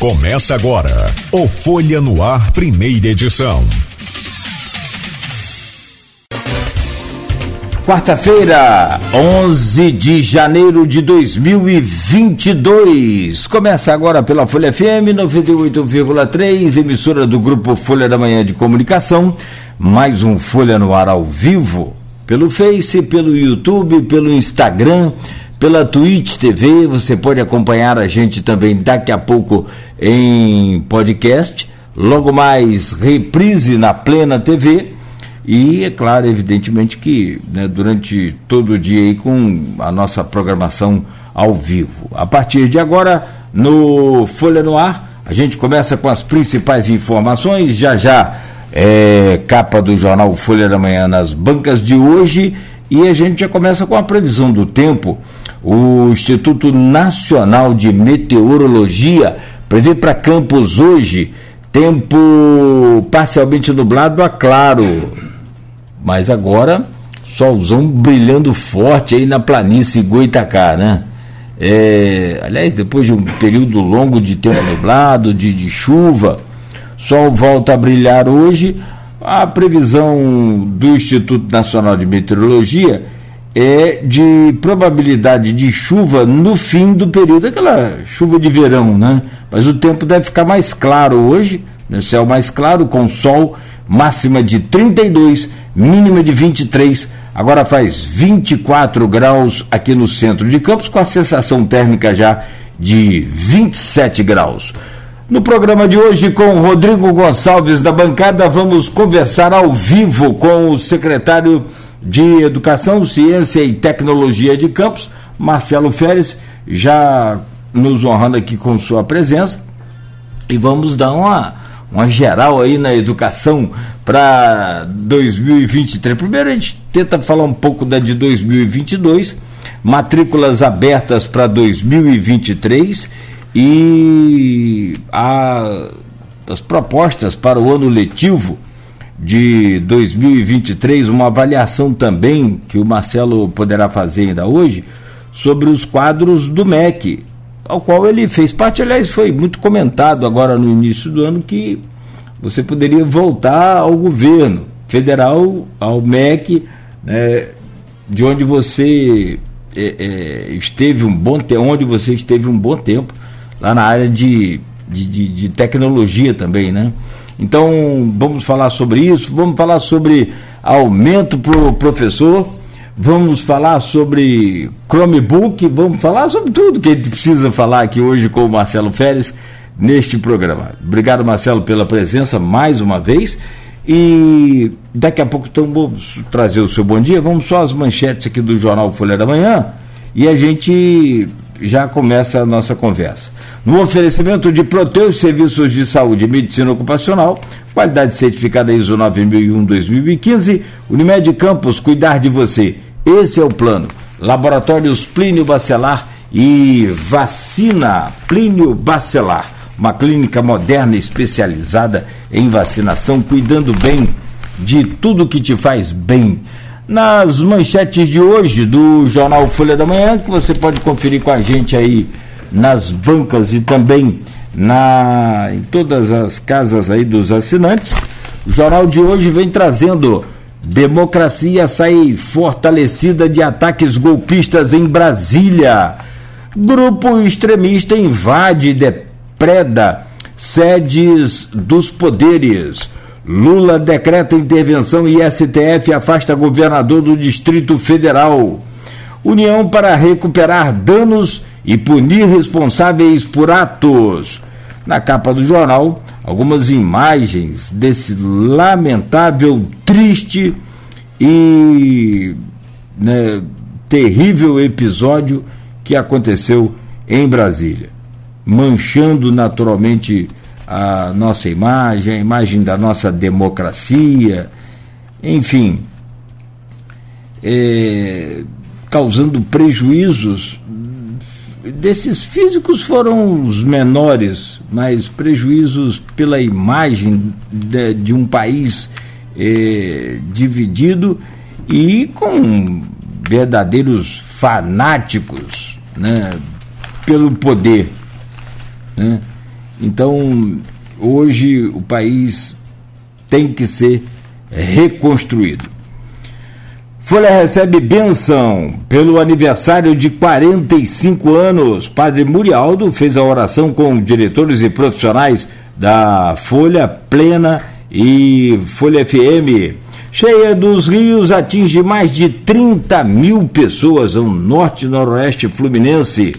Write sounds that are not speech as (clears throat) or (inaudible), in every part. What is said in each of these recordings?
Começa agora o Folha no Ar, primeira edição. Quarta-feira, 11 de janeiro de 2022. Começa agora pela Folha FM 98,3, emissora do grupo Folha da Manhã de Comunicação. Mais um Folha no Ar ao vivo, pelo Face, pelo YouTube, pelo Instagram pela Twitch TV, você pode acompanhar a gente também daqui a pouco em podcast, logo mais reprise na Plena TV e é claro, evidentemente que né, durante todo o dia aí com a nossa programação ao vivo. A partir de agora, no Folha no Ar, a gente começa com as principais informações, já já é, capa do jornal Folha da Manhã nas bancas de hoje e a gente já começa com a previsão do tempo o Instituto Nacional de Meteorologia prevê para Campos hoje tempo parcialmente nublado a claro, mas agora solzão brilhando forte aí na planície Goitacá, né? É, aliás, depois de um período longo de tempo nublado, de, de chuva, sol volta a brilhar hoje. A previsão do Instituto Nacional de Meteorologia é de probabilidade de chuva no fim do período, aquela chuva de verão, né? Mas o tempo deve ficar mais claro hoje, né? céu mais claro, com sol, máxima de 32, mínima de 23. Agora faz 24 graus aqui no centro de Campos, com a sensação térmica já de 27 graus. No programa de hoje, com Rodrigo Gonçalves da bancada, vamos conversar ao vivo com o secretário de Educação, Ciência e Tecnologia de Campos, Marcelo Férez, já nos honrando aqui com sua presença. E vamos dar uma, uma geral aí na educação para 2023. Primeiro a gente tenta falar um pouco da de 2022, matrículas abertas para 2023 e a, as propostas para o ano letivo de 2023, uma avaliação também que o Marcelo poderá fazer ainda hoje sobre os quadros do MEC, ao qual ele fez parte, aliás, foi muito comentado agora no início do ano que você poderia voltar ao governo federal, ao MEC, né, de onde você é, é, esteve um bom onde você esteve um bom tempo, lá na área de, de, de, de tecnologia também, né? Então, vamos falar sobre isso, vamos falar sobre aumento para o professor, vamos falar sobre Chromebook, vamos falar sobre tudo que a gente precisa falar aqui hoje com o Marcelo Férez neste programa. Obrigado, Marcelo, pela presença mais uma vez. E daqui a pouco então vamos trazer o seu bom dia. Vamos só as manchetes aqui do Jornal Folha da Manhã e a gente já começa a nossa conversa. No oferecimento de Proteus Serviços de Saúde e Medicina Ocupacional, qualidade certificada ISO 9001-2015, Unimed Campos, cuidar de você. Esse é o plano. Laboratórios Plínio Bacelar e Vacina Plínio Bacelar, uma clínica moderna especializada em vacinação, cuidando bem de tudo que te faz bem nas manchetes de hoje do jornal Folha da Manhã, que você pode conferir com a gente aí nas bancas e também na em todas as casas aí dos assinantes. O jornal de hoje vem trazendo democracia sai fortalecida de ataques golpistas em Brasília. Grupo extremista invade e depreda sedes dos poderes. Lula decreta intervenção e STF afasta governador do Distrito Federal. União para recuperar danos e punir responsáveis por atos. Na capa do jornal, algumas imagens desse lamentável, triste e né, terrível episódio que aconteceu em Brasília, manchando naturalmente a nossa imagem, a imagem da nossa democracia, enfim, é, causando prejuízos. Desses físicos foram os menores, mas prejuízos pela imagem de, de um país é, dividido e com verdadeiros fanáticos né, pelo poder. Né? Então, hoje o país tem que ser reconstruído. Folha recebe benção pelo aniversário de 45 anos. Padre Murialdo fez a oração com diretores e profissionais da Folha Plena e Folha FM. Cheia dos Rios atinge mais de 30 mil pessoas no norte noroeste fluminense.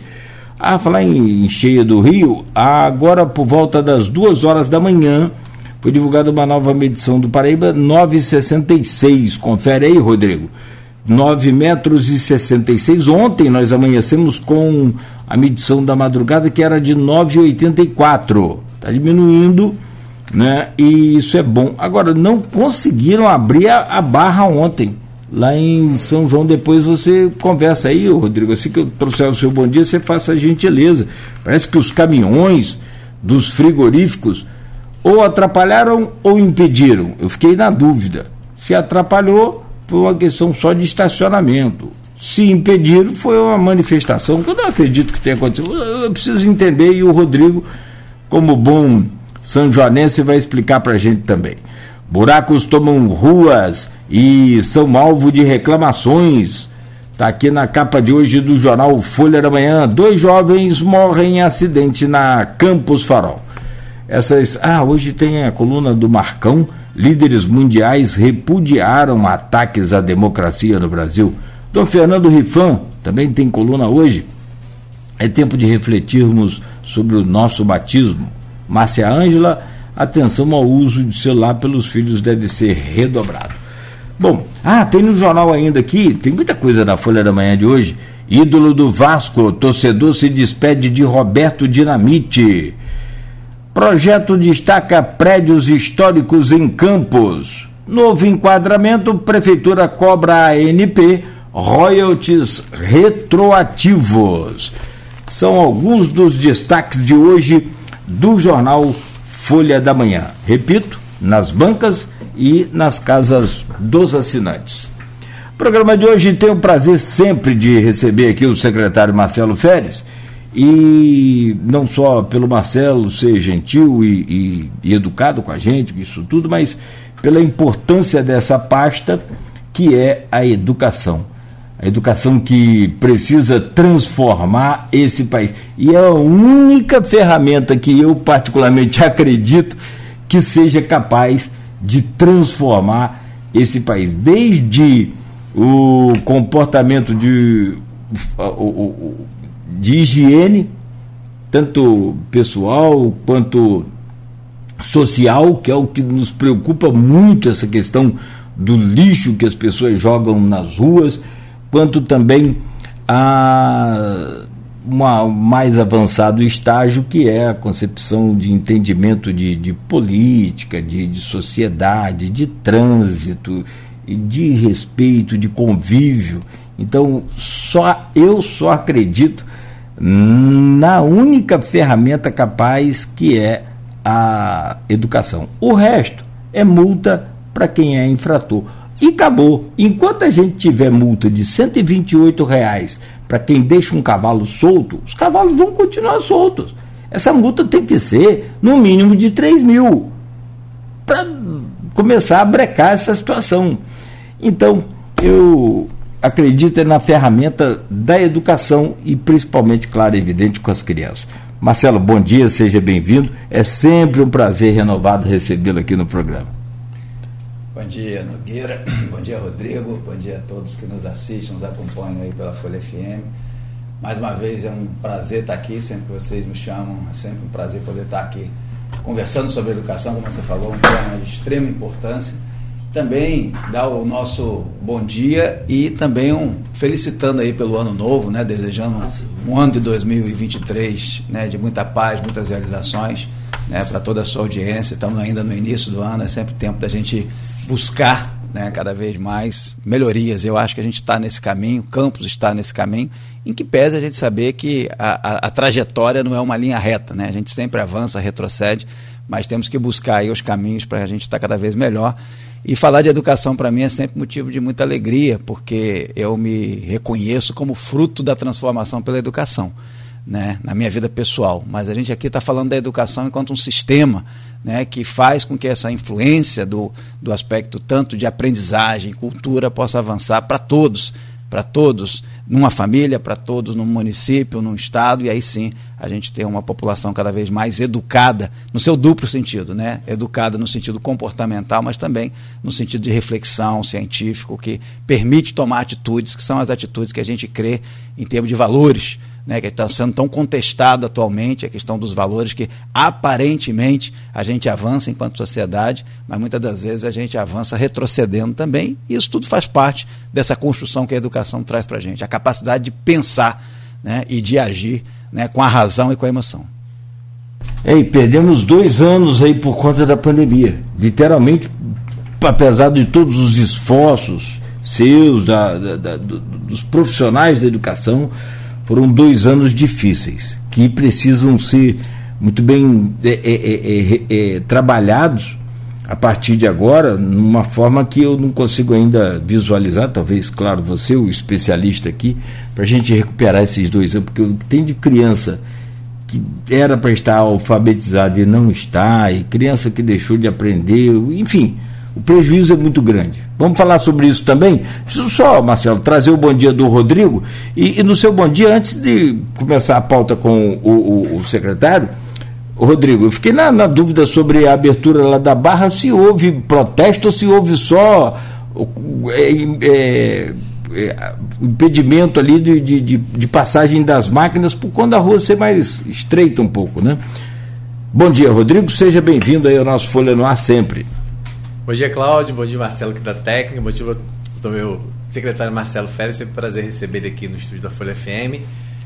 A falar em, Cheia do Rio, agora por volta das duas horas da manhã, foi divulgada uma nova medição do Paraíba 966. Confere aí, Rodrigo. 9 metros e 66. Ontem nós amanhecemos com a medição da madrugada que era de 9,84. Está diminuindo, né? E isso é bom. Agora, não conseguiram abrir a, a, barra ontem. Lá em São João, depois você conversa aí, Rodrigo. Assim que eu trouxer o seu bom dia, você faça a gentileza. Parece que os caminhões dos frigoríficos ou atrapalharam ou impediram. Eu fiquei na dúvida. Se atrapalhou, foi uma questão só de estacionamento. Se impediram, foi uma manifestação que eu não acredito que tenha acontecido. Eu preciso entender e o Rodrigo, como bom São Joanense, vai explicar para a gente também. Buracos tomam ruas e são alvo de reclamações. Está aqui na capa de hoje do jornal Folha da Manhã. Dois jovens morrem em acidente na Campos Farol. Essas. Ah, hoje tem a coluna do Marcão. Líderes mundiais repudiaram ataques à democracia no Brasil. Dom Fernando Rifan também tem coluna hoje. É tempo de refletirmos sobre o nosso batismo. Márcia Ângela, atenção ao uso de celular pelos filhos deve ser redobrado. Bom, ah, tem no jornal ainda aqui, tem muita coisa da Folha da Manhã de hoje. Ídolo do Vasco, torcedor se despede de Roberto Dinamite. Projeto destaca prédios históricos em Campos. Novo enquadramento, Prefeitura cobra a ANP royalties retroativos. São alguns dos destaques de hoje do jornal Folha da Manhã. Repito, nas bancas e nas casas dos assinantes. O programa de hoje tem o prazer sempre de receber aqui o secretário Marcelo Férez e não só pelo Marcelo ser gentil e, e, e, educado com a gente, isso tudo, mas pela importância dessa pasta que é a educação. A educação que precisa transformar esse país. E é a única ferramenta que eu, particularmente, (laughs) acredito que seja capaz de transformar esse país. Desde o comportamento de. De higiene, tanto pessoal quanto social, que é o que nos preocupa muito essa questão do lixo que as pessoas jogam nas ruas, quanto também a um mais avançado estágio que é a concepção de entendimento de, de política, de, de sociedade, de trânsito, de respeito, de convívio. Então, só eu só acredito na única ferramenta capaz que é a educação. O resto é multa para quem é infrator. E acabou. Enquanto a gente tiver multa de 128 reais para quem deixa um cavalo solto, os cavalos vão continuar soltos. Essa multa tem que ser no mínimo de 3 mil para começar a brecar essa situação. Então, eu acredita na ferramenta da educação e principalmente, claro, evidente, com as crianças. Marcelo, bom dia, seja bem-vindo. É sempre um prazer renovado recebê-lo aqui no programa. Bom dia, Nogueira. (clears throat) Bom dia, Rodrigo. Bom dia a todos que nos assistem, nos acompanham aí pela Folha FM. Mais uma vez é um prazer estar aqui, sempre que vocês me chamam, é sempre um prazer poder estar aqui conversando sobre educação, como você falou, um tema de extrema importância também dar o nosso bom dia e também um felicitando aí pelo ano novo, né, desejando um, um ano de 2023, né, de muita paz, muitas realizações, né, para toda a sua audiência. Estamos ainda no início do ano, é sempre tempo da gente buscar, né, cada vez mais melhorias. Eu acho que a gente está nesse caminho, Campos está nesse caminho, em que pese a gente saber que a, a, a trajetória não é uma linha reta, né? A gente sempre avança, retrocede, mas temos que buscar aí os caminhos para a gente estar tá cada vez melhor e falar de educação para mim é sempre motivo de muita alegria, porque eu me reconheço como fruto da transformação pela educação. né, na minha vida pessoal, mas a gente aqui está falando da educação enquanto um sistema né, que faz com que essa influência do, do aspecto tanto de aprendizagem, cultura, possa avançar para todos, para todos, numa família, para todos, num município, num estado, e aí sim a gente ter uma população cada vez mais educada, no seu duplo sentido, né? Educada no sentido comportamental, mas também no sentido de reflexão científico, que permite tomar atitudes, que são as atitudes que a gente crê em termos de valores né, que está sendo tão contestado atualmente, a questão dos valores que aparentemente a gente avança enquanto sociedade, mas muitas das vezes a gente avança retrocedendo também, e isso tudo faz parte dessa construção que a educação traz para a gente, a capacidade de pensar né, e de agir né, com a razão e com a emoção. Ei, perdemos dois anos aí por conta da pandemia. Literalmente, apesar de todos os esforços seus, da, da, da, dos profissionais da educação, foram dois anos difíceis, que precisam ser muito bem é é, é, é, é, trabalhados a partir de agora, numa forma que eu não consigo ainda visualizar, talvez, claro, você, o especialista aqui, para a gente recuperar esses dois anos, porque tem de criança que era para estar alfabetizada e não está, e criança que deixou de aprender, enfim, o prejuízo é muito grande. Vamos falar sobre isso também? Preciso só, Marcelo, trazer o bom dia do Rodrigo. E, e no seu bom dia, antes de começar a pauta com o, o, o secretário, Rodrigo, eu fiquei na, na, dúvida sobre a abertura lá da Barra, se houve protesto ou se houve só é, é, é, impedimento ali de, de, de, passagem das máquinas por conta da rua ser mais estreita um pouco, né? Bom dia, Rodrigo, seja bem-vindo aí ao nosso Folha no Ar sempre. Bom dia, Cláudio. Bom dia, Marcelo, que da técnica. Bom dia do meu secretário Marcelo Félix. Sempre um prazer receber ele aqui no estúdio da Folha FM.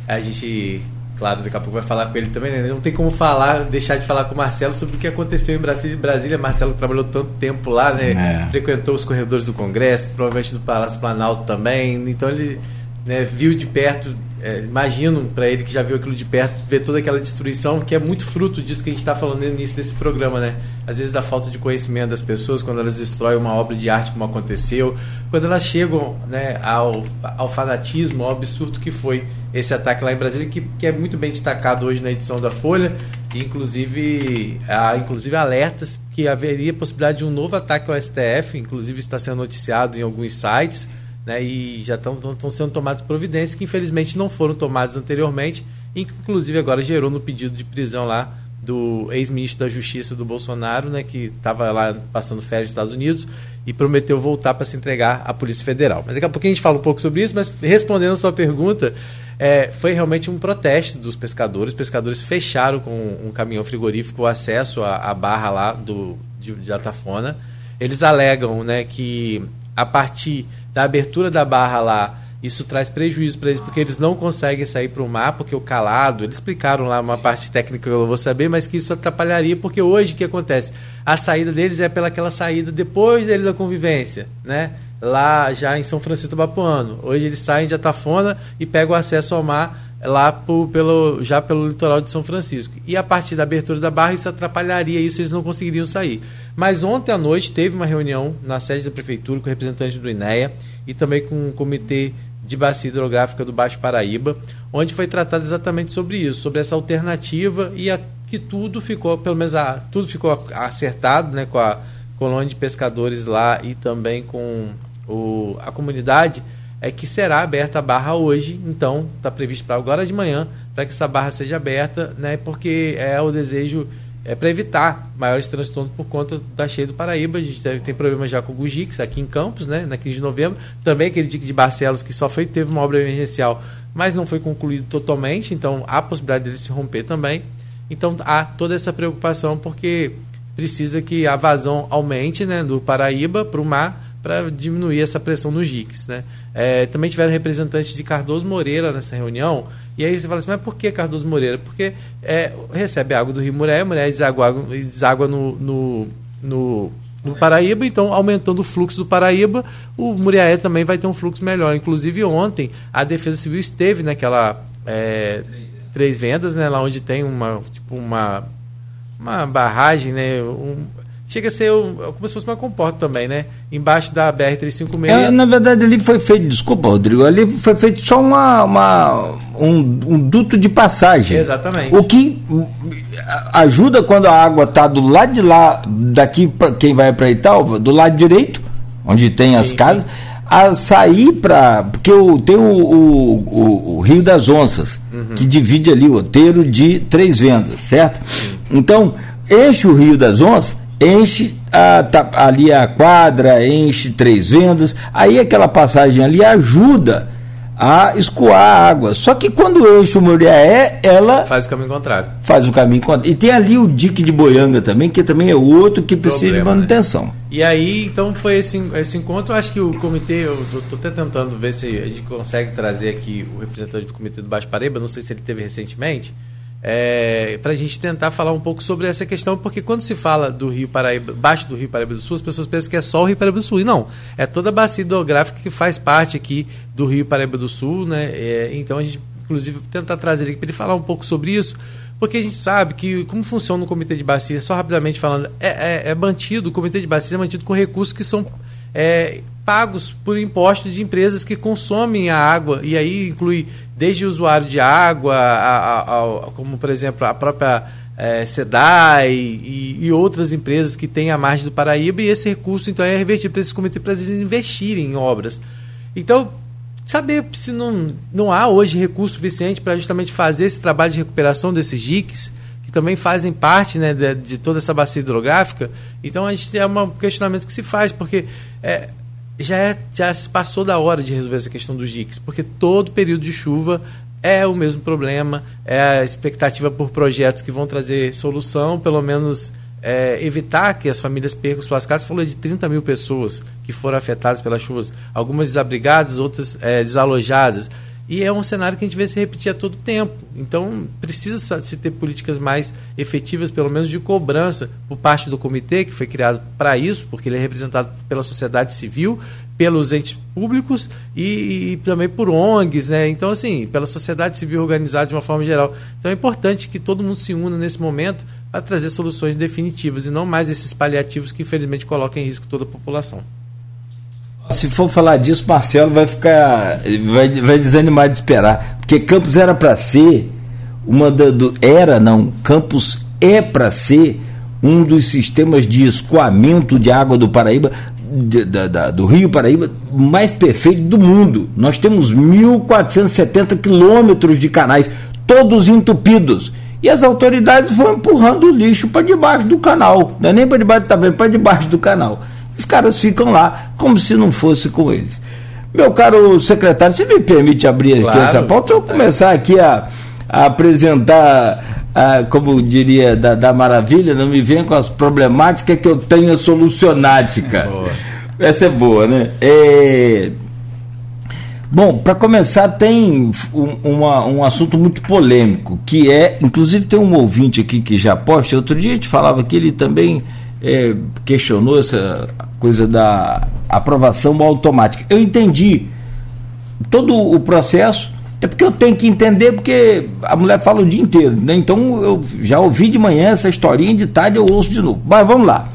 A gente, claro, daqui a pouco vai falar com ele também. Né? Não tem como falar, deixar de falar com o Marcelo sobre o que aconteceu em Brasília. Brasília, Marcelo trabalhou tanto tempo lá, né? É. Frequentou os corredores do Congresso, provavelmente do Palácio Planalto também. Então ele né, viu de perto é, imagino para ele que já viu aquilo de perto, ver toda aquela destruição, que é muito fruto disso que a gente está falando no início desse programa, né? Às vezes da falta de conhecimento das pessoas, quando elas destroem uma obra de arte como aconteceu, quando elas chegam né, ao, ao fanatismo, ao absurdo que foi esse ataque lá em Brasília, que, que é muito bem destacado hoje na edição da Folha, e inclusive, há inclusive alertas que haveria possibilidade de um novo ataque ao STF, inclusive está sendo noticiado em alguns sites, né, e já estão sendo tomadas providências que infelizmente não foram tomadas anteriormente, inclusive agora gerou no pedido de prisão lá do ex-ministro da Justiça do Bolsonaro, né, que estava lá passando férias nos Estados Unidos e prometeu voltar para se entregar à Polícia Federal. Mas daqui a pouquinho a gente fala um pouco sobre isso, mas respondendo a sua pergunta, é, foi realmente um protesto dos pescadores. Os pescadores fecharam com um caminhão frigorífico o acesso à, à barra lá do, de, de Atafona. Eles alegam né, que a partir da abertura da barra lá, isso traz prejuízo para eles, porque eles não conseguem sair para o mar, porque o calado, eles explicaram lá uma parte técnica que eu não vou saber, mas que isso atrapalharia, porque hoje o que acontece? A saída deles é pelaquela saída depois deles da convivência, né? Lá já em São Francisco do Bapuano. Hoje eles saem de Atafona e pegam acesso ao mar lá pelo, já pelo litoral de São Francisco. E a partir da abertura da barra, isso atrapalharia isso, eles não conseguiriam sair. Mas ontem à noite teve uma reunião na sede da prefeitura com representantes do INEA e também com o comitê de bacia hidrográfica do Baixo Paraíba, onde foi tratado exatamente sobre isso, sobre essa alternativa e a, que tudo ficou, pelo menos a, tudo ficou acertado, né, com a colônia de pescadores lá e também com o, a comunidade é que será aberta a barra hoje, então está previsto para agora de manhã, para que essa barra seja aberta, né, porque é o desejo é para evitar maiores transtornos por conta da cheia do Paraíba. A gente deve, tem problema já com o Gugix aqui em Campos, né, na 15 de novembro. Também aquele dique de Barcelos que só foi teve uma obra emergencial, mas não foi concluído totalmente, então há a possibilidade dele se romper também. Então há toda essa preocupação porque precisa que a vazão aumente, né, do Paraíba para o mar para diminuir essa pressão nos diques. Né? É, também tiveram representantes de Cardoso Moreira nessa reunião. E aí você fala assim, mas por que Cardoso Moreira? Porque é, recebe água do Rio Muré, Muré deságua, deságua no, no, no, no, Paraíba, então aumentando o fluxo do Paraíba, o Muriaé também vai ter um fluxo melhor. Inclusive ontem a Defesa Civil esteve naquela é, três vendas, né, lá onde tem uma, tipo, uma, uma barragem, né, um, chega a ser um, como se fosse uma comporta também, né? Embaixo da BR-356. É, na verdade, ali foi feito, desculpa, Rodrigo, ali foi feito só uma, uma um, um, duto de passagem. Exatamente. O que ajuda quando a água está do lado de lá, daqui para quem vai para Italva, do lado direito, onde tem sim, as casas. Sim a sair para. Porque o, tem o, o, o, Rio das Onças, uhum. que divide ali o roteiro de três vendas, certo? Então, enche o Rio das Onças enche a, tá, ali a quadra, enche três vendas, aí aquela passagem ali ajuda a escoar a água. Só que quando enche o Muriaé, ela. Faz o caminho contrário. Faz o caminho contrário. E tem ali o dique de Boianga também, que também é outro que precisa Problema, de né? manutenção. Né? E aí, então, foi esse, esse encontro. Acho que o comitê, eu estou até tentando ver se a gente consegue trazer aqui o representante do comitê do Baixo Pareba, não sei se ele teve recentemente é, para a gente tentar falar um pouco sobre essa questão, porque quando se fala do Rio Paraíba, baixo do Rio Paraíba do Sul, as pessoas pensam que é só o Rio Paraíba do Sul. E não, é toda a bacia hidrográfica que faz parte aqui do Rio Paraíba do Sul, né? É, então a gente, inclusive, tentar trazer ele para ele falar um pouco sobre isso, porque a gente sabe que como funciona o comitê de bacia, só rapidamente falando, é, é, é mantido, o comitê de bacia é mantido com recursos que são é, pagos por impostos de empresas que consomem a água, e aí inclui desde o usuário de água, a, a, a, como por exemplo a própria é, SEDAI e, e, outras empresas que têm a margem do Paraíba, e esse recurso então é revertido para esses comitês para eles investirem em obras. Então, saber se não, não há hoje recurso suficiente para justamente fazer esse trabalho de recuperação desses diques, que também fazem parte né, de, de toda essa bacia hidrográfica. Então, a gente é um questionamento que se faz, porque é, já, é, já se passou da hora de resolver essa questão dos diques, porque todo período de chuva é o mesmo problema, é a expectativa por projetos que vão trazer solução, pelo menos é, evitar que as famílias percam suas casas. Falou de 30 mil pessoas que foram afetadas pelas chuvas, algumas desabrigadas, outras é, desalojadas. E é um cenário que a gente vê se repetir a todo tempo. Então, precisa se ter políticas mais efetivas, pelo menos de cobrança, por parte do comitê, que foi criado para isso, porque ele é representado pela sociedade civil, pelos entes públicos e, e, também por ONGs, né? Então, assim, pela sociedade civil organizada de uma forma geral. Então, é importante que todo mundo se una nesse momento para trazer soluções definitivas e não mais esses paliativos que, infelizmente, colocam em risco toda a população. Se for falar disso, Marcelo vai ficar. vai, vai desanimar de esperar. Porque Campos era para ser uma da, do, era não, Campos é para ser um dos sistemas de escoamento de água do Paraíba, de, da, da, do Rio Paraíba, mais perfeito do mundo. Nós temos 1.470 quilômetros de canais, todos entupidos. E as autoridades vão empurrando o lixo para debaixo do canal. Não é nem para debaixo também, para debaixo do canal. Os caras ficam lá como se não fosse com eles. Meu caro secretário, se me permite abrir claro, aqui essa pauta, eu começar aqui a, a apresentar, a, como diria da, da Maravilha, não me venha com as problemáticas que eu tenho solucionática. Boa. Essa é boa, né? É... Bom, para começar, tem um, uma, um assunto muito polêmico, que é, inclusive tem um ouvinte aqui que já posta, outro dia a gente falava que ele também é, questionou essa coisa da aprovação automática. Eu entendi todo o processo, é porque eu tenho que entender, porque a mulher fala o dia inteiro, né? Então eu já ouvi de manhã essa historinha, de tarde eu ouço de novo. Mas vamos lá.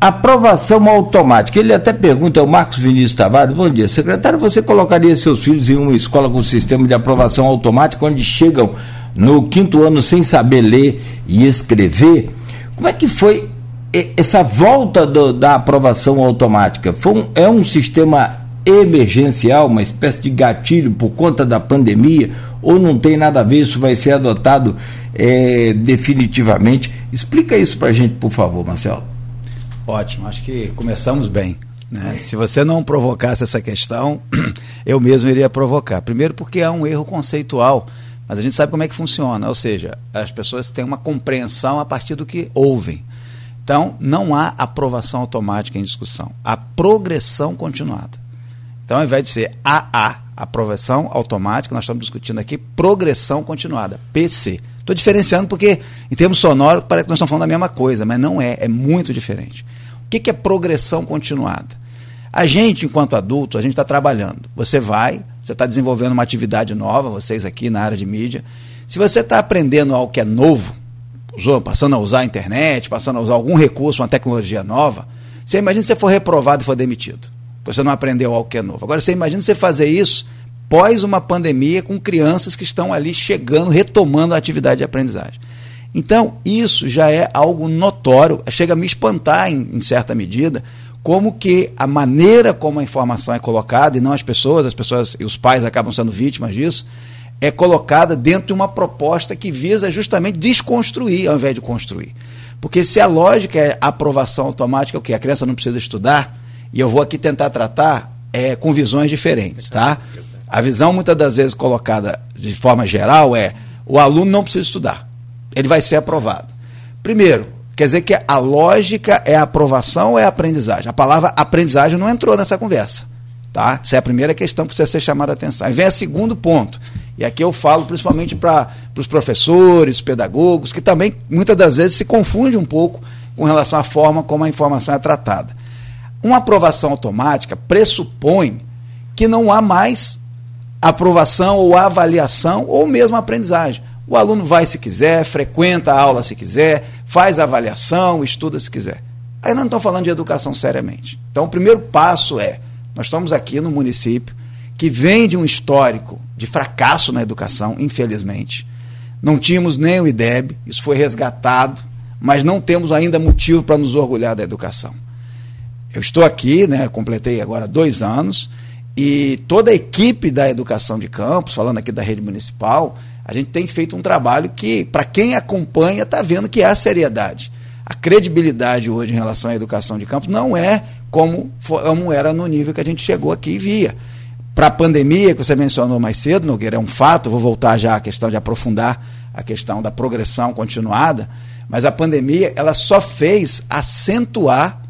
Aprovação automática. Ele até pergunta, é o Marcos Vinícius Tavares, bom dia, secretário, você colocaria seus filhos em uma escola com sistema de aprovação automática, onde chegam no quinto ano sem saber ler e escrever? Como é que foi essa volta do, da aprovação automática um, é um sistema emergencial, uma espécie de gatilho por conta da pandemia, ou não tem nada a ver, isso vai ser adotado é, definitivamente? Explica isso para a gente, por favor, Marcelo. Ótimo, acho que começamos bem. Né? Se você não provocasse essa questão, (clears throat) eu mesmo iria provocar. Primeiro, porque há um erro conceitual, mas a gente sabe como é que funciona, ou seja, as pessoas têm uma compreensão a partir do que ouvem. Então, não há aprovação automática em discussão. Há progressão continuada. Então, ao invés de ser AA, aprovação automática, nós estamos discutindo aqui progressão continuada, PC. Estou diferenciando porque, em termos sonoros, parece que nós estamos falando da mesma coisa, mas não é, é muito diferente. O que, que é progressão continuada? A gente, enquanto adulto, a gente está trabalhando. Você vai, você está desenvolvendo uma atividade nova, vocês aqui na área de mídia. Se você está aprendendo algo que é novo, passando a usar a internet, passando a usar algum recurso, uma tecnologia nova, você imagina se você for reprovado e for demitido. Você não aprendeu algo que é novo. Agora, você imagina você fazer isso pós uma pandemia com crianças que estão ali chegando, retomando a atividade de aprendizagem. Então, isso já é algo notório, chega a me espantar em, em certa medida, como que a maneira como a informação é colocada, e não as pessoas, as pessoas e os pais acabam sendo vítimas disso, é colocada dentro de uma proposta que visa justamente desconstruir ao invés de construir. Porque se a lógica é aprovação automática, o que a criança não precisa estudar, e eu vou aqui tentar tratar é, com visões diferentes, tá? A visão muitas das vezes colocada de forma geral é o aluno não precisa estudar, ele vai ser aprovado. Primeiro, quer dizer que a lógica é aprovação ou é aprendizagem? A palavra aprendizagem não entrou nessa conversa, tá? Essa é a primeira questão que precisa ser chamada a atenção. Aí vem o segundo ponto, e aqui eu falo principalmente para os professores, pedagogos, que também muitas das vezes se confunde um pouco com relação à forma como a informação é tratada. Uma aprovação automática pressupõe que não há mais aprovação ou avaliação ou mesmo aprendizagem. O aluno vai se quiser, frequenta a aula se quiser, faz a avaliação, estuda se quiser. Aí não estou falando de educação seriamente. Então, o primeiro passo é: nós estamos aqui no município que vem de um histórico de fracasso na educação, infelizmente. Não tínhamos nem o IDEB, isso foi resgatado, mas não temos ainda motivo para nos orgulhar da educação. Eu estou aqui, né, completei agora dois anos, e toda a equipe da educação de campos, falando aqui da rede municipal, a gente tem feito um trabalho que, para quem acompanha, está vendo que há seriedade. A credibilidade hoje em relação à educação de campos não é como, como era no nível que a gente chegou aqui e via para a pandemia, que você mencionou mais cedo, Nogueira, é um fato, vou voltar já à questão de aprofundar a questão da progressão continuada, mas a pandemia ela só fez acentuar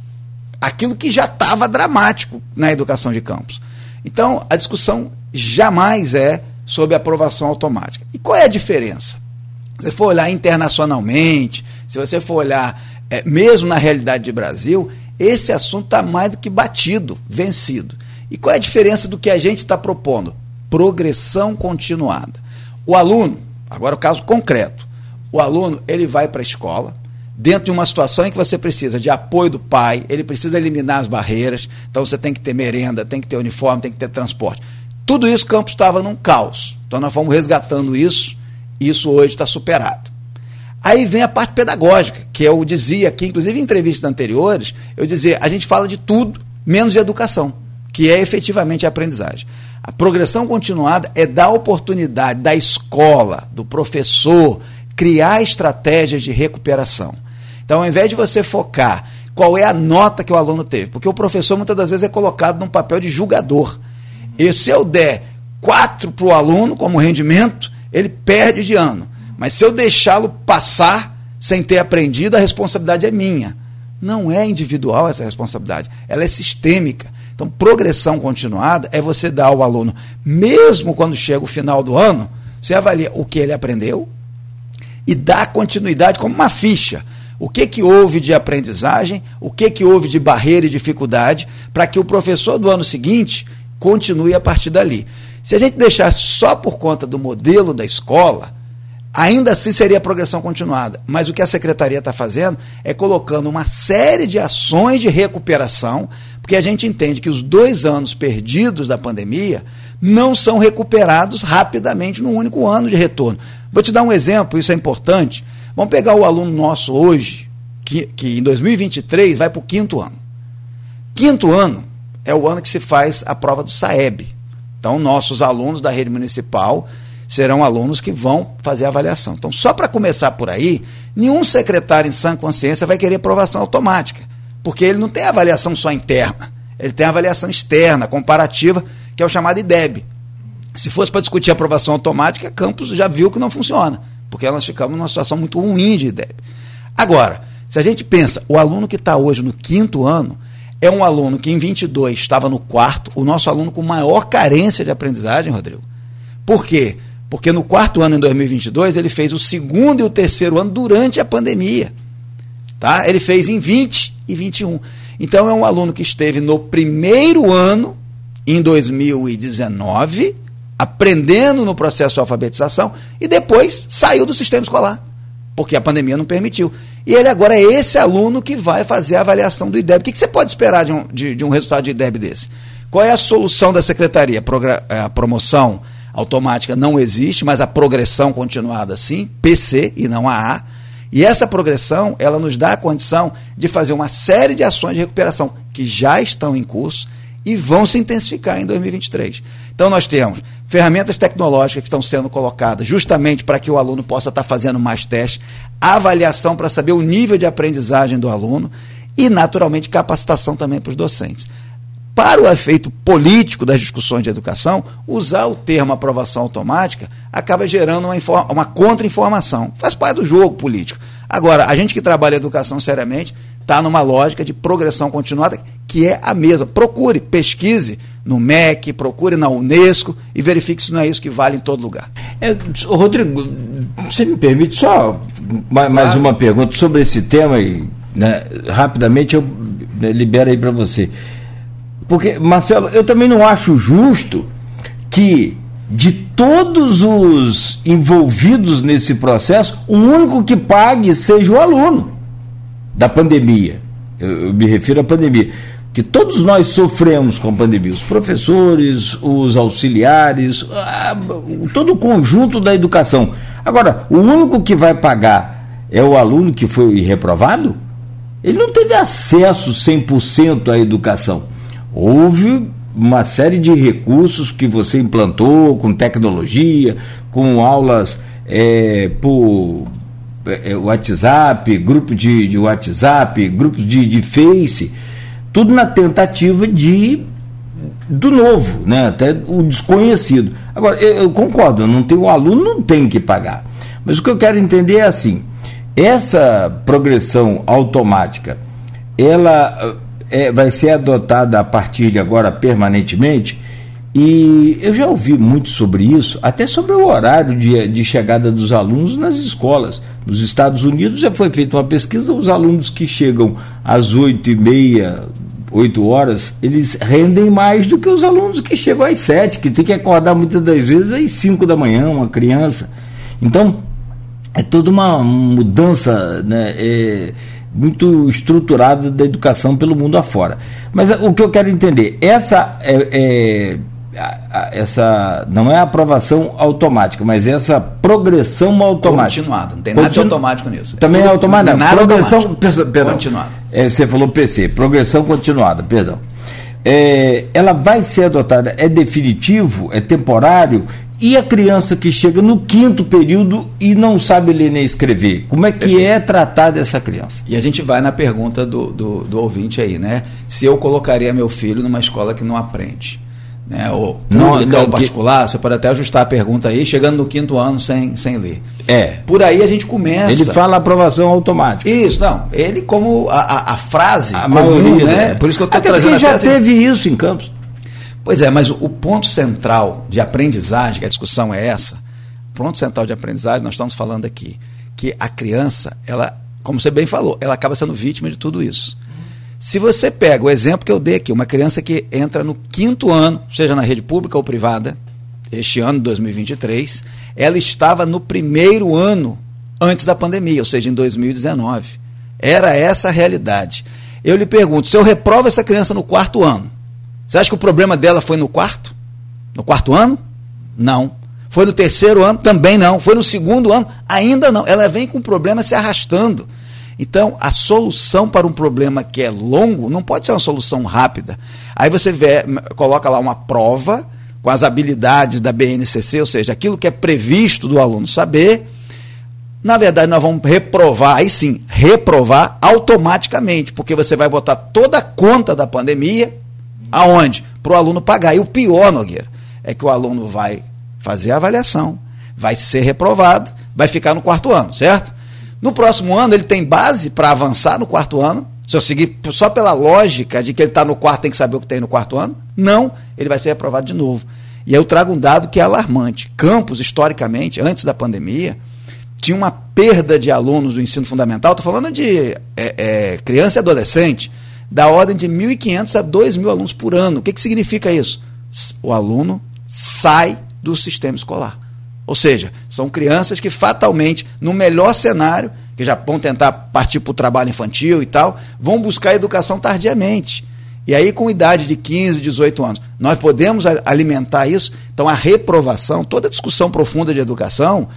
aquilo que já estava dramático na educação de campos. Então, a discussão jamais é sobre aprovação automática. E qual é a diferença? Se você for olhar internacionalmente, se você for olhar é, mesmo na realidade de Brasil, esse assunto está mais do que batido, vencido. E qual é a diferença do que a gente está propondo? Progressão continuada. O aluno, agora o caso concreto, o aluno ele vai para a escola, dentro de uma situação em que você precisa de apoio do pai, ele precisa eliminar as barreiras, então você tem que ter merenda, tem que ter uniforme, tem que ter transporte. Tudo isso o campus estava num caos. Então nós fomos resgatando isso, e isso hoje está superado. Aí vem a parte pedagógica, que eu dizia aqui, inclusive em entrevistas anteriores, eu dizia, a gente fala de tudo, menos de educação que é efetivamente a aprendizagem. A progressão continuada é dar oportunidade da escola, do professor, criar estratégias de recuperação. Então, ao invés de você focar qual é a nota que o aluno teve, porque o professor muitas das vezes é colocado num papel de julgador. E se eu der quatro para o aluno como rendimento, ele perde de ano. Mas se eu deixá-lo passar sem ter aprendido, a responsabilidade é minha. Não é individual essa responsabilidade, ela é sistêmica. Então, progressão continuada é você dar ao aluno, mesmo quando chega o final do ano, você avalia o que ele aprendeu e dá continuidade como uma ficha. O que, que houve de aprendizagem, o que, que houve de barreira e dificuldade, para que o professor do ano seguinte continue a partir dali. Se a gente deixar só por conta do modelo da escola, ainda assim seria progressão continuada. Mas o que a secretaria está fazendo é colocando uma série de ações de recuperação porque a gente entende que os dois anos perdidos da pandemia não são recuperados rapidamente num único ano de retorno. Vou te dar um exemplo, isso é importante. Vamos pegar o aluno nosso hoje, que, que em 2023 vai para o quinto ano. Quinto ano é o ano que se faz a prova do SAEB. Então, nossos alunos da rede municipal serão alunos que vão fazer a avaliação. Então, só para começar por aí, nenhum secretário em sã consciência vai querer aprovação automática. Porque ele não tem avaliação só interna, ele tem avaliação externa, comparativa, que é o chamado IDEB. Se fosse para discutir aprovação automática, Campos já viu que não funciona, porque nós ficamos numa situação muito ruim de IDEB. Agora, se a gente pensa, o aluno que está hoje no quinto ano é um aluno que em 22 estava no quarto, o nosso aluno com maior carência de aprendizagem, Rodrigo. Por quê? Porque no quarto ano, em 2022, ele fez o segundo e o terceiro ano durante a pandemia. Tá? Ele fez em 20 e 21. Então é um aluno que esteve no primeiro ano, em 2019, aprendendo no processo de alfabetização e depois saiu do sistema escolar. porque a pandemia não permitiu. E ele agora é esse aluno que vai fazer a avaliação do IDEB. O que, que você pode esperar de um, de, de um resultado de IDEB desse? Qual é a solução da secretaria? É, a promoção automática não existe, mas a progressão continuada sim, PC e não AA. E essa progressão, ela nos dá a condição de fazer uma série de ações de recuperação que já estão em curso e vão se intensificar em 2023. Então nós temos ferramentas tecnológicas que estão sendo colocadas justamente para que o aluno possa estar fazendo mais testes, avaliação para saber o nível de aprendizagem do aluno e, naturalmente, capacitação também para os docentes. Para o efeito político das discussões de educação, usar o termo aprovação automática acaba gerando uma, uma contra-informação. Faz parte do jogo político. Agora, a gente que trabalha educação seriamente está numa lógica de progressão continuada, que é a mesma. Procure, pesquise no MEC, procure na Unesco e verifique se não é isso que vale em todo lugar. É, Rodrigo, você me permite só mais, claro. uma pergunta sobre esse tema e né, rapidamente eu né, libero aí para você. Porque, Marcelo, eu também não acho justo que de todos os envolvidos nesse processo, o único que pague seja o aluno da pandemia. Eu, eu me refiro à pandemia. Que todos nós sofremos com a pandemia, os professores, os auxiliares, todo o conjunto da educação. Agora, o único que vai pagar é o aluno que foi reprovado? Ele não teve acesso 100% à educação. Houve uma série de recursos que você implantou com tecnologia, com aulas é, por é, é, WhatsApp, grupo de, de WhatsApp, grupos de, de Face, tudo na tentativa de do novo, né? até o desconhecido. Agora, eu, eu concordo, não tem, o aluno não tem que pagar. Mas o que eu quero entender é assim: essa progressão automática, ela é, vai ser adotada a partir de agora permanentemente? E eu já ouvi muito sobre isso, até sobre o horário de, de chegada dos alunos nas escolas. Nos Estados Unidos já foi feita uma pesquisa, os alunos que chegam às oito e meia, oito horas, eles rendem mais do que os alunos que chegam às sete, que tem que acordar muitas das vezes às cinco da manhã, uma criança. Então, é toda uma mudança né, é, muito estruturada da educação pelo mundo afora. Mas o que eu quero entender, essa é, é essa não é aprovação automática, mas essa progressão automática. Continuada, não tem nada de automático nisso. Também é, é automático. Não, nada progressão, automático. Perdão, continuada. É, você falou PC, progressão continuada, perdão. É, ela vai ser adotada, é definitivo, é temporário, e a criança que chega no quinto período e não sabe ler nem escrever, como é que Perfeito. é tratada essa criança? E a gente vai na pergunta do, do, do ouvinte aí, né? Se eu colocaria meu filho numa escola que não aprende né, ou pública ou particular, você pode até ajustar a pergunta aí, chegando no quinto ano sem, sem ler. É. Por aí a gente começa. Ele fala aprovação automática. Isso, não. Ele, como a, a, a frase. A comum, maioria, né? né? Por isso que eu estou trazendo a já teve isso em Campos. Pois é, mas o, ponto central de aprendizagem, a discussão é essa, o ponto central de aprendizagem, nós estamos falando aqui, que a criança, ela, como você bem falou, ela acaba sendo vítima de tudo isso. Se você pega o exemplo que eu dei aqui, uma criança que entra no quinto ano, seja na rede pública ou privada, este ano, 2023, ela estava no primeiro ano antes da pandemia, ou seja, em 2019. Era essa a realidade. Eu lhe pergunto, se eu reprovo essa criança no quarto ano, você acha que o problema dela foi no quarto? No quarto ano? Não. Foi no terceiro ano? Também não. Foi no segundo ano? Ainda não. Ela vem com o problema se arrastando. Então, a solução para um problema que é longo não pode ser uma solução rápida. Aí você vê, coloca lá uma prova com as habilidades da BNCC, ou seja, aquilo que é previsto do aluno saber. Na verdade, nós vamos reprovar, aí sim, reprovar automaticamente, porque você vai botar toda a conta da pandemia aonde? Para o aluno pagar. E o pior, Nogueira, é que o aluno vai fazer a avaliação, vai ser reprovado, vai ficar no quarto ano, certo? No próximo ano, ele tem base para avançar no quarto ano. Se eu seguir só pela lógica de que ele está no quarto, tem que saber o que tem no quarto ano. Não, ele vai ser aprovado de novo. E eu trago um dado que é alarmante. Campos, historicamente, antes da pandemia, tinha uma perda de alunos do ensino fundamental, estou falando de é, é, criança e adolescente, da ordem de 1.500 a 2.000 alunos por ano. O que, que significa isso? O aluno sai do sistema escolar. Ou seja, são crianças que fatalmente, no melhor cenário, que já vão tentar partir para o trabalho infantil e tal, vão buscar educação tardiamente. E aí, com idade de 15, 18 anos, nós podemos alimentar isso. Então, a reprovação, toda discussão profunda de educação,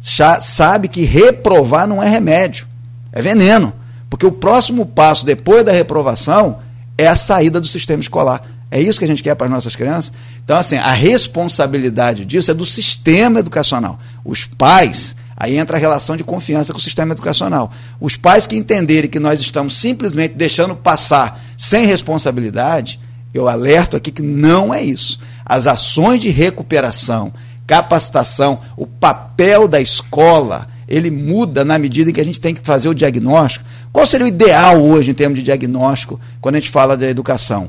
já sabe que reprovar não é remédio, é veneno. Porque o próximo passo depois da reprovação é a saída do sistema escolar. É isso que a gente quer para as nossas crianças? Então, assim, a responsabilidade disso é do sistema educacional. Os pais, aí entra a relação de confiança com o sistema educacional. Os pais que entenderem que nós estamos simplesmente deixando passar sem responsabilidade, eu alerto aqui que não é isso. As ações de recuperação, capacitação, o papel da escola, ele muda na medida em que a gente tem que fazer o diagnóstico. Qual seria o ideal hoje em termos de diagnóstico quando a gente fala da educação?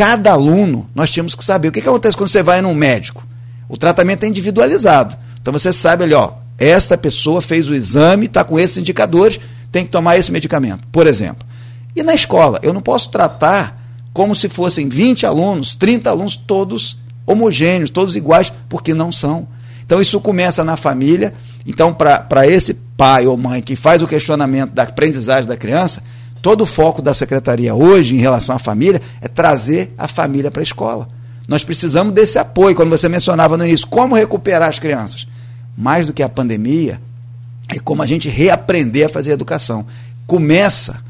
cada aluno, nós tínhamos que saber. O que, que acontece quando você vai num médico? O tratamento é individualizado. Então você sabe ali, ó, esta pessoa fez o exame, está com esses indicadores, tem que tomar esse medicamento, por exemplo. E na escola, eu não posso tratar como se fossem 20 alunos, 30 alunos, todos homogêneos, todos iguais, porque não são. Então isso começa na família. Então, para esse pai ou mãe que faz o questionamento da aprendizagem da criança, Todo o foco da secretaria hoje em relação à família é trazer a família para a escola. Nós precisamos desse apoio, quando você mencionava no início, como recuperar as crianças. Mais do que a pandemia, é como a gente reaprender a fazer educação. Começa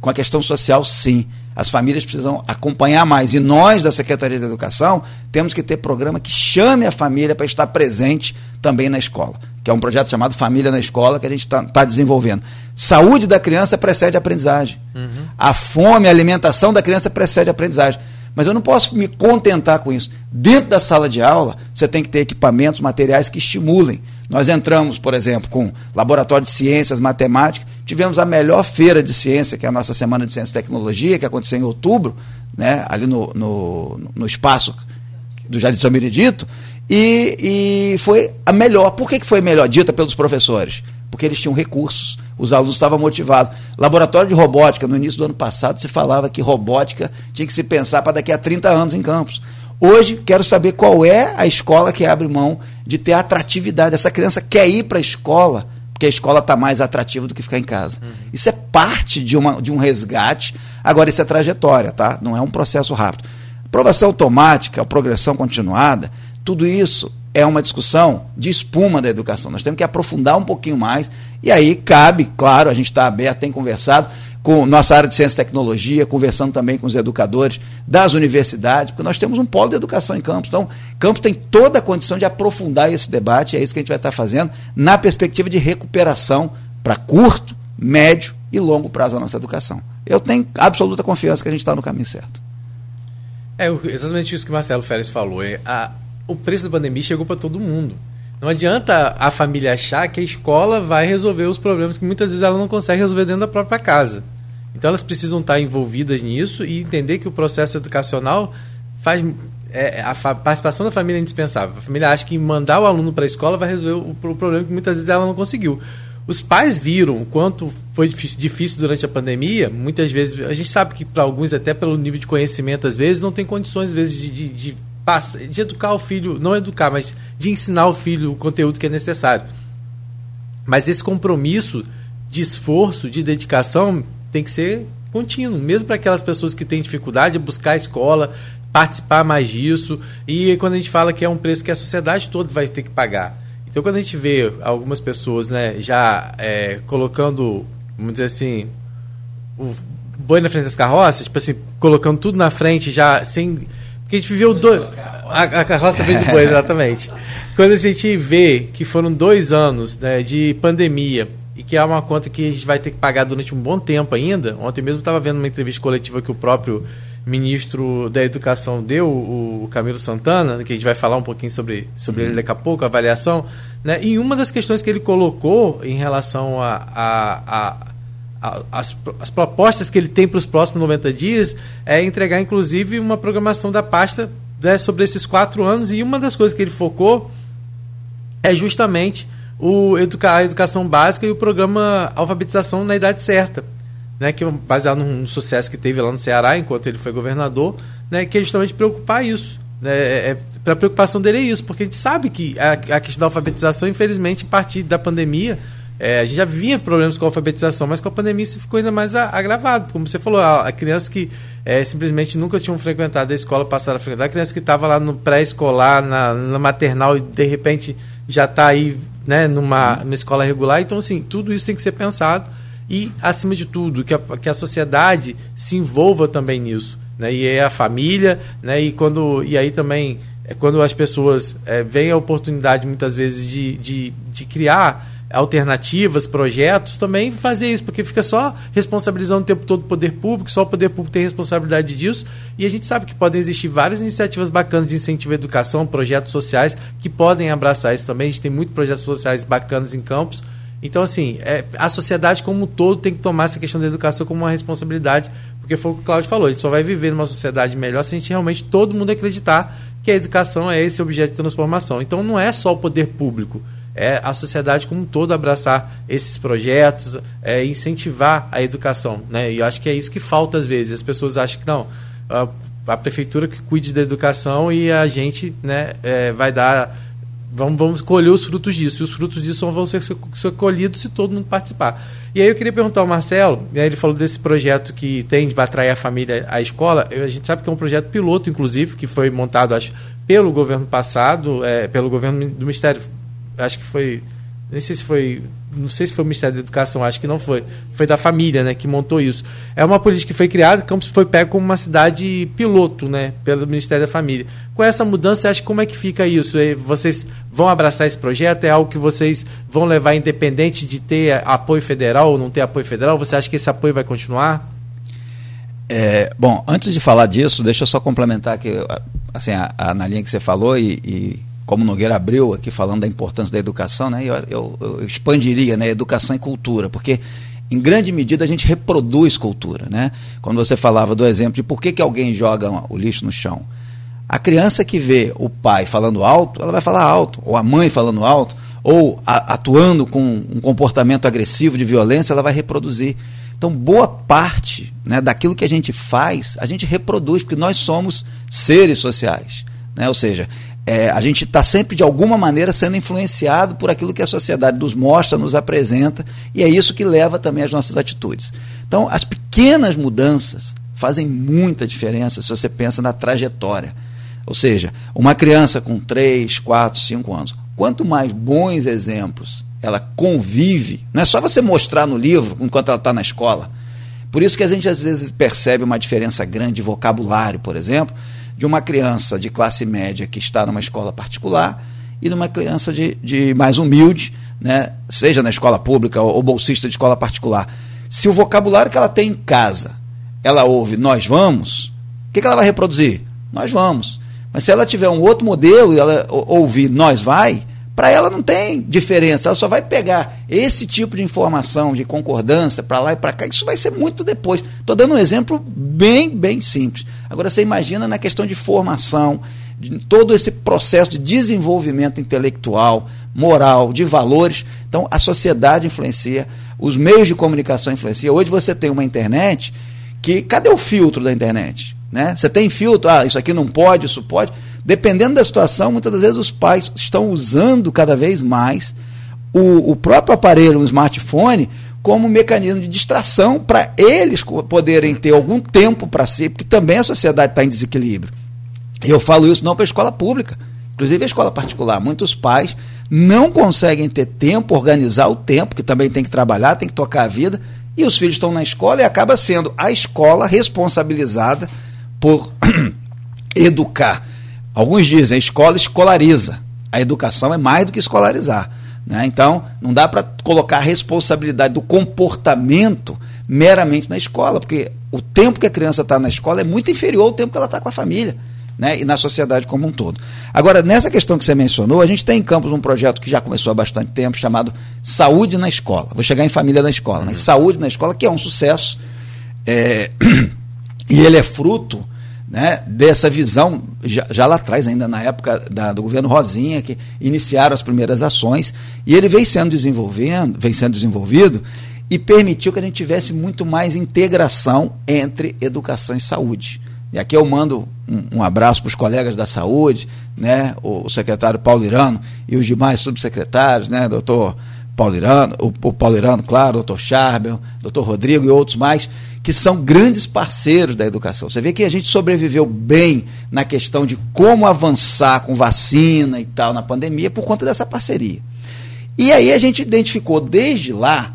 com a questão social, sim. As famílias precisam acompanhar mais. E nós, da Secretaria de Educação, temos que ter programa que chame a família para estar presente também na escola que é um projeto chamado Família na Escola, que a gente está tá desenvolvendo. Saúde da criança precede a aprendizagem. Uhum. A fome, a alimentação da criança precede a aprendizagem. Mas eu não posso me contentar com isso. Dentro da sala de aula, você tem que ter equipamentos, materiais que estimulem. Nós entramos, por exemplo, com laboratório de ciências, matemática, tivemos a melhor feira de ciência, que é a nossa Semana de Ciência e Tecnologia, que aconteceu em outubro, né, ali no, no, no espaço do Jardim São Benedito, e, e foi a melhor. Por que, que foi melhor? Dita pelos professores. Porque eles tinham recursos, os alunos estavam motivados. Laboratório de robótica, no início do ano passado, se falava que robótica tinha que se pensar para daqui a 30 anos em campos. Hoje, quero saber qual é a escola que abre mão de ter atratividade. Essa criança quer ir para a escola, porque a escola está mais atrativa do que ficar em casa. Uhum. Isso é parte de, uma, de um resgate. Agora, isso é trajetória, tá? Não é um processo rápido. Aprovação automática, progressão continuada, tudo isso é uma discussão de espuma da educação. Nós temos que aprofundar um pouquinho mais. E aí cabe, claro, a gente está aberto, tem conversado com nossa área de ciência e tecnologia, conversando também com os educadores das universidades, porque nós temos um polo de educação em Campos. Então, Campos tem toda a condição de aprofundar esse debate, é isso que a gente vai estar fazendo, na perspectiva de recuperação para curto, médio e longo prazo da nossa educação. Eu tenho absoluta confiança que a gente está no caminho certo. É exatamente isso que Marcelo Férez falou. É, a, o preço da pandemia chegou para todo mundo. Não adianta a família achar que a escola vai resolver os problemas que muitas vezes ela não consegue resolver dentro da própria casa. Então elas precisam estar envolvidas nisso e entender que o processo educacional faz é, a participação da família é indispensável. A família acha que mandar o aluno para a escola vai resolver o, o, problema que muitas vezes ela não conseguiu. Os pais viram o quanto foi difícil durante a pandemia. Muitas vezes, a gente sabe que para alguns, até pelo nível de conhecimento, às vezes, não tem condições, às vezes, de, de, de de educar o filho, não educar, mas de ensinar o filho o conteúdo que é necessário. Mas esse compromisso de esforço, de dedicação, tem que ser contínuo, mesmo para aquelas pessoas que têm dificuldade de buscar a escola, participar mais disso. E quando a gente fala que é um preço que a sociedade toda vai ter que pagar. Então, quando a gente vê algumas pessoas né, já é, colocando, vamos dizer assim, o boi na frente das carroças, tipo assim, colocando tudo na frente já sem porque a gente viveu dois. A, a carroça vem depois, (laughs) exatamente. Quando a gente vê que foram dois anos né, de pandemia e que é uma conta que a gente vai ter que pagar durante um bom tempo ainda. Ontem mesmo estava vendo uma entrevista coletiva que o próprio ministro da Educação deu, o Camilo Santana, que a gente vai falar um pouquinho sobre, sobre ele daqui a pouco, a avaliação. Né? E uma das questões que ele colocou em relação a, a, a as, as propostas que ele tem para os próximos 90 dias é entregar, inclusive, uma programação da pasta né, sobre esses quatro anos. E uma das coisas que ele focou é justamente o educa a educação básica e o programa Alfabetização na Idade Certa, né, que é baseado num sucesso que teve lá no Ceará, enquanto ele foi governador, né, que é justamente preocupar isso. Né, é, é a preocupação dele é isso, porque a gente sabe que a, a questão da alfabetização, infelizmente, a partir da pandemia, é, a gente já vinha problemas com a alfabetização, mas com a pandemia isso ficou ainda mais agravado. Como você falou, a, a criança que é, simplesmente nunca tinham frequentado a escola passaram a frequentar, a criança que estava lá no pré-escolar, na, na, maternal e de repente já está aí né, numa, numa escola regular. Então, assim, tudo isso tem que ser pensado e, acima de tudo, que a, que a sociedade se envolva também nisso. Né, e é a família, né, e, quando, e aí também é quando as pessoas é, veem a oportunidade muitas vezes de, de, de criar alternativas, projetos, também fazer isso, porque fica só responsabilizando o tempo todo o poder público, só o poder público tem responsabilidade disso, e a gente sabe que podem existir várias iniciativas bacanas de incentivo à educação, projetos sociais que podem abraçar isso também, a gente tem muitos projetos sociais bacanas em campos, então assim, é, a sociedade como um todo tem que tomar essa questão da educação como uma responsabilidade, porque foi o que o Claudio falou, a gente só vai viver numa sociedade melhor se a gente realmente, todo mundo acreditar que a educação é esse objeto de transformação. Então não é só o poder público, é a sociedade como um todo abraçar esses projetos, é, incentivar a educação. Né? E eu acho que é isso que falta às vezes. As pessoas acham que não, a, a prefeitura que cuide da educação e a gente né, é, vai dar. Vamos, vamos colher os frutos disso. E os frutos disso vão ser, ser colhidos se todo mundo participar. E aí eu queria perguntar ao Marcelo, né, ele falou desse projeto que tem de atrair a família à escola. A gente sabe que é um projeto piloto, inclusive, que foi montado, acho, pelo governo passado, é, pelo governo do Ministério acho que foi, nem sei se foi, não sei se foi o Ministério da Educação, acho que não foi, foi da família, né, que montou isso. É uma política que foi criada, Campos foi pego como uma cidade piloto, né, pelo Ministério da Família. Com essa mudança, acho como é que fica isso? Vocês vão abraçar esse projeto? É algo que vocês vão levar independente de ter apoio federal ou não ter apoio federal? Você acha que esse apoio vai continuar? É, bom, antes de falar disso, deixa eu só complementar que assim, a, a, na linha que você falou e, e como Nogueira abriu aqui falando da importância da educação, né, eu, eu, eu expandiria né, educação e cultura, porque em grande medida a gente reproduz cultura. Né? Quando você falava do exemplo de por que, que alguém joga o lixo no chão. A criança que vê o pai falando alto, ela vai falar alto, ou a mãe falando alto, ou a, atuando com um comportamento agressivo de violência, ela vai reproduzir. Então, boa parte né, daquilo que a gente faz, a gente reproduz, porque nós somos seres sociais. Né? Ou seja, é, a gente está sempre, de alguma maneira, sendo influenciado por aquilo que a sociedade nos mostra, nos apresenta, e é isso que leva também as nossas atitudes. Então, as pequenas mudanças fazem muita diferença se você pensa na trajetória. Ou seja, uma criança com 3, 4, 5 anos, quanto mais bons exemplos ela convive, não é só você mostrar no livro enquanto ela está na escola. Por isso que a gente às vezes percebe uma diferença grande de vocabulário, por exemplo, de uma criança de classe média que está numa escola particular e de uma criança de, de mais humilde, né, seja na escola pública ou, bolsista de escola particular. Se o vocabulário que ela tem em casa, ela ouve nós vamos, o que, que ela vai reproduzir? Nós vamos. Mas se ela tiver um outro modelo e ela ouvir nós vai, para ela não tem diferença, ela só vai pegar esse tipo de informação de concordância para lá e para cá, isso vai ser muito depois. Estou dando um exemplo bem, bem simples. Agora você imagina na questão de formação, de todo esse processo de desenvolvimento intelectual, moral, de valores. Então a sociedade influencia, os meios de comunicação influenciam. Hoje você tem uma internet que cadê o filtro da internet? Né? Você tem filtro, ah, isso aqui não pode, isso pode. Dependendo da situação, muitas das vezes os pais estão usando cada vez mais o, o próprio aparelho, o smartphone, como mecanismo de distração para eles poderem ter algum tempo para si, porque também a sociedade está em desequilíbrio. Eu falo isso não para a escola pública, inclusive a escola particular. Muitos pais não conseguem ter tempo, organizar o tempo, que também tem que trabalhar, tem que tocar a vida, e os filhos estão na escola e acaba sendo a escola responsabilizada por (clears throat) educar. Alguns dizem, a escola escolariza. A educação é mais do que escolarizar. Né? Então, não dá para colocar a responsabilidade do comportamento meramente na escola, porque o tempo que a criança está na escola é muito inferior ao tempo que ela está com a família. Né, e na sociedade como um todo. Agora, nessa questão que você mencionou, a gente tem em Campos um projeto que já começou há bastante tempo, chamado Saúde na Escola. Vou chegar em família na escola, mas Saúde na Escola, que é um sucesso, é, (clears throat) e ele é fruto né, dessa visão, já, já, lá atrás, ainda na época da, do governo Rosinha, que iniciaram as primeiras ações, e ele vem sendo, desenvolvendo, vem sendo desenvolvido e permitiu que a gente tivesse muito mais integração entre educação e saúde. E aqui eu mando um, um abraço para os colegas da saúde, né, o, o, secretário Paulo Irano e os demais subsecretários, né, doutor Paulo Irano, o, o Paulo Irano, claro, doutor Charbel, doutor Rodrigo e outros mais, que são grandes parceiros da educação. Você vê que a gente sobreviveu bem na questão de como avançar com vacina e tal na pandemia por conta dessa parceria. E aí a gente identificou desde lá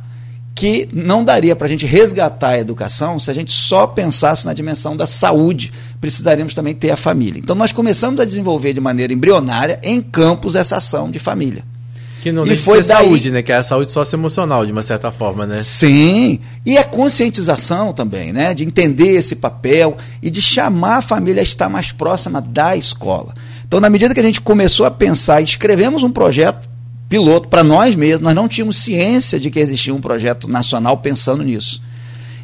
que não daria para a gente resgatar a educação se a gente só pensasse na dimensão da saúde. Precisaríamos também ter a família. Então nós começamos a desenvolver de maneira embrionária em campos essa ação de família. Que não e foi daí... saúde, né? Que é a saúde socioemocional, de uma certa forma, né? Sim. E a conscientização também, né? De entender esse papel e de chamar a família a estar mais próxima da escola. Então, na medida que a gente começou a pensar, escrevemos um projeto piloto para nós mesmos, nós não tínhamos ciência de que existia um projeto nacional pensando nisso.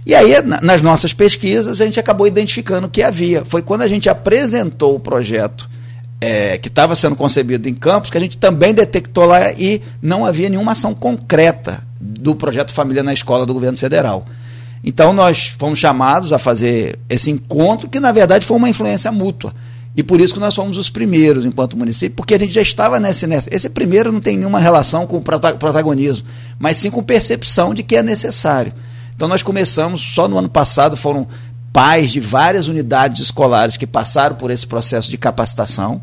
E aí, nas nossas pesquisas, a gente acabou identificando que havia. Foi quando a gente apresentou o projeto é, que estava sendo concebido em Campos, que a gente também detectou lá e não havia nenhuma ação concreta do projeto Família na Escola do governo federal. Então nós fomos chamados a fazer esse encontro, que na verdade foi uma influência mútua. E por isso que nós fomos os primeiros enquanto município, porque a gente já estava nesse, nessa. Esse primeiro não tem nenhuma relação com o protagonismo, mas sim com percepção de que é necessário. Então nós começamos, só no ano passado foram pais de várias unidades escolares que passaram por esse processo de capacitação.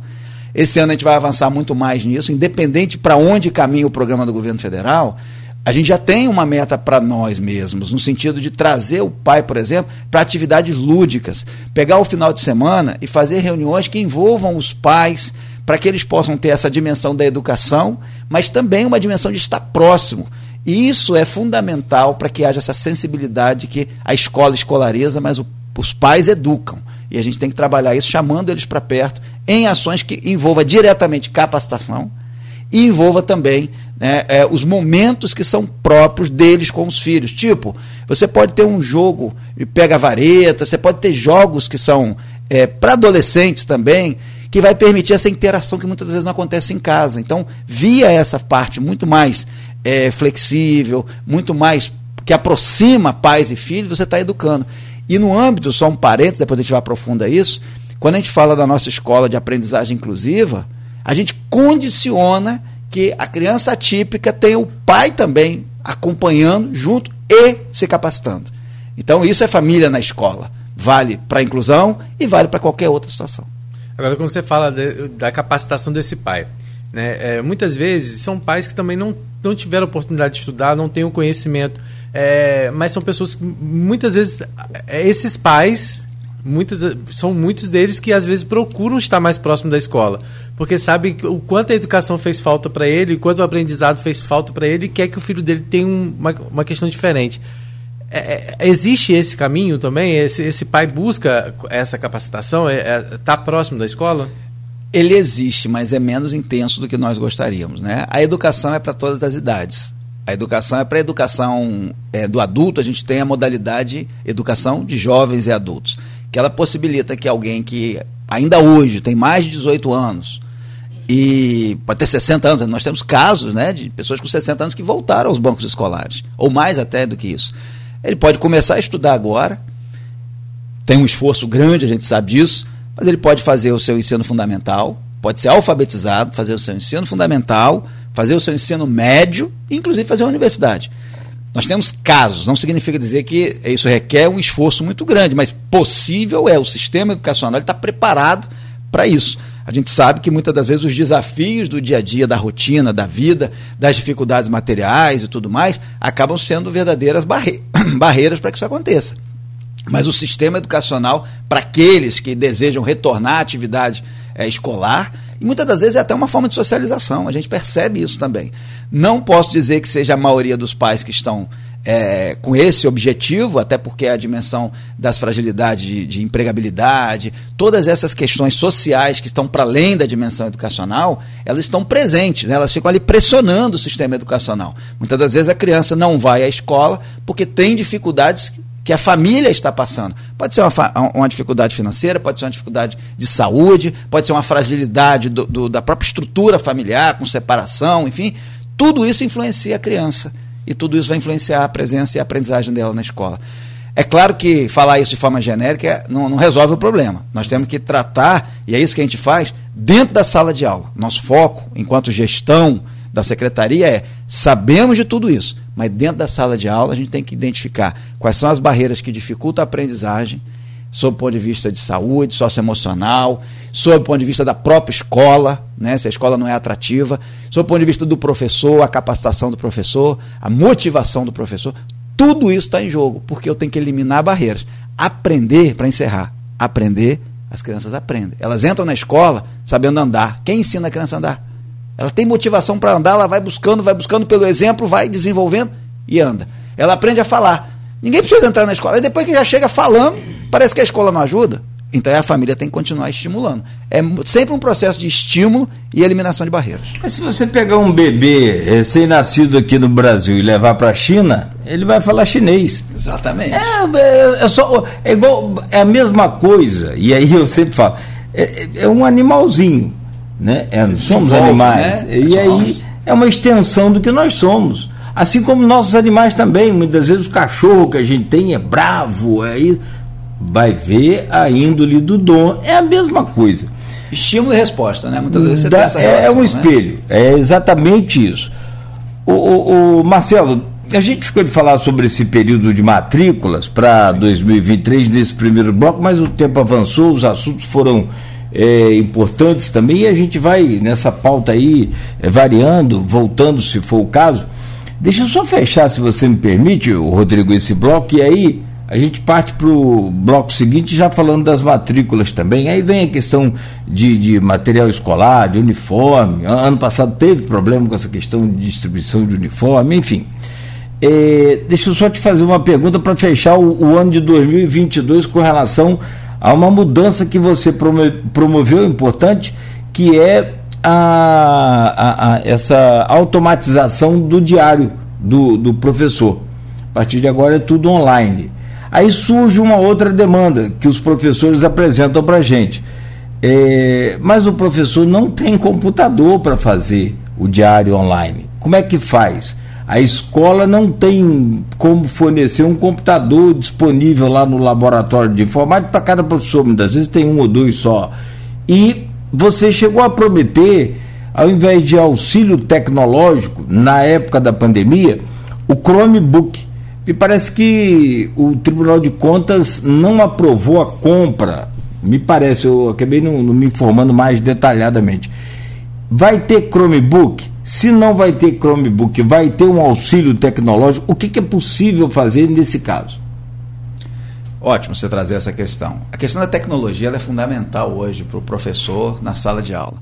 Esse ano a gente vai avançar muito mais nisso, independente para onde caminha o programa do governo federal. A gente já tem uma meta para nós mesmos, no sentido de trazer o pai, por exemplo, para atividades lúdicas. Pegar o final de semana e fazer reuniões que envolvam os pais, para que eles possam ter essa dimensão da educação, mas também uma dimensão de estar próximo. E isso é fundamental para que haja essa sensibilidade que a escola escolariza, mas o os pais educam. E a gente tem que trabalhar isso chamando eles para perto em ações que envolva diretamente capacitação e envolva também né, é, os momentos que são próprios deles com os filhos. Tipo, você pode ter um jogo pega vareta, você pode ter jogos que são é, para adolescentes também, que vai permitir essa interação que muitas vezes não acontece em casa. Então, via essa parte muito mais é, flexível, muito mais que aproxima pais e filhos, você está educando. E no âmbito, só um parênteses, depois a gente vai aprofunda isso, quando a gente fala da nossa escola de aprendizagem inclusiva, a gente condiciona que a criança atípica tenha o pai também acompanhando junto e se capacitando. Então isso é família na escola. Vale para a inclusão e vale para qualquer outra situação. Agora, quando você fala de, da capacitação desse pai, né, é, muitas vezes são pais que também não, não tiveram oportunidade de estudar, não têm o conhecimento é, mas são pessoas que muitas vezes é, esses pais muitas, são muitos deles que às vezes procuram estar mais próximo da escola, porque sabem o quanto a educação fez falta para ele, o quanto o aprendizado fez falta para ele e quer que o filho dele tenha uma, uma questão diferente. É, é, existe esse caminho também? Esse, esse pai busca essa capacitação? Está é, tá próximo da escola? Ele existe, mas é menos intenso do que nós gostaríamos. Né? A educação é para todas as idades. A educação é para a educação é, do adulto, a gente tem a modalidade educação de jovens e adultos, que ela possibilita que alguém que ainda hoje tem mais de 18 anos e pode ter 60 anos, nós temos casos né, de pessoas com 60 anos que voltaram aos bancos escolares, ou mais até do que isso. Ele pode começar a estudar agora, tem um esforço grande, a gente sabe disso, mas ele pode fazer o seu ensino fundamental, pode ser alfabetizado, fazer o seu ensino fundamental, fazer o seu ensino médio inclusive, fazer a universidade. Nós temos casos, não significa dizer que isso requer um esforço muito grande, mas possível é. O sistema educacional está preparado para isso. A gente sabe que muitas das vezes os desafios do dia a dia, da rotina, da vida, das dificuldades materiais e tudo mais, acabam sendo verdadeiras barre (coughs) barreiras para que isso aconteça. Mas o sistema educacional, para aqueles que desejam retornar à atividade é, escolar, e muitas das vezes é até uma forma de socialização, a gente percebe isso também. Não posso dizer que seja a maioria dos pais que estão é, com esse objetivo, até porque a dimensão das fragilidades de, de empregabilidade, todas essas questões sociais que estão para além da dimensão educacional, elas estão presentes, né? elas ficam ali pressionando o sistema educacional. Muitas das vezes a criança não vai à escola porque tem dificuldades que a família está passando. Pode ser uma, uma dificuldade financeira, pode ser uma dificuldade de saúde, pode ser uma fragilidade do, do, da própria estrutura familiar, com separação, enfim. Tudo isso influencia a criança. E tudo isso vai influenciar a presença e a aprendizagem dela na escola. É claro que falar isso de forma genérica não, não, resolve o problema. Nós temos que tratar, e é isso que a gente faz, dentro da sala de aula. Nosso foco, enquanto gestão da secretaria, é sabemos de tudo isso, mas dentro da sala de aula a gente tem que identificar quais são as barreiras que dificultam a aprendizagem, sob o ponto de vista de saúde, socioemocional, sob o ponto de vista da própria escola, né, se a escola não é atrativa, sob o ponto de vista do professor, a capacitação do professor, a motivação do professor, tudo isso está em jogo, porque eu tenho que eliminar barreiras. Aprender, para encerrar, aprender, as crianças aprendem. Elas entram na escola sabendo andar. Quem ensina a criança a andar? Ela tem motivação para andar, ela vai buscando, vai buscando pelo exemplo, vai desenvolvendo e anda. Ela aprende a falar. Ninguém precisa entrar na escola. E depois que já chega falando, parece que a escola não ajuda. Então a família tem que continuar estimulando. É sempre um processo de estímulo e eliminação de barreiras. Mas se você pegar um bebê recém-nascido aqui no Brasil e levar para a China, ele vai falar chinês. Exatamente. É, é, é, só, é igual, é a mesma coisa. E aí eu sempre falo, é, é um animalzinho, né? É, somos animais. Né? E somos. aí é uma extensão do que nós somos. Assim como nossos animais também, muitas vezes o cachorro que a gente tem é bravo, é isso vai ver a índole do dom. É a mesma coisa. Estímulo e resposta, né? Muitas vezes você da, tem essa relação, É um né? espelho, né? é exatamente isso. O, o, o, Marcelo, a gente ficou de falar sobre esse período de matrículas para 2023 nesse primeiro bloco, mas o tempo avançou, os assuntos foram é, importantes também e a gente vai nessa pauta aí é, variando, voltando se for o caso. Deixa eu só fechar, se você me permite, Rodrigo, esse bloco, e aí a gente parte para o bloco seguinte já falando das matrículas também. Aí vem a questão de, de, material escolar, de uniforme. Ano passado teve problema com essa questão de distribuição de uniforme, enfim. É, deixa eu só te fazer uma pergunta para fechar o, o, ano de 2022 com relação a uma mudança que você promoveu importante, que é a, a, a essa automatização do diário do, do professor. A partir de agora é tudo online. Aí surge uma outra demanda que os professores apresentam para a gente. É, mas o professor não tem computador para fazer o diário online. Como é que faz? A escola não tem como fornecer um computador disponível lá no laboratório de informática para cada professor, muitas vezes tem um ou dois só. E você chegou a prometer, ao invés de auxílio tecnológico, na época da pandemia, o Chromebook me parece que o Tribunal de Contas não aprovou a compra. Me parece, eu acabei não, não me informando mais detalhadamente. Vai ter Chromebook? Se não vai ter Chromebook, vai ter um auxílio tecnológico. O que, que é possível fazer nesse caso? Ótimo você trazer essa questão. A questão da tecnologia é fundamental hoje para o professor na sala de aula.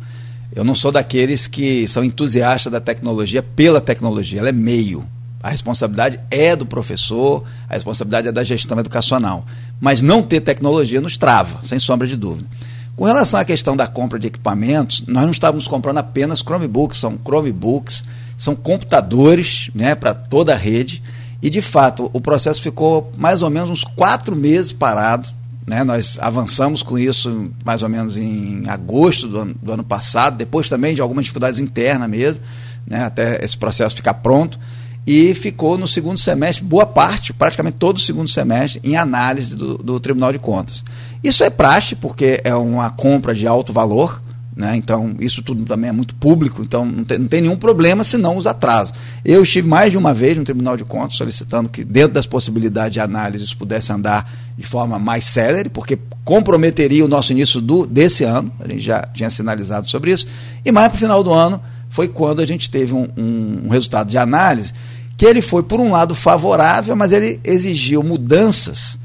Eu não sou daqueles que são entusiastas da tecnologia pela tecnologia, ela é meio. A responsabilidade é do professor, a responsabilidade é da gestão educacional. Mas não ter tecnologia nos trava, sem sombra de dúvida. Com relação à questão da compra de equipamentos, nós não estávamos comprando apenas Chromebooks, são Chromebooks, são computadores né, para toda a rede. E, de fato, o processo ficou mais ou menos uns quatro meses parado. Né? Nós avançamos com isso mais ou menos em agosto do ano, do ano passado, depois também de algumas dificuldades internas mesmo, né? até esse processo ficar pronto e ficou no segundo semestre, boa parte, praticamente todo o segundo semestre, em análise do, do Tribunal de Contas. Isso é praxe, porque é uma compra de alto valor, né? então isso tudo também é muito público, então não tem, não tem nenhum problema se não os atrasos. Eu estive mais de uma vez no Tribunal de Contas solicitando que, dentro das possibilidades de análise, isso pudesse andar de forma mais célere, porque comprometeria o nosso início do, desse ano, a gente já tinha sinalizado sobre isso, e mais para o final do ano foi quando a gente teve um, um resultado de análise que ele foi, por um lado, favorável, mas ele exigiu mudanças,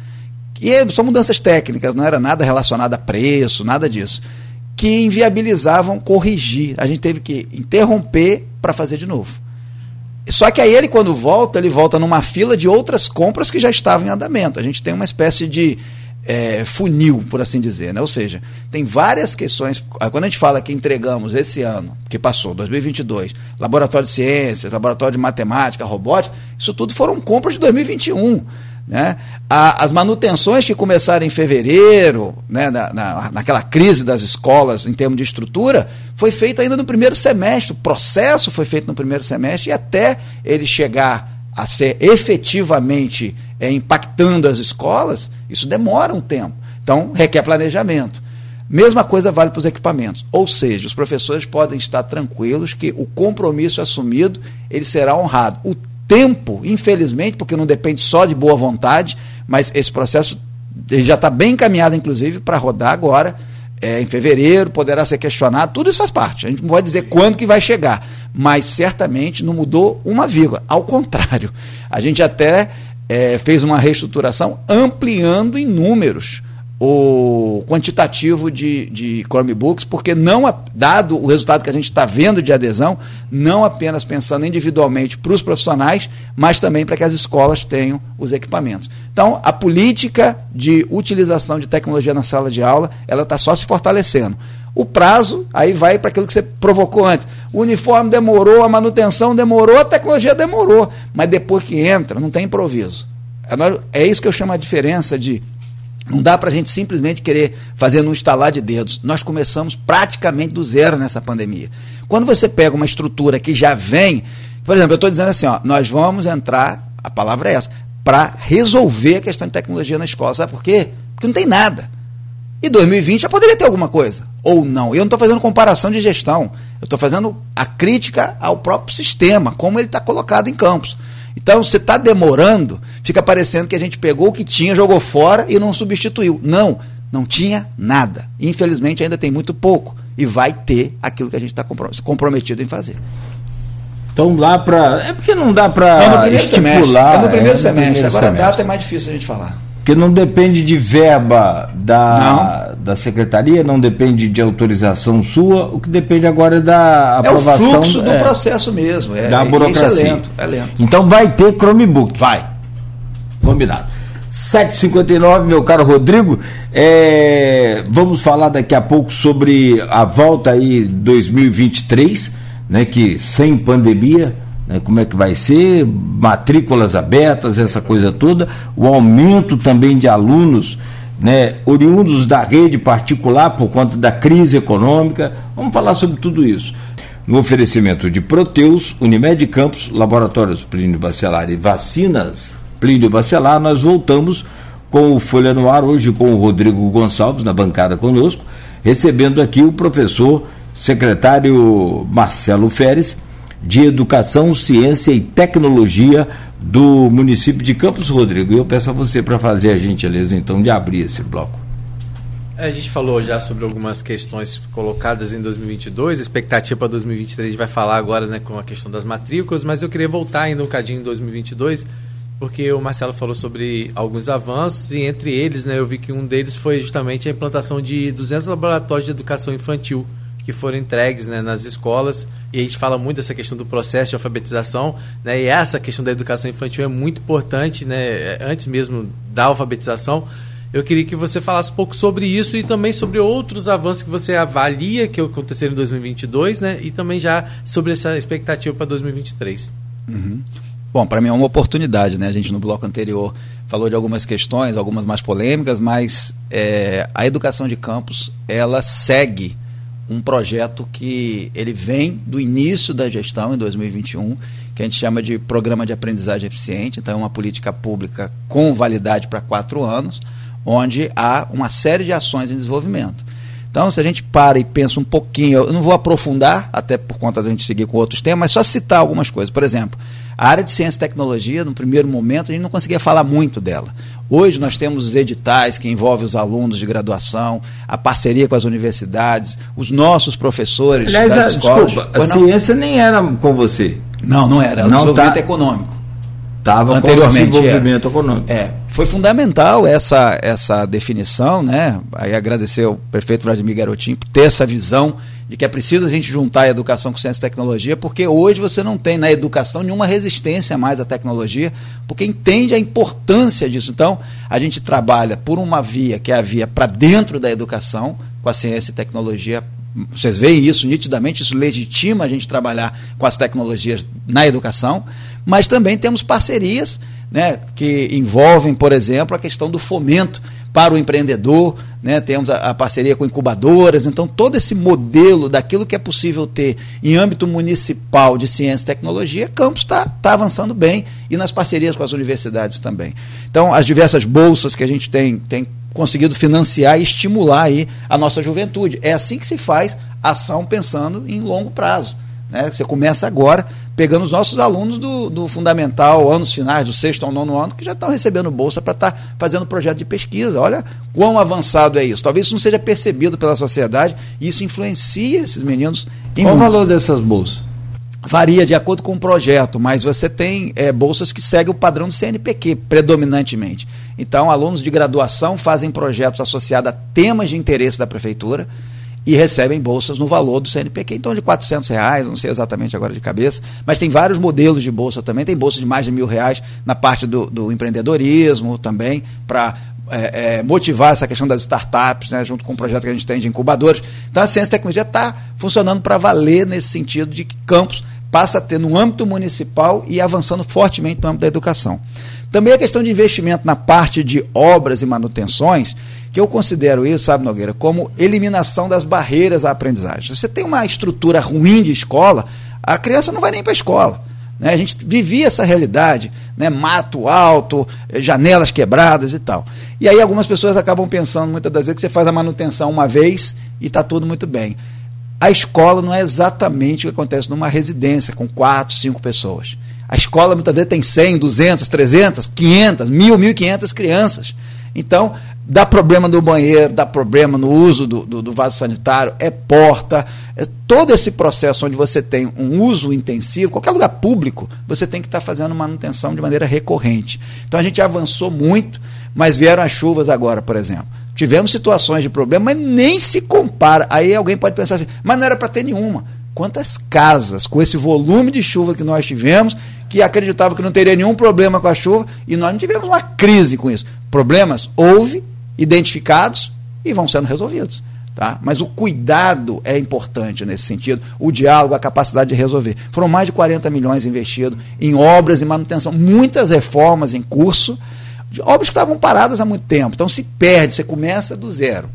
e são mudanças técnicas, não era nada relacionado a preço, nada disso, que inviabilizavam corrigir. A gente teve que interromper para fazer de novo. Só que aí ele, quando volta, ele volta numa fila de outras compras que já estavam em andamento. A gente tem uma espécie de é, funil, por assim dizer. Né? Ou seja, tem várias questões. Ah, quando a gente fala que entregamos esse ano, que passou, 2022, laboratório de ciências, laboratório de matemática, robótica, isso tudo foram compras de 2021. Né? as manutenções que começaram em fevereiro, né, na, na, naquela crise das escolas em termos de estrutura, foi feita ainda no primeiro semestre. O processo foi feito no primeiro semestre e até ele chegar a ser efetivamente é, impactando as escolas, isso demora um tempo. Então, requer planejamento. Mesma coisa vale para os equipamentos. Ou seja, os professores podem estar tranquilos que o compromisso assumido ele será honrado. O tempo, infelizmente, porque não depende só de boa vontade, mas esse processo já está bem encaminhado, inclusive, para rodar agora é, em fevereiro, poderá ser questionado, tudo isso faz parte. A gente não pode dizer quando que vai chegar, mas certamente não mudou uma vírgula. Ao contrário, a gente até é, fez uma reestruturação ampliando em números o quantitativo de, de Chromebooks, porque não, dado o resultado que a gente está vendo de adesão, não apenas pensando individualmente para os profissionais, mas também para que as escolas tenham os equipamentos. Então, a política de utilização de tecnologia na sala de aula, ela está só se fortalecendo. O prazo, aí vai para aquilo que você provocou antes. O uniforme demorou, a manutenção demorou, a tecnologia demorou. Mas depois que entra, não tem improviso. É, é isso que eu chamo a diferença de não dá para a gente simplesmente querer fazer num estalar de dedos. Nós começamos praticamente do zero nessa pandemia. Quando você pega uma estrutura que já vem, por exemplo, eu estou dizendo assim, ó, nós vamos entrar, a palavra é essa, para resolver a questão de tecnologia na escola. Sabe por quê? Porque não tem nada. E 2020 já poderia ter alguma coisa. Ou não. Eu não estou fazendo comparação de gestão. Eu estou fazendo a crítica ao próprio sistema, como ele está colocado em campos. Então, você está demorando, fica parecendo que a gente pegou o que tinha, jogou fora e não substituiu. Não, não tinha nada. Infelizmente, ainda tem muito pouco. E vai ter aquilo que a gente está comprometido em fazer. Então lá para. É porque não dá para. É no primeiro semestre. É no primeiro é semestre. Primeiro Agora semestre. a data é mais difícil a gente falar. Porque não depende de verba da, da secretaria, não depende de autorização sua, o que depende agora é da aprovação. É o fluxo do é, processo mesmo. É, da burocracia. Isso é lento, é lento. Então vai ter Chromebook. Vai. Combinado. 7h59, meu caro Rodrigo. É, vamos falar daqui a pouco sobre a volta aí 2023, né? Que sem pandemia né, como é que vai ser, matrículas abertas, essa coisa toda, o aumento também de alunos né, oriundos da rede particular por conta da crise econômica. Vamos falar sobre tudo isso. No oferecimento de Proteus, Unimed Campos, Laboratórios Plínio Bacelar e Vacinas Plínio Bacelar, nós voltamos com o Folha no Ar, hoje com o Rodrigo Gonçalves na bancada conosco, recebendo aqui o professor secretário Marcelo Feres de Educação, Ciência e Tecnologia do município de Campos Rodrigo. E eu peço a você para fazer a gentileza, então, de abrir esse bloco. É, a gente falou já sobre algumas questões colocadas em 2022, a expectativa para 2023 a gente vai falar agora né, com a questão das matrículas, mas eu queria voltar ainda um bocadinho em 2022, porque o Marcelo falou sobre alguns avanços e entre eles né, eu vi que um deles foi justamente a implantação de 200 laboratórios de educação infantil que foram entregues né, nas escolas. E a gente fala muito dessa questão do processo de alfabetização, né, e essa questão da educação infantil é muito importante, né, antes mesmo da alfabetização. Eu queria que você falasse um pouco sobre isso e também sobre outros avanços que você avalia que aconteceram em 2022, né? E também já sobre essa expectativa para 2023. Uhum. Bom, para mim é uma oportunidade, né? A gente no bloco anterior falou de algumas questões, algumas mais polêmicas, mas é, a educação de campus ela segue um projeto que ele vem do início da gestão, em 2021, que a gente chama de Programa de Aprendizagem Eficiente. Então, é uma política pública com validade para quatro anos, onde há uma série de ações em desenvolvimento. Então, se a gente para e pensa um pouquinho, eu não vou aprofundar, até por conta da gente seguir com outros temas, mas só citar algumas coisas. Por exemplo, a área de ciência e tecnologia, no primeiro momento, a gente não conseguia falar muito dela. Hoje nós temos os editais que envolvem os alunos de graduação, a parceria com as universidades, os nossos professores Aliás, das a, escolas. Desculpa, a ciência nem era com você. Não, não era. Era não desenvolvimento tá... econômico. Estava anteriormente. Desenvolvimento é. econômico. É, foi fundamental essa, essa definição, né? Aí agradecer ao prefeito Vladimir Garotinho por ter essa visão de que é preciso a gente juntar a educação com ciência e tecnologia, porque hoje você não tem na educação nenhuma resistência mais à tecnologia, porque entende a importância disso. Então, a gente trabalha por uma via que é a via para dentro da educação, com a ciência e tecnologia. Vocês veem isso nitidamente, isso legitima a gente trabalhar com as tecnologias na educação, mas também temos parcerias né, que envolvem, por exemplo, a questão do fomento para o empreendedor, né? temos a, a, parceria com incubadoras, então todo esse modelo daquilo que é possível ter em âmbito municipal de ciência e tecnologia, Campos está tá avançando bem e nas parcerias com as universidades também. Então, as diversas bolsas que a gente tem, tem conseguido financiar e estimular aí a nossa juventude. É assim que se faz ação pensando em longo prazo. Né? Você começa agora pegando os nossos alunos do, do fundamental, anos finais, do sexto ao nono ano, que já estão recebendo bolsa para estar tá fazendo projeto de pesquisa. Olha quão avançado é isso. Talvez isso não seja percebido pela sociedade e isso influencia esses meninos. Qual o valor dessas bolsas? Varia de acordo com o projeto, mas você tem é, bolsas que seguem o padrão do CNPq, predominantemente. Então, alunos de graduação fazem projetos associados a temas de interesse da prefeitura e recebem bolsas no valor do CNPq, então de 400 reais, não sei exatamente agora de cabeça, mas tem vários modelos de bolsa também, tem bolsa de mais de mil reais na parte do, do empreendedorismo também, para é, é, motivar essa questão das startups, né, junto com o projeto que a gente tem de incubadores. Então a ciência e tecnologia está funcionando para valer nesse sentido de que Campos passa a ter no âmbito municipal e avançando fortemente no âmbito da educação. Também a questão de investimento na parte de obras e manutenções, que eu considero isso, sabe, Nogueira, como eliminação das barreiras à aprendizagem. Você tem uma estrutura ruim de escola, a criança não vai nem para a escola. Né? A gente vivia essa realidade, né? mato alto, janelas quebradas e tal. E aí algumas pessoas acabam pensando muitas das vezes que você faz a manutenção uma vez e está tudo muito bem. A escola não é exatamente o que acontece numa residência com quatro, cinco pessoas. A escola muitas vezes tem 100, 200, 300, 500, 1.000, 1.500 crianças. Então, dá problema no banheiro, dá problema no uso do, do, do, vaso sanitário, é porta. É todo esse processo onde você tem um uso intensivo, qualquer lugar público, você tem que estar tá fazendo manutenção de maneira recorrente. Então a gente avançou muito, mas vieram as chuvas agora, por exemplo. Tivemos situações de problema, mas nem se compara. Aí alguém pode pensar assim, mas não era para ter nenhuma. Quantas casas, com esse volume de chuva que nós tivemos, que acreditava que não teria nenhum problema com a chuva e nós não tivemos uma crise com isso. Problemas houve, identificados e vão sendo resolvidos. Tá? Mas o cuidado é importante nesse sentido, o diálogo, a capacidade de resolver. Foram mais de 40 milhões investidos em obras e manutenção, muitas reformas em curso, obras que estavam paradas há muito tempo. Então se perde, você começa do zero.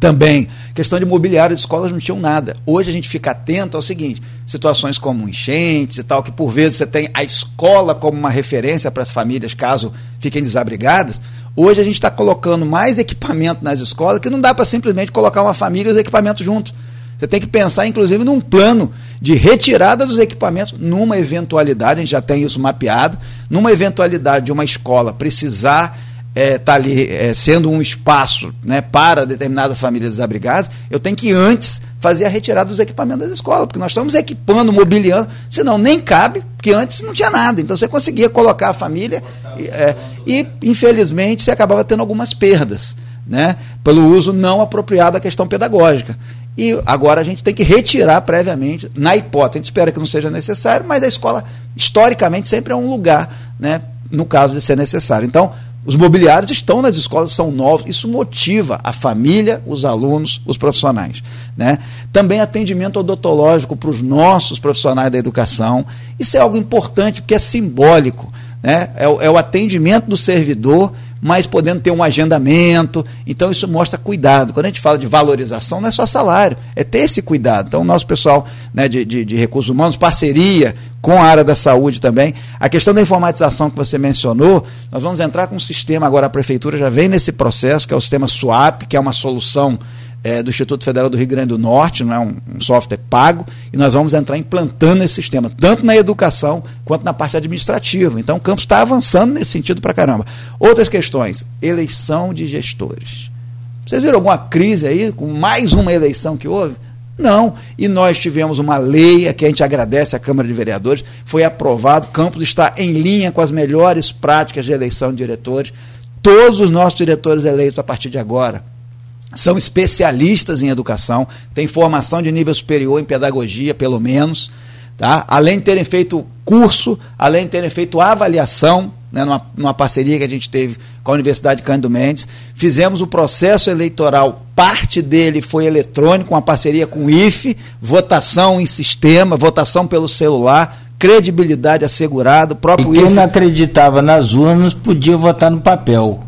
Também, questão de mobiliário de escolas não tinham nada. Hoje a gente fica atento ao seguinte: situações como enchentes e tal, que por vezes você tem a escola como uma referência para as famílias caso fiquem desabrigadas. Hoje a gente está colocando mais equipamento nas escolas que não dá para simplesmente colocar uma família e os equipamentos juntos. Você tem que pensar, inclusive, num plano de retirada dos equipamentos numa eventualidade, a gente já tem isso mapeado, numa eventualidade de uma escola precisar está é, tá ali é, sendo um espaço né, para determinadas famílias desabrigadas, eu tenho que antes fazer a retirada dos equipamentos da escola, porque nós estamos equipando, mobiliando, senão nem cabe, porque antes não tinha nada. Então você conseguia colocar a família é, e, infelizmente, você acabava tendo algumas perdas, né, pelo uso não apropriado da questão pedagógica. E agora a gente tem que retirar previamente, na hipótese, a gente espera que não seja necessário, mas a escola, historicamente, sempre é um lugar, né, no caso de ser necessário. Então, os mobiliários estão nas escolas, são novos. Isso motiva a família, os alunos, os profissionais. Né? Também atendimento odontológico para os nossos profissionais da educação. Isso é algo importante, porque é simbólico. Né? É, é o atendimento do servidor mas podendo ter um agendamento. Então, isso mostra cuidado. Quando a gente fala de valorização, não é só salário, é ter esse cuidado. Então, o nosso pessoal né, de, de, de recursos humanos, parceria com a área da saúde também. A questão da informatização que você mencionou, nós vamos entrar com um sistema, agora a prefeitura já vem nesse processo, que é o sistema SWAP, que é uma solução é, do Instituto Federal do Rio Grande do Norte, não é um, um, software pago, e nós vamos entrar implantando esse sistema, tanto na educação quanto na parte administrativa. Então o campus está avançando nesse sentido para caramba. Outras questões, eleição de gestores. Vocês viram alguma crise aí, com mais uma eleição que houve? Não. E nós tivemos uma lei, que a gente agradece à Câmara de Vereadores, foi aprovado, o campus está em linha com as melhores práticas de eleição de diretores. Todos os nossos diretores eleitos a partir de agora são especialistas em educação, têm formação de nível superior em pedagogia, pelo menos, tá? além de terem feito curso, além de terem feito avaliação, né, numa, numa parceria que a gente teve com a Universidade Cândido Mendes, fizemos o processo eleitoral, parte dele foi eletrônico, uma parceria com o IFE, votação em sistema, votação pelo celular, credibilidade assegurada, o próprio e quem IFE... não acreditava nas urnas podia votar no papel.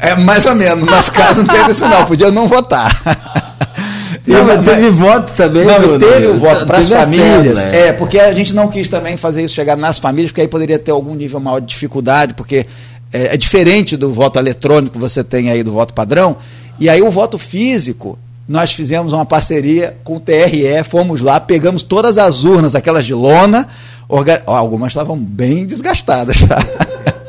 É mais ou menos. No nosso (laughs) caso não teve isso não, podia não votar. Não, mas teve voto também. Não, teve o voto para as famílias. É, porque a gente não quis também fazer isso chegar nas famílias, porque aí poderia ter algum nível maior de dificuldade, porque é, é diferente do voto eletrônico que você tem aí do voto padrão. E aí o voto físico, nós fizemos uma parceria com o TRE, fomos lá, pegamos todas as urnas, aquelas de lona, orga... algumas estavam bem desgastadas, tá? (laughs)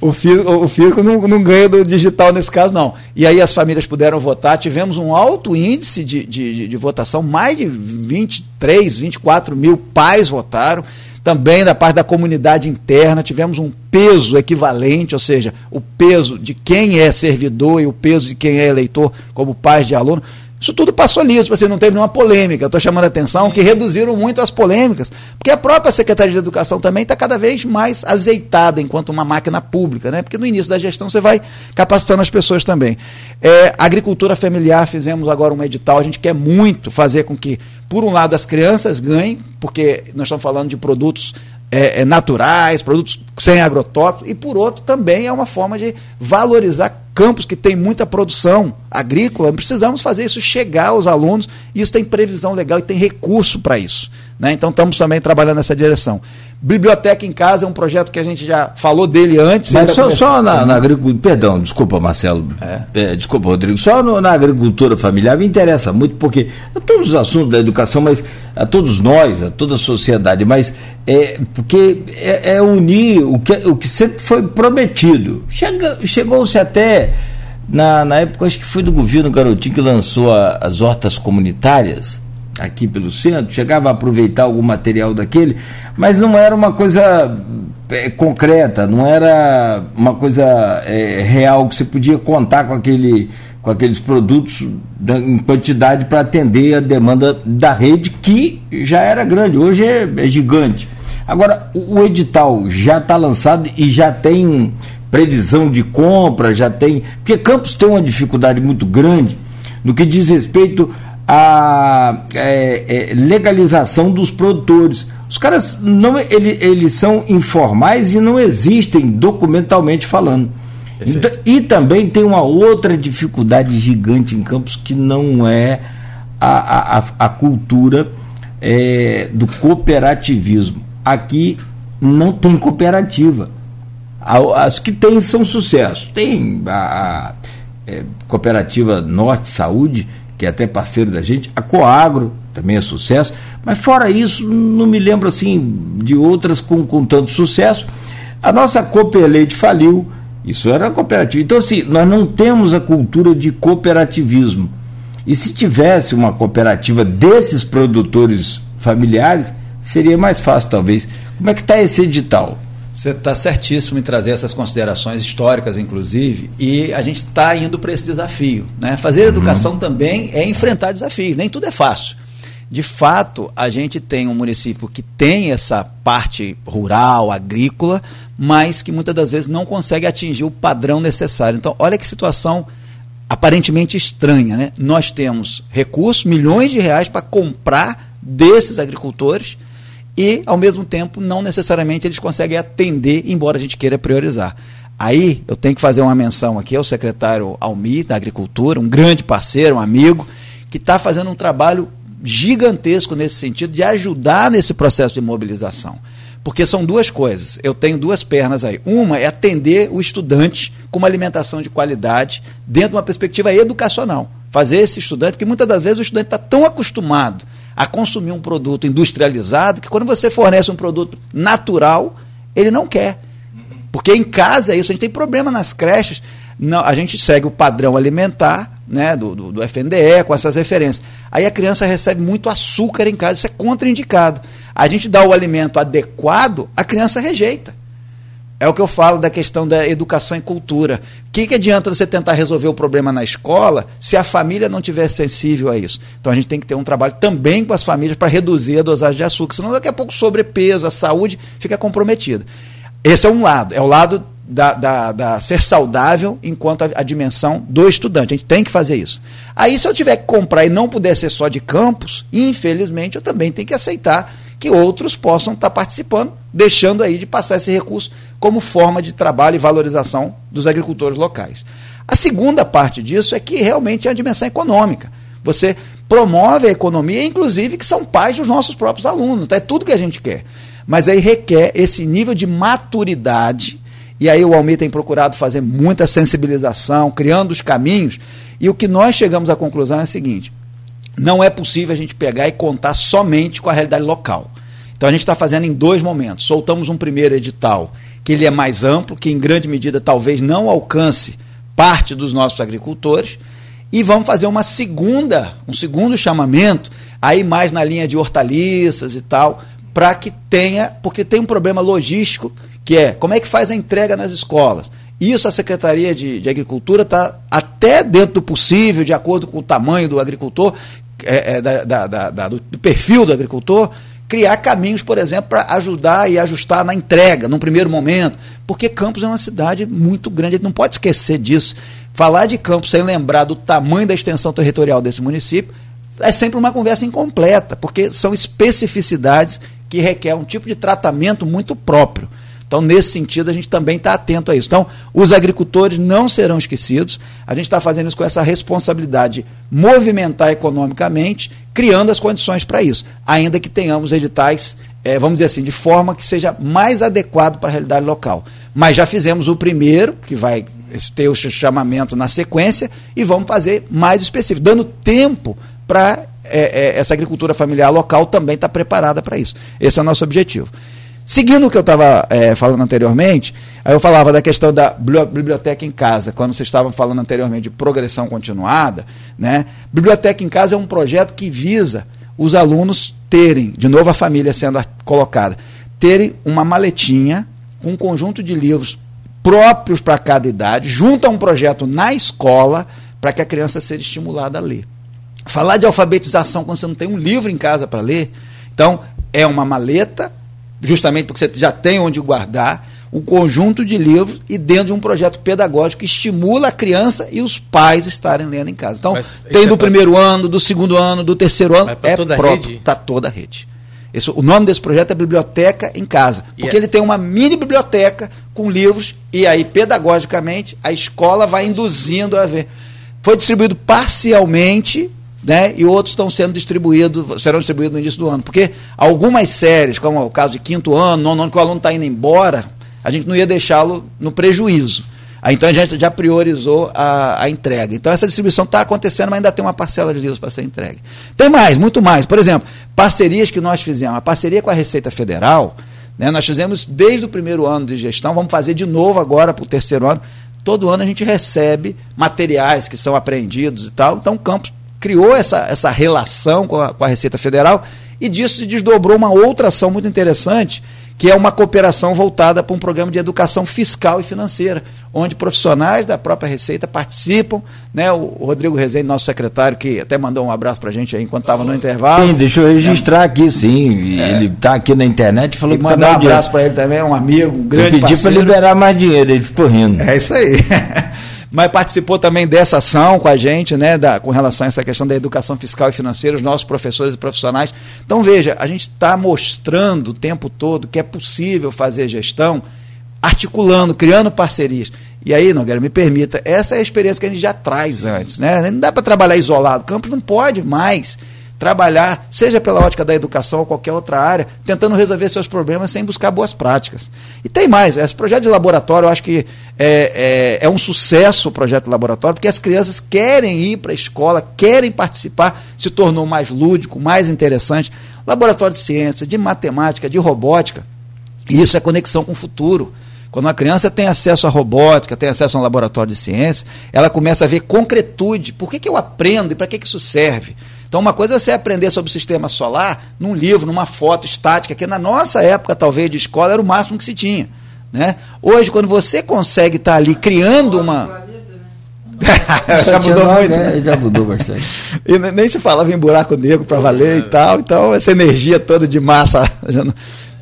o físico, o físico não, não, ganha do digital nesse caso, não. E aí as famílias puderam votar, tivemos um alto índice de, de, de votação, mais de 23, 24 mil pais votaram. Também da parte da comunidade interna, tivemos um peso equivalente, ou seja, o peso de quem é servidor e o peso de quem é eleitor como pais de aluno. Isso tudo passou liso, você tipo não teve nenhuma polêmica. Estou chamando a atenção que reduziram muito as polêmicas, porque a própria Secretaria de Educação também está cada vez mais azeitada enquanto uma máquina pública, né? Porque no início da gestão você vai capacitando as pessoas também. É, agricultura familiar, fizemos agora um edital, a gente quer muito fazer com que, por um lado, as crianças ganhem, porque nós estamos falando de produtos é, é, naturais, produtos sem agrotóxicos, e por outro também é uma forma de valorizar campos que tem muita produção agrícola, precisamos fazer isso chegar aos alunos, e isso tem previsão legal e tem recurso para isso. Né? Então estamos também trabalhando nessa direção. Biblioteca em Casa é um projeto que a gente já falou dele antes. Mas só, só na, na, agricultura. Perdão, desculpa, Marcelo. É. É, desculpa, Rodrigo. Só no, na agricultura familiar me interessa muito, porque a todos os assuntos da educação, mas a todos nós, a toda a sociedade, mas é, porque é, é unir o que, o que sempre foi prometido. Chegou-se até. Na, na época, acho que foi do governo Garotinho que lançou a, as hortas comunitárias aqui pelo centro, chegava a aproveitar algum material daquele, mas não era uma coisa é, concreta, não era uma coisa é, real que você podia contar com aquele com aqueles produtos em quantidade para atender a demanda da rede que já era grande, hoje é, é gigante. Agora, o, edital já está lançado e já tem previsão de compra, já tem. Porque Campos tem uma dificuldade muito grande no que diz respeito a é, é, legalização dos produtores. Os caras não ele, eles são informais e não existem documentalmente falando. Então, e também tem uma outra dificuldade gigante em Campos que não é a, a, a cultura é, do cooperativismo. Aqui não tem cooperativa. As que tem são sucesso. Tem a, a é, cooperativa Norte Saúde, que é até parceiro da gente, a Coagro também é sucesso, mas fora isso, não me lembro assim de outras com, com tanto sucesso. A nossa Cooperleite faliu, isso era cooperativa. Então, assim, nós não temos a cultura de cooperativismo. E se tivesse uma cooperativa desses produtores familiares, seria mais fácil, talvez. Como é que está esse edital? Você está certíssimo em trazer essas considerações históricas, inclusive, e a gente está indo para esse desafio. Né? Fazer uhum. educação também é enfrentar desafios, nem tudo é fácil. De fato, a gente tem um município que tem essa parte rural, agrícola, mas que muitas das vezes não consegue atingir o padrão necessário. Então, olha que situação aparentemente estranha. Né? Nós temos recursos, milhões de reais para comprar desses agricultores e, ao mesmo tempo, não necessariamente eles conseguem atender, embora a gente queira priorizar. Aí eu tenho que fazer uma menção aqui ao secretário Almi, da Agricultura, um grande parceiro, um amigo, que está fazendo um trabalho gigantesco nesse sentido de ajudar nesse processo de mobilização. Porque são duas coisas. Eu tenho duas pernas aí. Uma é atender o estudante com uma alimentação de qualidade dentro de uma perspectiva educacional. Fazer esse estudante, porque muitas das vezes o estudante está tão acostumado a consumir um produto industrializado que quando você fornece um produto natural, ele não quer. Porque em casa é isso, a gente tem problema nas creches. Não, a gente segue o padrão alimentar né, do, do, do, FNDE, com essas referências. Aí a criança recebe muito açúcar em casa, isso é contraindicado. A gente dá o alimento adequado, a criança rejeita. É o que eu falo da questão da educação e cultura. O que, que adianta você tentar resolver o problema na escola se a família não tiver sensível a isso? Então a gente tem que ter um trabalho também com as famílias para reduzir a dosagem de açúcar, senão daqui a pouco o sobrepeso, a saúde fica comprometida. Esse é um lado, é o lado da, da, da ser saudável enquanto a, a, dimensão do estudante. A gente tem que fazer isso. Aí, se eu tiver que comprar e não puder ser só de campus, infelizmente eu também tenho que aceitar que outros possam estar participando, deixando aí de passar esse recurso como forma de trabalho e valorização dos agricultores locais. A segunda parte disso é que realmente é a dimensão econômica. Você promove a economia, inclusive que são pais dos nossos próprios alunos. Tá? É tudo que a gente quer. Mas aí requer esse nível de maturidade. E aí o Almir tem procurado fazer muita sensibilização, criando os caminhos. E o que nós chegamos à conclusão é o seguinte: não é possível a gente pegar e contar somente com a realidade local. Então a gente está fazendo em dois momentos. Soltamos um primeiro edital, que ele é mais amplo, que em grande medida talvez não alcance parte dos nossos agricultores, e vamos fazer uma segunda, um segundo chamamento, aí mais na linha de hortaliças e tal, para que tenha, porque tem um problema logístico, que é como é que faz a entrega nas escolas. Isso a Secretaria de, de Agricultura está até dentro do possível, de acordo com o tamanho do agricultor, é, é, da, da, da, do, do perfil do agricultor, criar caminhos, por exemplo, para ajudar e ajustar na entrega, num primeiro momento, porque Campos é uma cidade muito grande, a gente não pode esquecer disso. Falar de Campos sem lembrar do tamanho da extensão territorial desse município é sempre uma conversa incompleta, porque são especificidades que requerem um tipo de tratamento muito próprio. Então, nesse sentido, a gente também está atento a isso. Então, os agricultores não serão esquecidos. A gente está fazendo isso com essa responsabilidade de movimentar economicamente, criando as condições para isso. Ainda que tenhamos editais, é, vamos dizer assim, de forma que seja mais adequado para a realidade local. Mas já fizemos o primeiro, que vai ter o chamamento na sequência, e vamos fazer mais específico, dando tempo para é, é, essa agricultura familiar local também estar tá preparada para isso. Esse é o nosso objetivo. Seguindo o que eu estava é, falando anteriormente, aí eu falava da questão da biblioteca em casa, quando vocês estavam falando anteriormente de progressão continuada, né? Biblioteca em casa é um projeto que visa os alunos terem, de novo a família sendo colocada, terem uma maletinha com um conjunto de livros próprios para cada idade, junto a um projeto na escola, para que a criança seja estimulada a ler. Falar de alfabetização quando você não tem um livro em casa para ler, então é uma maleta justamente porque você já tem onde guardar um conjunto de livros e dentro de um projeto pedagógico que estimula a criança e os pais estarem lendo em casa. Então, Mas tem do é primeiro pra... ano, do segundo ano, do terceiro ano, é toda próprio, para toda a rede. Esse, o nome desse projeto é Biblioteca em Casa, porque é... ele tem uma mini biblioteca com livros e aí, pedagogicamente, a escola vai induzindo a ver. Foi distribuído parcialmente né? e outros estão sendo distribuídos, serão distribuídos no início do ano. Porque algumas séries, como o caso de quinto ano, nono ano, que o aluno está indo embora, a gente não ia deixá-lo no prejuízo. Então a gente já priorizou a, a entrega. Então essa distribuição está acontecendo, mas ainda tem uma parcela de livros para ser entregue. Tem mais, muito mais. Por exemplo, parcerias que nós fizemos. A parceria com a Receita Federal, né, nós fizemos desde o primeiro ano de gestão, vamos fazer de novo agora para o terceiro ano. Todo ano a gente recebe materiais que são apreendidos e tal. Então o campus criou essa, essa relação com a, com a Receita Federal e disso se desdobrou uma outra ação muito interessante, que é uma cooperação voltada para um programa de educação fiscal e financeira, onde profissionais da própria Receita participam. Né? O Rodrigo Rezende, nosso secretário, que até mandou um abraço para a gente aí enquanto estava no intervalo. Sim, deixa eu registrar é. aqui, sim. É. Ele está aqui na internet e falou e que mandar tá um abraço para ele também, um amigo, um grande eu pedi para liberar mais dinheiro, ele ficou rindo. É isso aí. (laughs) mas participou também dessa ação com a gente, né, da, com relação a essa questão da educação fiscal e financeira, os nossos professores e profissionais. Então, veja, a gente está mostrando o tempo todo que é possível fazer gestão articulando, criando parcerias. E aí, Nogueira, me permita, essa é a experiência que a gente já traz antes. Né? Não dá para trabalhar isolado. O campus não pode mais trabalhar, seja pela ótica da educação ou qualquer outra área, tentando resolver seus problemas sem buscar boas práticas. E tem mais, esse projeto de laboratório, eu acho que é, é, é um sucesso o projeto de laboratório, porque as crianças querem ir para a escola, querem participar, se tornou mais lúdico, mais interessante. Laboratório de ciência, de matemática, de robótica, e isso é conexão com o futuro. Quando uma criança tem acesso à robótica, tem acesso a um laboratório de ciência, ela começa a ver concretude. Por que, que eu aprendo e para que, que isso serve? Então, uma coisa é você aprender sobre o sistema solar num livro, numa foto estática, que na nossa época, talvez, de escola, era o máximo que se tinha. Né? Hoje, quando você consegue estar ali criando uma. (laughs) já (laughs) mudou muito. Né? Já mudou bastante. (laughs) e nem se falava em buraco negro para valer e tal. Então, essa energia toda de massa. Não...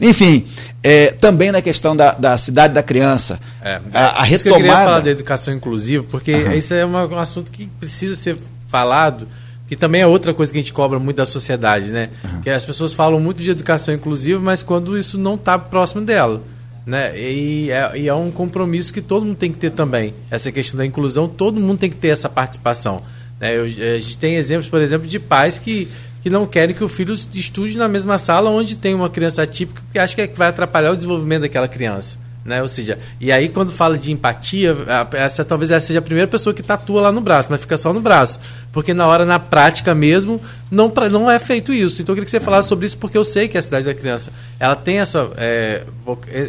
Enfim, é, também na questão da, da cidade da criança. É, a, a retomada. Que eu queria falar da educação inclusiva, porque uhum. isso é uma, um assunto que precisa ser falado que também é outra coisa que a gente cobra muito da sociedade, né? Uhum. Que as pessoas falam muito de educação inclusiva, mas quando isso não está próximo dela. Né? E é, e é um compromisso que todo mundo tem que ter também. Essa questão da inclusão, todo mundo tem que ter essa participação. Né? Eu, a gente tem exemplos, por exemplo, de pais que, que não querem que o filho estude na mesma sala onde tem uma criança atípica, porque acha que, é que vai atrapalhar o desenvolvimento daquela criança. Né? Ou seja, e aí quando fala de empatia, essa talvez essa seja a primeira pessoa que tatua lá no braço, mas fica só no braço. Porque na hora, na prática mesmo, não, pra, não é feito isso. Então eu queria que você falasse sobre isso, porque eu sei que a cidade da criança ela tem essa, é,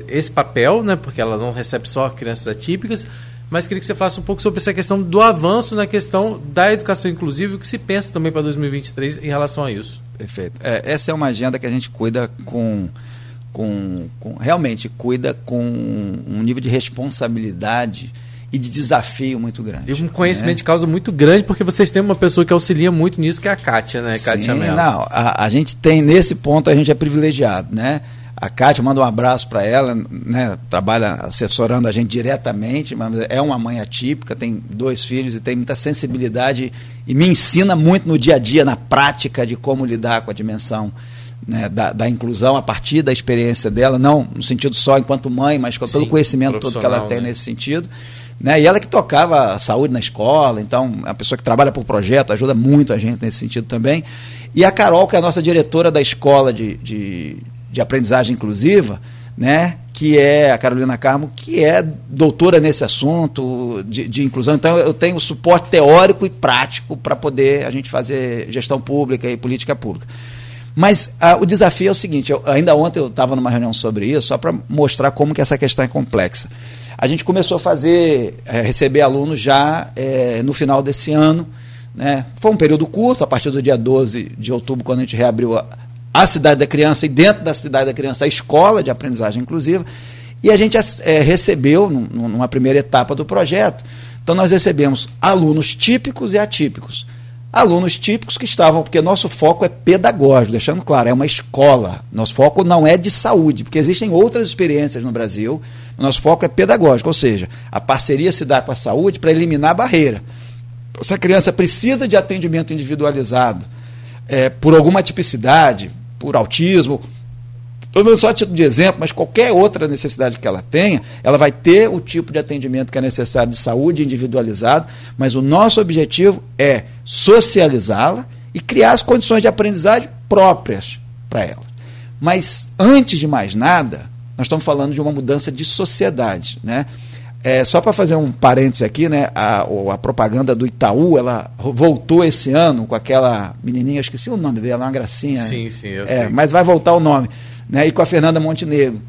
esse papel, né? Porque ela não recebe só crianças atípicas, mas queria que você falasse um pouco sobre essa questão do avanço na questão da educação inclusiva e o que se pensa também para 2023 em relação a isso. Perfeito. É, essa é uma agenda que a gente cuida com com, com, realmente cuida com um nível de responsabilidade e de desafio muito grande. E um conhecimento né? de causa muito grande, porque vocês têm uma pessoa que auxilia muito nisso, que é a Kátia, né? Sim, Kátia Mello. Não, a, a, gente tem, nesse ponto, a gente é privilegiado, né? A Kátia, manda um abraço para ela, né? Trabalha assessorando a gente diretamente, mas é uma mãe atípica, tem dois filhos e tem muita sensibilidade e me ensina muito no dia a dia, na prática de como lidar com a dimensão né, da, da, inclusão a partir da experiência dela, não no sentido só enquanto mãe, mas com Sim, todo o conhecimento todo que ela tem né? nesse sentido. Né? E ela que tocava a saúde na escola, então é a pessoa que trabalha por projeto, ajuda muito a gente nesse sentido também. E a Carol, que é a nossa diretora da escola de, de, de aprendizagem inclusiva, né? que é a Carolina Carmo, que é doutora nesse assunto de, de inclusão. Então, eu tenho suporte teórico e prático para poder a gente fazer gestão pública e política pública. Mas ah, o desafio é o seguinte, eu, ainda ontem eu estava numa reunião sobre isso, só para mostrar como que essa questão é complexa. A gente começou a fazer, é, receber alunos já é, no final desse ano. Né? Foi um período curto, a partir do dia 12 de outubro, quando a gente reabriu a, a Cidade da Criança e dentro da Cidade da Criança a Escola de Aprendizagem Inclusiva. E a gente é, recebeu, numa primeira etapa do projeto, então nós recebemos alunos típicos e atípicos alunos típicos que estavam, porque nosso foco é pedagógico, deixando claro, é uma escola. Nosso foco não é de saúde, porque existem outras experiências no Brasil. Nosso foco é pedagógico, ou seja, a parceria se dá com a saúde para eliminar a barreira. Se a criança precisa de atendimento individualizado é, por alguma tipicidade, por autismo, Estou dando só título de exemplo, mas qualquer outra necessidade que ela tenha, ela vai ter o tipo de atendimento que é necessário de saúde individualizado, mas o nosso objetivo é socializá-la e criar as condições de aprendizagem próprias para ela. Mas, antes de mais nada, nós estamos falando de uma mudança de sociedade. Né? É, só para fazer um parêntese aqui, né, a, a, propaganda do Itaú, ela voltou esse ano com aquela menininha, esqueci o nome dela, uma gracinha. Sim, sim, eu é, sei. Mas vai voltar o nome né, e com a Fernanda Montenegro.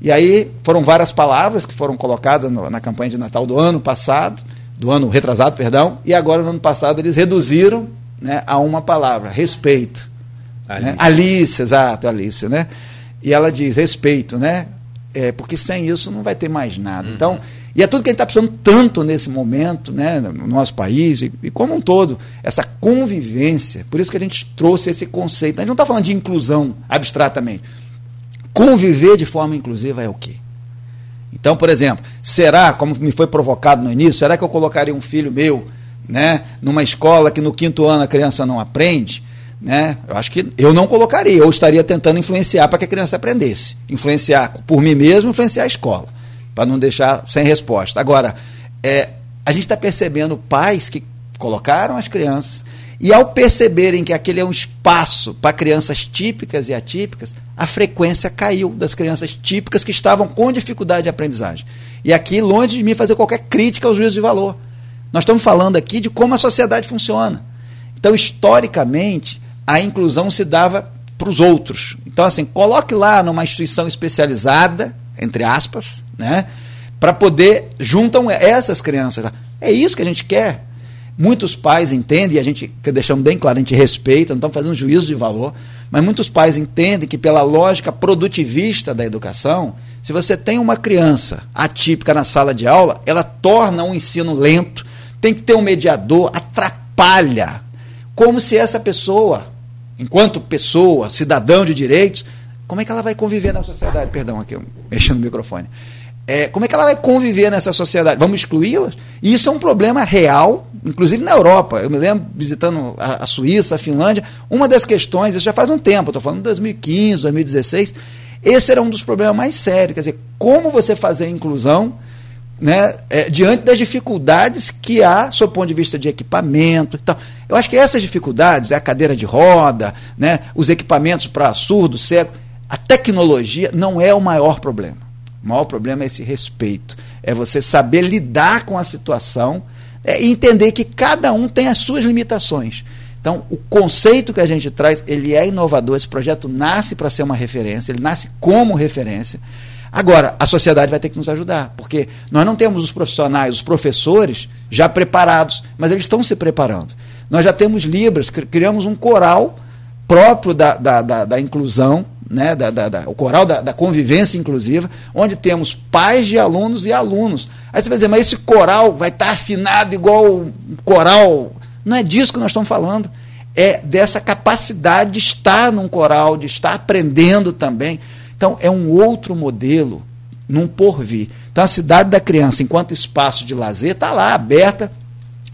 E aí foram várias palavras que foram colocadas no, na campanha de Natal do ano passado, do ano retrasado, perdão, e agora no ano passado eles reduziram né, a uma palavra, respeito. Alice. Né? Alice, exato, Alice, né? E ela diz respeito, né? É, porque sem isso não vai ter mais nada. Uhum. Então, e é tudo que a gente está precisando tanto nesse momento, né, no nosso país, e, e, como um todo, essa convivência. Por isso que a gente trouxe esse conceito. A gente não está falando de inclusão abstratamente. Conviver de forma inclusiva é o quê? Então, por exemplo, será, como me foi provocado no início, será que eu colocaria um filho meu né, numa escola que no quinto ano a criança não aprende? Né? Eu acho que eu não colocaria, eu estaria tentando influenciar para que a criança aprendesse. Influenciar por mim mesmo, influenciar a escola, para não deixar sem resposta. Agora, é, a gente está percebendo pais que colocaram as crianças e ao perceberem que aquele é um espaço para crianças típicas e atípicas, a frequência caiu das crianças típicas que estavam com dificuldade de aprendizagem. E aqui, longe de mim fazer qualquer crítica ao juízo de valor. Nós estamos falando aqui de como a sociedade funciona. Então, historicamente, a inclusão se dava para os outros. Então, assim, coloque lá numa instituição especializada, entre aspas, né, para poder juntam essas crianças. É isso que a gente quer. Muitos pais entendem, e a gente, que deixamos bem claro, a gente respeita, não estamos fazendo juízo de valor, mas muitos pais entendem que, pela lógica produtivista da educação, se você tem uma criança atípica na sala de aula, ela torna um ensino lento, tem que ter um mediador, atrapalha. Como se essa pessoa, enquanto pessoa, cidadão de direitos, como é que ela vai conviver na sociedade? Perdão, aqui, mexendo no microfone É, como é que ela vai conviver nessa sociedade? Vamos excluí-las? E isso é um problema real, inclusive na Europa. Eu me lembro visitando a, a Suíça, a Finlândia, uma das questões, isso já faz um tempo, estou falando de 2015, 2016, esse era um dos problemas mais sérios. Quer dizer, como você fazer a inclusão né, é, diante das dificuldades que há, sob o ponto de vista de equipamento. Então, eu acho que essas dificuldades, a cadeira de roda, né, os equipamentos para surdo, cego, a tecnologia não é o maior problema. O maior problema é esse respeito. É você saber lidar com a situação é, entender que cada um tem as suas limitações. Então, o conceito que a gente traz, ele é inovador. Esse projeto nasce para ser uma referência, ele nasce como referência. Agora, a sociedade vai ter que nos ajudar, porque nós não temos os profissionais, os professores já preparados, mas eles estão se preparando. Nós já temos Libras, criamos um coral próprio da, da, da, da inclusão, né, da, da, da, o coral da, da, convivência inclusiva, onde temos pais de alunos e alunos. Aí você vai dizer, mas esse coral vai estar afinado igual o coral. Não é disso que nós estamos falando. É dessa capacidade de estar num coral, de estar aprendendo também. Então, é um outro modelo num porvir. Então, a cidade da criança, enquanto espaço de lazer, está lá, aberta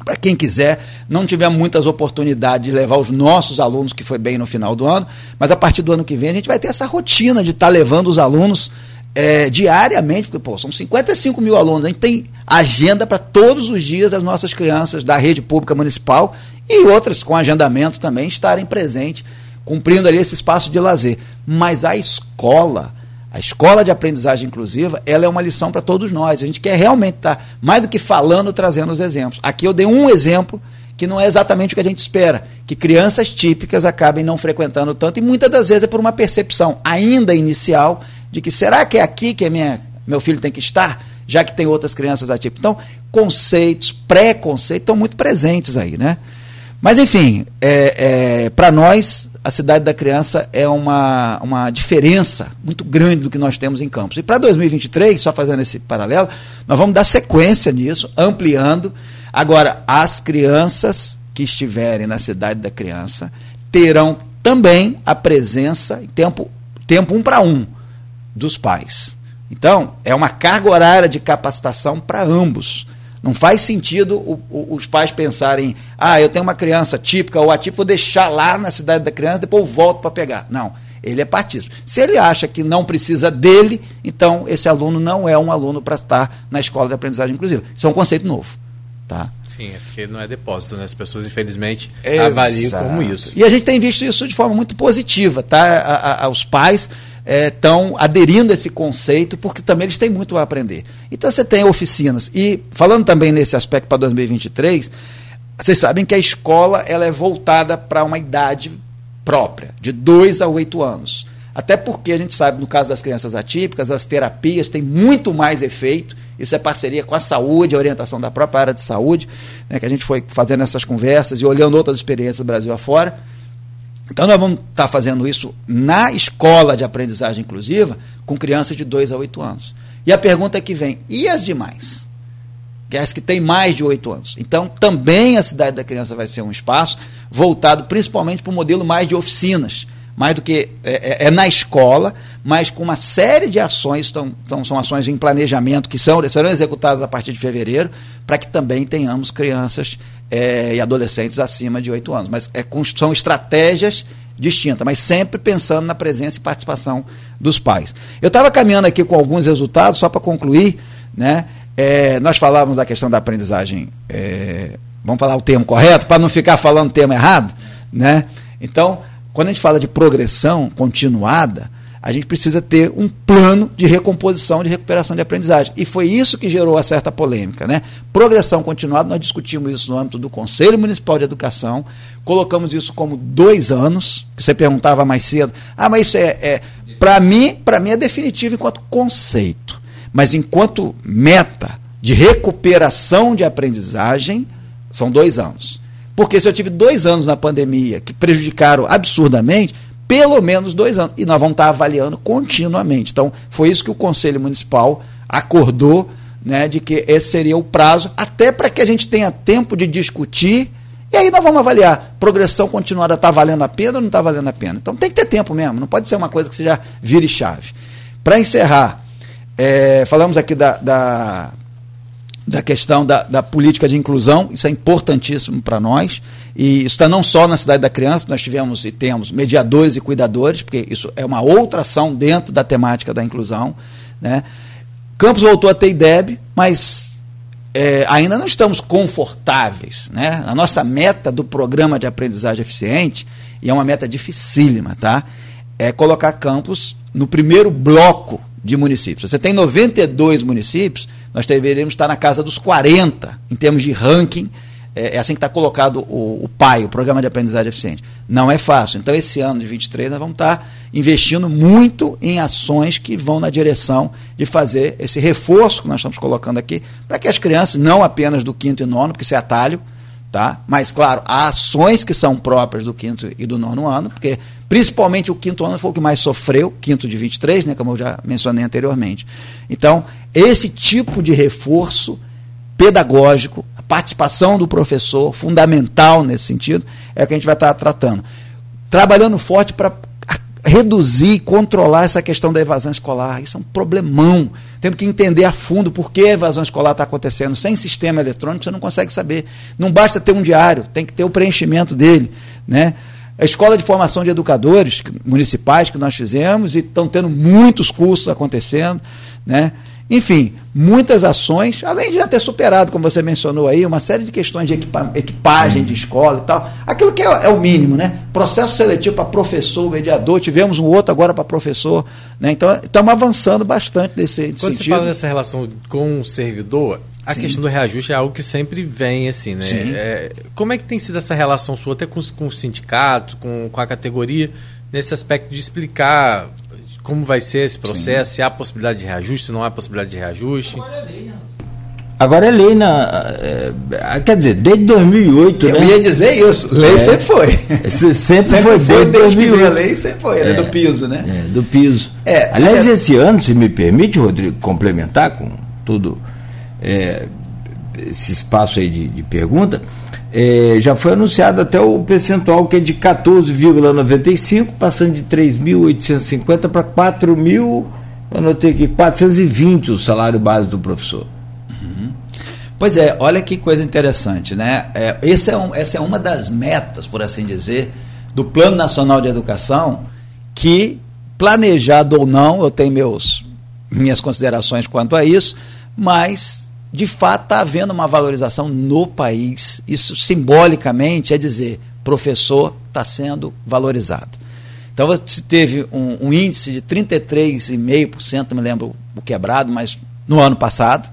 para quem quiser. Não tivemos muitas oportunidades de levar os nossos alunos, que foi bem no final do ano, mas a partir do ano que vem a gente vai ter essa rotina de estar tá levando os alunos é, diariamente, porque pô, são 55 mil alunos, a gente tem agenda para todos os dias as nossas crianças da rede pública municipal e outras com agendamento também estarem presentes cumprindo ali esse espaço de lazer. Mas a escola, a escola de aprendizagem inclusiva, ela é uma lição para todos nós. A gente quer realmente estar, tá, mais do que falando, trazendo os exemplos. Aqui eu dei um exemplo que não é exatamente o que a gente espera, que crianças típicas acabem não frequentando tanto, e muitas das vezes é por uma percepção ainda inicial de que será que é aqui que minha, meu filho tem que estar, já que tem outras crianças atípicas. Então, conceitos, preconceitos estão muito presentes aí, né? Mas, enfim, é, é para nós, a cidade da criança é uma, uma diferença muito grande do que nós temos em Campos. E para 2023, só fazendo esse paralelo, nós vamos dar sequência nisso, ampliando. Agora, as crianças que estiverem na cidade da criança terão também a presença em tempo, tempo um para um dos pais. Então, é uma carga horária de capacitação para ambos. Não faz sentido o, o, os pais pensarem, ah, eu tenho uma criança típica ou atípica, vou deixar lá na cidade da criança, depois eu volto para pegar. Não, ele é partícipe. Se ele acha que não precisa dele, então esse aluno não é um aluno para estar na escola de aprendizagem inclusiva. Isso é um conceito novo. Tá? Sim, é porque não é depósito, né? As pessoas, infelizmente, Exato. avaliam como isso. E a gente tem visto isso de forma muito positiva, tá? A, a, os pais estão é, aderindo a esse conceito, porque também eles têm muito a aprender. Então você tem oficinas. E falando também nesse aspecto para 2023, vocês sabem que a escola ela é voltada para uma idade própria, de 2 a 8 anos. Até porque a gente sabe, no caso das crianças atípicas, as terapias têm muito mais efeito. Isso é parceria com a saúde, a orientação da própria área de saúde, né, que a gente foi fazendo essas conversas e olhando outras experiências do Brasil afora. Então, nós vamos estar tá fazendo isso na escola de aprendizagem inclusiva com crianças de 2 a 8 anos. E a pergunta que vem: e as demais? É as que têm mais de 8 anos. Então, também a Cidade da Criança vai ser um espaço voltado principalmente para o modelo mais de oficinas. Mais do que é, é, é, na escola, mas com uma série de ações, então, então são ações em planejamento que são, serão executadas a partir de fevereiro, para que também tenhamos crianças é, e adolescentes acima de 8 anos. Mas é, são estratégias distintas, mas sempre pensando na presença e participação dos pais. Eu estava caminhando aqui com alguns resultados, só para concluir, né? É, nós falávamos da questão da aprendizagem, é, vamos falar o termo correto, para não ficar falando o termo errado, né? Então, quando a gente fala de progressão continuada, a gente precisa ter um plano de recomposição, de recuperação de aprendizagem. E foi isso que gerou a certa polêmica. Né? Progressão continuada, nós discutimos isso no âmbito do Conselho Municipal de Educação, colocamos isso como dois anos, que você perguntava mais cedo. Ah, mas isso é. é para mim, para mim é definitivo enquanto conceito. Mas enquanto meta de recuperação de aprendizagem, são dois anos. Porque se eu tive dois anos na pandemia que prejudicaram absurdamente, pelo menos dois anos. E nós vamos estar avaliando continuamente. Então, foi isso que o Conselho Municipal acordou, né, de que esse seria o prazo, até para que a gente tenha tempo de discutir. E aí nós vamos avaliar. Progressão continuada está valendo a pena ou não está valendo a pena? Então tem que ter tempo mesmo, não pode ser uma coisa que seja vire chave. Para encerrar, É, falamos aqui da, da, da questão da, da, política de inclusão, isso é importantíssimo para nós. E isso está não só na cidade da criança, nós tivemos e temos mediadores e cuidadores, porque isso é uma outra ação dentro da temática da inclusão. Né? Campos voltou a ter IDEB, mas é, ainda não estamos confortáveis. Né? A nossa meta do programa de aprendizagem eficiente, e é uma meta dificílima, tá? é colocar Campos no primeiro bloco de municípios. Você tem 92 municípios, nós deveríamos estar na casa dos 40 em termos de ranking é, é assim que está colocado o, o PAI, o Programa de Aprendizagem Eficiente. Não é fácil. Então, esse ano de 23, nós vamos estar tá investindo muito em ações que vão na direção de fazer esse reforço que nós estamos colocando aqui, para que as crianças, não apenas do quinto e nono, porque isso é atalho, tá? mas, claro, há ações que são próprias do quinto e do nono ano, porque principalmente o quinto ano foi o que mais sofreu, quinto de 23, né, como eu já mencionei anteriormente. Então, esse tipo de reforço pedagógico participação do professor, fundamental nesse sentido, é o que a gente vai estar tratando. Trabalhando forte para reduzir e controlar essa questão da evasão escolar. Isso é um problemão. Temos que entender a fundo por que a evasão escolar está acontecendo. Sem sistema eletrônico você não consegue saber. Não basta ter um diário, tem que ter o preenchimento dele. Né? A escola de formação de educadores municipais que nós fizemos e estão tendo muitos cursos acontecendo. Né? Enfim, muitas ações, além de já ter superado, como você mencionou aí, uma série de questões de equipa equipagem de escola e tal. Aquilo que é, é o mínimo, né? Processo seletivo para professor, mediador, tivemos um outro agora para professor. Né? Então, estamos avançando bastante nesse Quando sentido. você fala dessa relação com o servidor, a Sim. questão do reajuste é algo que sempre vem, assim, né? É, como é que tem sido essa relação sua até com, com o sindicato, com, com a categoria, nesse aspecto de explicar como vai ser esse processo, Sim. se há possibilidade de reajuste, se não há possibilidade de reajuste. Agora é lei na. É, quer dizer, desde 2008. Eu né? ia dizer isso, lei é, sempre foi. Sempre, sempre foi, foi desde 2008. a lei sempre foi, era é, do piso, né? É, do piso. É, Aliás, é- esse ano, se me permite, Rodrigo, complementar com tudo é, esse espaço aí de, de pergunta, é, já foi anunciado até o percentual que é de 14,95, passando de 3.850 para 4.000, anotei aqui, 420 o salário base do professor. Uhum. Pois é, olha que coisa interessante, né? É, esse é um, essa é uma das metas, por assim dizer, do Plano Nacional de Educação, que, planejado ou não, eu tenho meus, minhas considerações quanto a isso, mas de fato está havendo uma valorização no país. Isso simbolicamente é dizer, professor está sendo valorizado. Então você teve um, um índice de 33,5%, não me lembro o quebrado, mas no ano passado.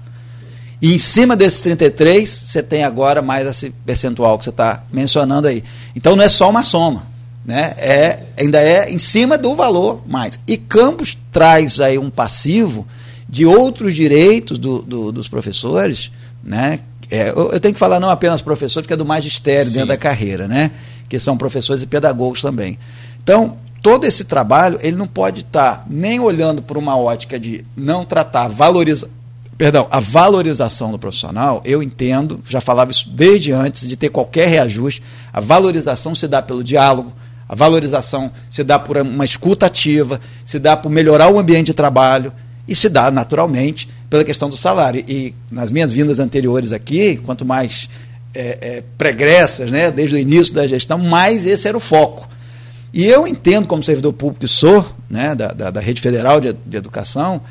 E em cima desses 33, você tem agora mais esse percentual que você está mencionando aí. Então não é só uma soma, né? É, ainda é em cima do valor mais. E Campos traz aí um passivo de outros direitos do, do, dos professores, né? É, eu, tenho que falar não apenas professores, porque é do magistério Sim. dentro da carreira, né? Que são professores e pedagogos também. Então, todo esse trabalho, ele não pode estar nem olhando por uma ótica de não tratar valoriza, perdão, a valorização do profissional, eu entendo, já falava isso desde antes de ter qualquer reajuste, a valorização se dá pelo diálogo, a valorização se dá por uma escuta ativa, se dá por melhorar o ambiente de trabalho, e se dá naturalmente pela questão do salário. E nas minhas vindas anteriores aqui, quanto mais é, é, pregressas, né, desde o início da gestão, mais esse era o foco. E eu entendo, como servidor público que sou, né, da, da, da Rede Federal de, de Educação,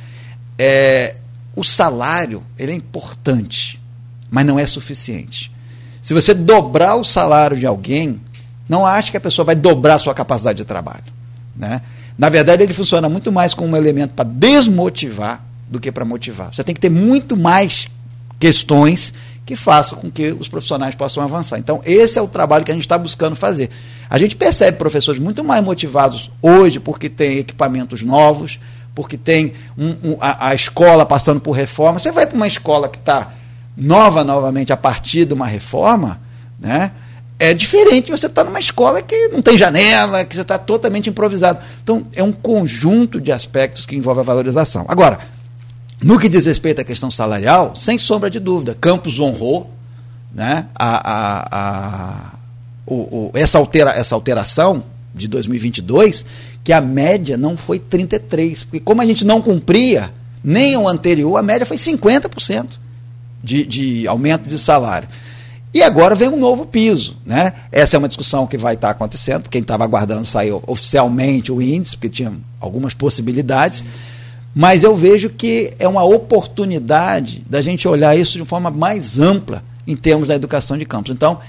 é, o salário ele é importante, mas não é suficiente. Se você dobrar o salário de alguém, não ache que a pessoa vai dobrar a sua capacidade de trabalho. Né? Na verdade, ele funciona muito mais como um elemento para desmotivar do que para motivar. Você tem que ter muito mais questões que façam com que os profissionais possam avançar. Então, esse é o trabalho que a gente está buscando fazer. A gente percebe professores muito mais motivados hoje porque tem equipamentos novos, porque tem um, um, a, a, escola passando por reforma. Você vai para uma escola que está nova novamente a partir de uma reforma, né? É diferente você estar tá numa escola que não tem janela, que você está totalmente improvisado. Então, é um conjunto de aspectos que envolve a valorização. Agora, no que diz respeito à questão salarial, sem sombra de dúvida, Campos honrou né, a, a, a o, o, essa, altera, essa alteração de 2022, que a média não foi 33, porque como a gente não cumpria, nem o anterior, a média foi 50% de, de aumento de salário. E agora vem um novo piso. Né? Essa é uma discussão que vai estar acontecendo, quem estava aguardando sair oficialmente o índice, porque tinha algumas possibilidades. Mas eu vejo que é uma oportunidade da gente olhar isso de forma mais ampla em termos da educação de campos. Então,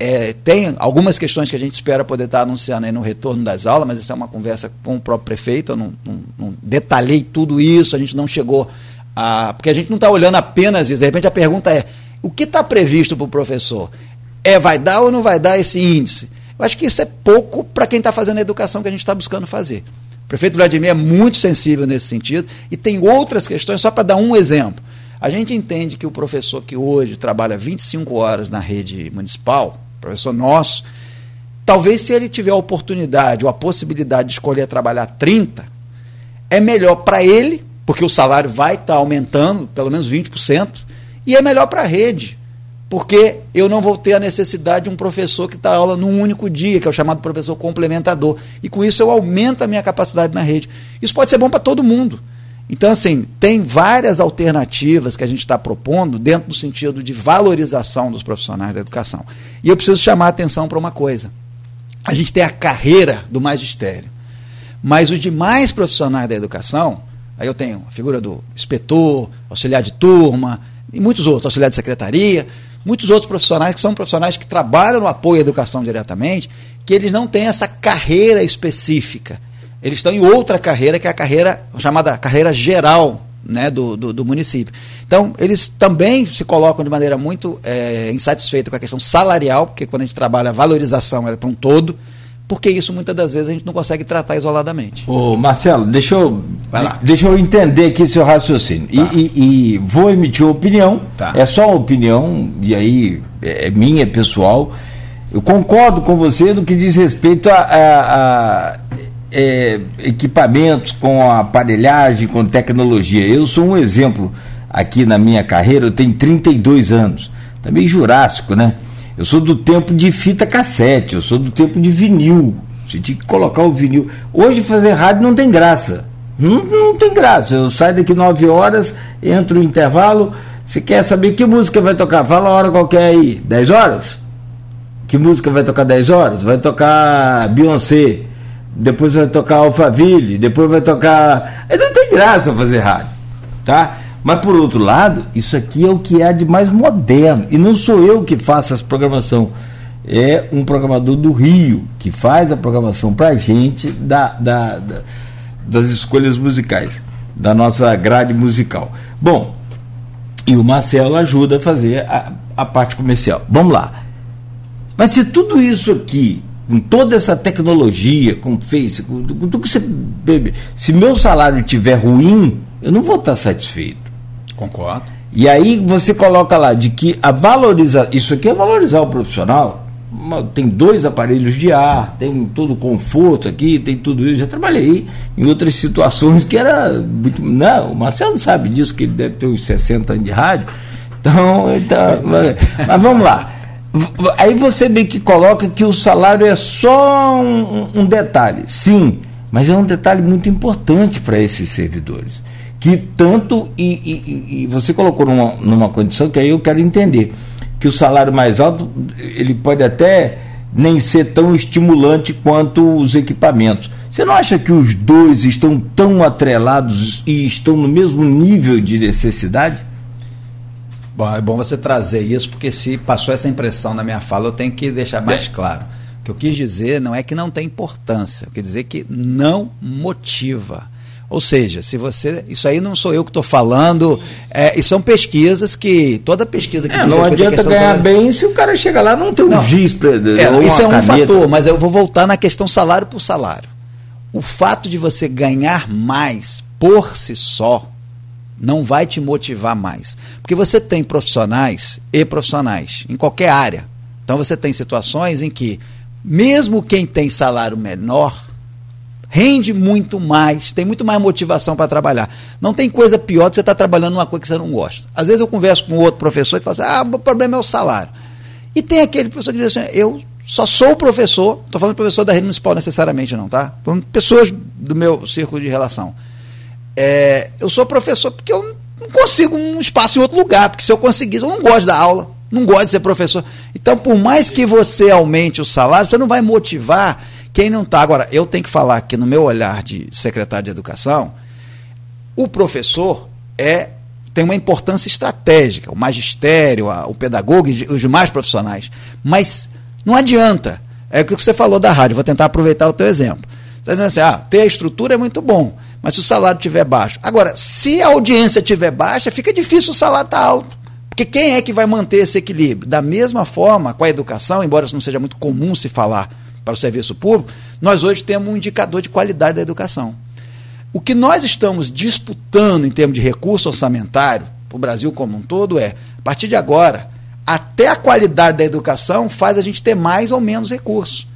é, tem algumas questões que a gente espera poder estar anunciando aí no retorno das aulas, mas isso é uma conversa com o próprio prefeito, eu não, não, não detalhei tudo isso, a gente não chegou a. Porque a gente não está olhando apenas isso, de repente a pergunta é: o que está previsto para o professor? É, vai dar ou não vai dar esse índice? Eu acho que isso é pouco para quem está fazendo a educação que a gente está buscando fazer. O prefeito Vladimir é muito sensível nesse sentido e tem outras questões, só para dar um exemplo. A gente entende que o professor que hoje trabalha 25 horas na rede municipal, professor nosso, talvez se ele tiver a oportunidade ou a possibilidade de escolher trabalhar 30, é melhor para ele, porque o salário vai estar tá aumentando pelo menos 20%, e é melhor para a rede, porque eu não vou ter a necessidade de um professor que dá aula num único dia, que é o chamado professor complementador. E com isso eu aumento a minha capacidade na rede. Isso pode ser bom para todo mundo. Então, assim, tem várias alternativas que a gente está propondo dentro do sentido de valorização dos profissionais da educação. E eu preciso chamar a atenção para uma coisa. A gente tem a carreira do magistério. Mas os demais profissionais da educação, aí eu tenho a figura do inspetor, auxiliar de turma, e muitos outros, auxiliar de secretaria, muitos outros profissionais que são profissionais que trabalham no apoio à educação diretamente, que eles não têm essa carreira específica. Eles estão em outra carreira, que é a carreira chamada carreira geral né, do, do, do município. Então, eles também se colocam de maneira muito é, insatisfeita com a questão salarial, porque quando a gente trabalha a valorização é para um todo, porque isso muitas das vezes a gente não consegue tratar isoladamente. Ô Marcelo, deixa eu, deixa eu entender aqui seu raciocínio. Tá. E, e, e, vou emitir uma opinião, tá. é só uma opinião, e aí é, é minha, pessoal. Eu concordo com você no que diz respeito a, a, a é, equipamentos, com aparelhagem, com tecnologia. Eu sou um exemplo aqui na minha carreira, eu tenho 32 anos, também jurássico, né? Eu sou do tempo de fita cassete, eu sou do tempo de vinil. Você tinha que colocar o vinil. Hoje fazer rádio não tem graça. Não, não tem graça. Eu saio daqui 9 horas, entro no intervalo. Você quer saber que música vai tocar? Fala a hora qualquer aí. 10 horas? Que música vai tocar 10 horas? Vai tocar Beyoncé. Depois vai tocar Alphaville. Depois vai tocar. Não tem graça fazer rádio. Tá? Mas, por outro lado, isso aqui é o que há de mais moderno. E não sou eu que faço essa programação. É um programador do Rio que faz a programação para a gente da, da, da, das escolhas musicais, da nossa grade musical. Bom, e o Marcelo ajuda a fazer a, a parte comercial. Vamos lá. Mas se tudo isso aqui, com toda essa tecnologia, com Face, com tudo que você bebe, se meu salário estiver ruim, eu não vou estar satisfeito. Concordo. E aí você coloca lá de que a valorização, isso aqui é valorizar o profissional. Tem dois aparelhos de ar, tem todo o conforto aqui, tem tudo isso. Já trabalhei em outras situações que era muito. Não, o Marcelo sabe disso, que ele deve ter uns 60 anos de rádio. Então, então (laughs) mas, mas vamos lá. Aí você bem que coloca que o salário é só um, um detalhe. Sim, mas é um detalhe muito importante para esses servidores que tanto e, e, e, você colocou numa, numa condição que aí eu quero entender que o salário mais alto ele pode até nem ser tão estimulante quanto os equipamentos. Você não acha que os dois estão tão atrelados e estão no mesmo nível de necessidade? Bom, é bom você trazer isso, porque se passou essa impressão na minha fala, eu tenho que deixar mais é. claro. O que eu quis dizer não é que não tem importância, eu quis dizer que não motiva. Ou seja, se você. Isso aí não sou eu que estou falando, é, e são pesquisas que. Toda pesquisa que é, Não adianta ganhar bem se o cara chega lá não tem um não, giz. É, isso é um caneta. fator, mas eu vou voltar na questão salário por salário. O fato de você ganhar mais por si só não vai te motivar mais. Porque você tem profissionais e profissionais em qualquer área. Então você tem situações em que, mesmo quem tem salário menor, rende muito mais, tem muito mais motivação para trabalhar. Não tem coisa pior do que você estar tá trabalhando numa coisa que você não gosta. Às vezes eu converso com outro professor e falo assim: ah, o problema é o salário. E tem aquele professor que diz assim: eu só sou professor, estou falando professor da rede municipal necessariamente, não, tá? Pessoas do meu círculo de relação. É, eu sou professor porque eu não consigo um espaço em outro lugar, porque se eu conseguir, eu não gosto da aula, não gosto de ser professor. Então, por mais que você aumente o salário, você não vai motivar quem não está. Agora, eu tenho que falar que, no meu olhar de secretário de educação, o professor é tem uma importância estratégica, o magistério, a, o pedagogo e os demais profissionais. Mas não adianta. É o que você falou da rádio, vou tentar aproveitar o teu exemplo. Você está dizendo assim, ah, ter a estrutura é muito bom, mas se o salário estiver baixo. Agora, se a audiência estiver baixa, fica difícil o salário estar tá alto. Porque quem é que vai manter esse equilíbrio? Da mesma forma, com a educação, embora isso não seja muito comum se falar para o serviço público, nós hoje temos um indicador de qualidade da educação. O que nós estamos disputando em termos de recurso orçamentário, para o Brasil como um todo, é, a partir de agora, até a qualidade da educação faz a gente ter mais ou menos recursos.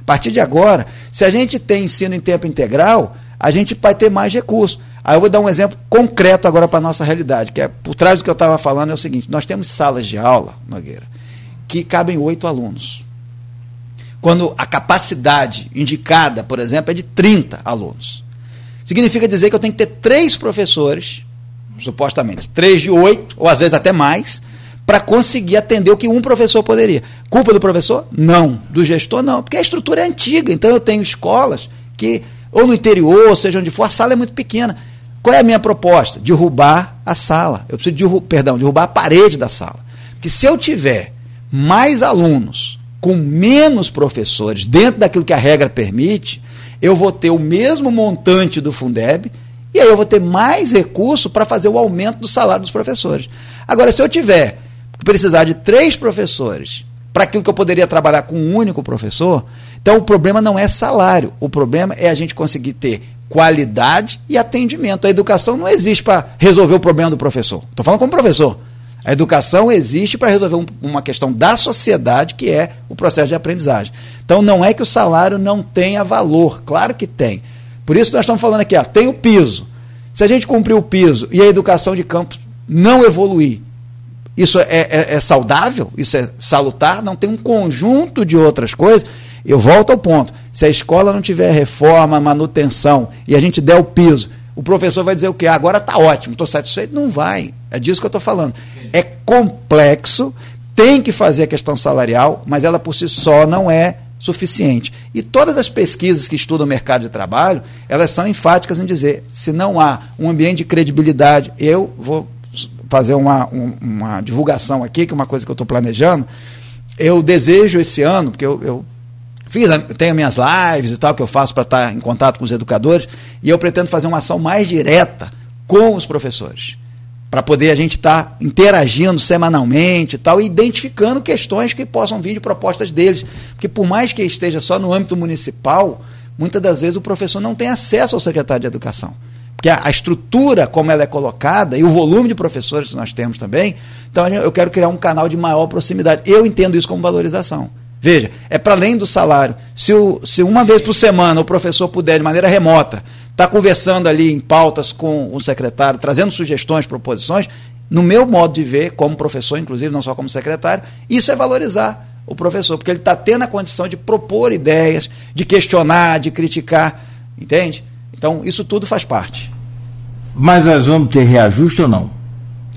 A partir de agora, se a gente tem ensino em tempo integral, a gente vai ter mais recursos. Aí eu vou dar um exemplo concreto agora para a nossa realidade, que é por trás do que eu estava falando, é o seguinte: nós temos salas de aula, Nogueira, que cabem oito alunos. Quando a capacidade indicada, por exemplo, é de 30 alunos. Significa dizer que eu tenho que ter três professores, supostamente, três de oito, ou às vezes até mais, para conseguir atender o que um professor poderia. Culpa do professor? Não. Do gestor? Não. Porque a estrutura é antiga. Então eu tenho escolas que, ou no interior, ou seja onde for, a sala é muito pequena. Qual é a minha proposta? Derrubar a sala. Eu preciso derrubar, perdão, derrubar a parede da sala. Porque se eu tiver mais alunos com menos professores dentro daquilo que a regra permite, eu vou ter o mesmo montante do Fundeb e aí eu vou ter mais recurso para fazer o aumento do salário dos professores. Agora, se eu tiver que precisar de três professores para aquilo que eu poderia trabalhar com um único professor, então o problema não é salário, o problema é a gente conseguir ter qualidade e atendimento. A educação não existe para resolver o problema do professor. Estou falando como professor. A educação existe para resolver um, uma questão da sociedade, que é o processo de aprendizagem. Então não é que o salário não tenha valor, claro que tem. Por isso nós estamos falando aqui, ó, tem o piso. Se a gente cumprir o piso e a educação de campo não evoluir, isso é, é, é saudável? Isso é salutar? Não tem um conjunto de outras coisas. Eu volto ao ponto. Se a escola não tiver reforma, manutenção e a gente der o piso, o professor vai dizer o quê? Agora está ótimo, estou satisfeito? Não vai. É disso que eu estou falando. É complexo, tem que fazer a questão salarial, mas ela por si só não é suficiente. E todas as pesquisas que estudam o mercado de trabalho, elas são enfáticas em dizer, se não há um ambiente de credibilidade, eu vou fazer uma, uma divulgação aqui, que é uma coisa que eu estou planejando, eu desejo esse ano, porque eu, eu fiz, tenho minhas lives e tal, que eu faço para estar em contato com os educadores, e eu pretendo fazer uma ação mais direta com os professores para poder a gente estar tá interagindo semanalmente e tal, e identificando questões que possam vir de propostas deles. Porque por mais que esteja só no âmbito municipal, muitas das vezes o professor não tem acesso ao secretário de educação. Porque a, a estrutura como ela é colocada e o volume de professores que nós temos também, então eu quero criar um canal de maior proximidade. Eu entendo isso como valorização. Veja, é para além do salário. Se, o, se uma vez por semana o professor puder, de maneira remota, está conversando ali em pautas com o secretário, trazendo sugestões, proposições, no meu modo de ver, como professor, inclusive, não só como secretário, isso é valorizar o professor, porque ele está tendo a condição de propor ideias, de questionar, de criticar, entende? Então, isso tudo faz parte. Mas nós vamos ter reajuste ou não?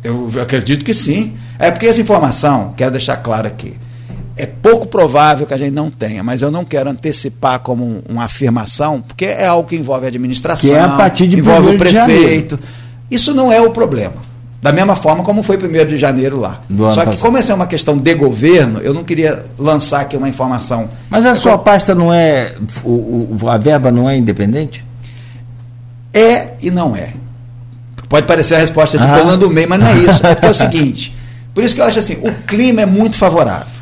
Eu acredito que sim. É porque essa informação, quero deixar claro aqui, é pouco provável que a gente não tenha, mas eu não quero antecipar como uma afirmação, porque é algo que envolve a administração, que é a partir de envolve o prefeito. Isso não é o problema. Da mesma forma como foi 1 de janeiro lá. Do Só que, passado. como essa é uma questão de governo, eu não queria lançar aqui uma informação. Mas a sua pasta não é. O, o, a verba não é independente? É e não é. Pode parecer a resposta de ah. Colando Meio, mas não é isso. É porque é o (laughs) seguinte. Por isso que eu acho assim: o clima é muito favorável.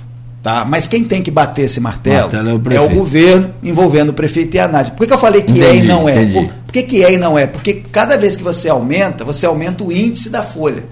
Tá? Mas quem tem que bater esse martelo, martelo é, o é, o governo envolvendo o prefeito e a ANAD. Por que, que eu falei que entendi, é e não é? Por, por, que, que é e não é? Porque cada vez que você aumenta, você aumenta o índice da folha.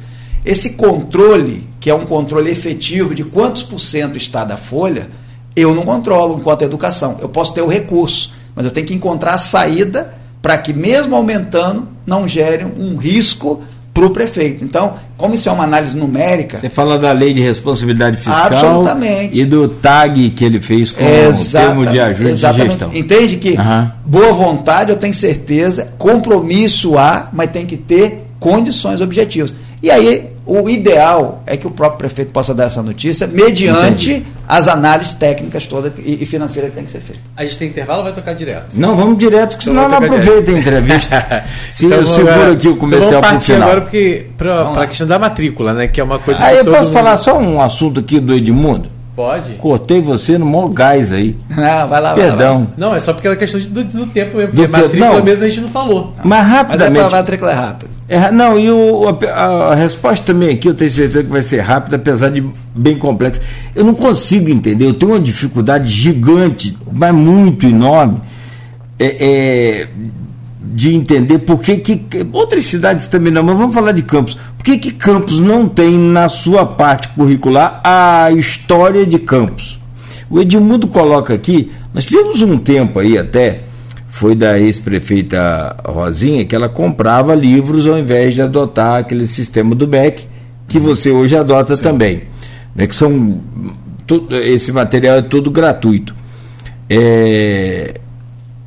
Esse controle, que é um controle efetivo de quantos por cento está da folha, eu não controlo enquanto educação. Eu posso ter o recurso, mas eu tenho que encontrar a saída para que, mesmo aumentando, não gere um risco para o prefeito. Então, como isso é uma análise numérica. Você fala da lei de responsabilidade fiscal absolutamente. e do TAG que ele fez com Exata, o termo de ajuda exatamente. de gestão. Entende que Uhum. boa vontade, eu tenho certeza, compromisso há, mas tem que ter condições objetivas. E aí, o ideal é que o próprio prefeito possa dar essa notícia mediante Entendi. as análises técnicas todas e, e financeiras que tem que ser feitas. A gente tem intervalo ou vai tocar direto? Não, vamos direto, que Então senão não aproveita a entrevista. (laughs) Se Então eu vamos seguro agora- aqui o então comercial vamos para o partir final. agora porque para Vamos a questão da matrícula, né? Que é uma coisa Aí que eu todo posso mundo- falar só um assunto aqui do Edmundo? Pode? Cortei você no maior gás aí. Não, vai lá, vai lá, vai lá. Perdão. Não, é só porque era questão de- do, do tempo mesmo. Do Porque tempo, matrícula não. mesmo a gente não falou. Mas Mas é rapidamente. para matrícula é rápida. É, não, e o, a, a resposta também aqui, eu tenho certeza que vai ser rápida, apesar de bem complexa. Eu não consigo entender, eu tenho uma dificuldade gigante, mas muito enorme, é, é, de entender por que, que. Outras cidades também não, mas vamos falar de Campos. Por que, que Campos não tem na sua parte curricular a história de Campos? O Edmundo coloca aqui, nós tivemos um tempo aí até, foi da ex-prefeita Rosinha, que ela comprava livros ao invés de adotar aquele sistema do BEC, que você hoje adota também. Né, que são. esse material é todo gratuito. É,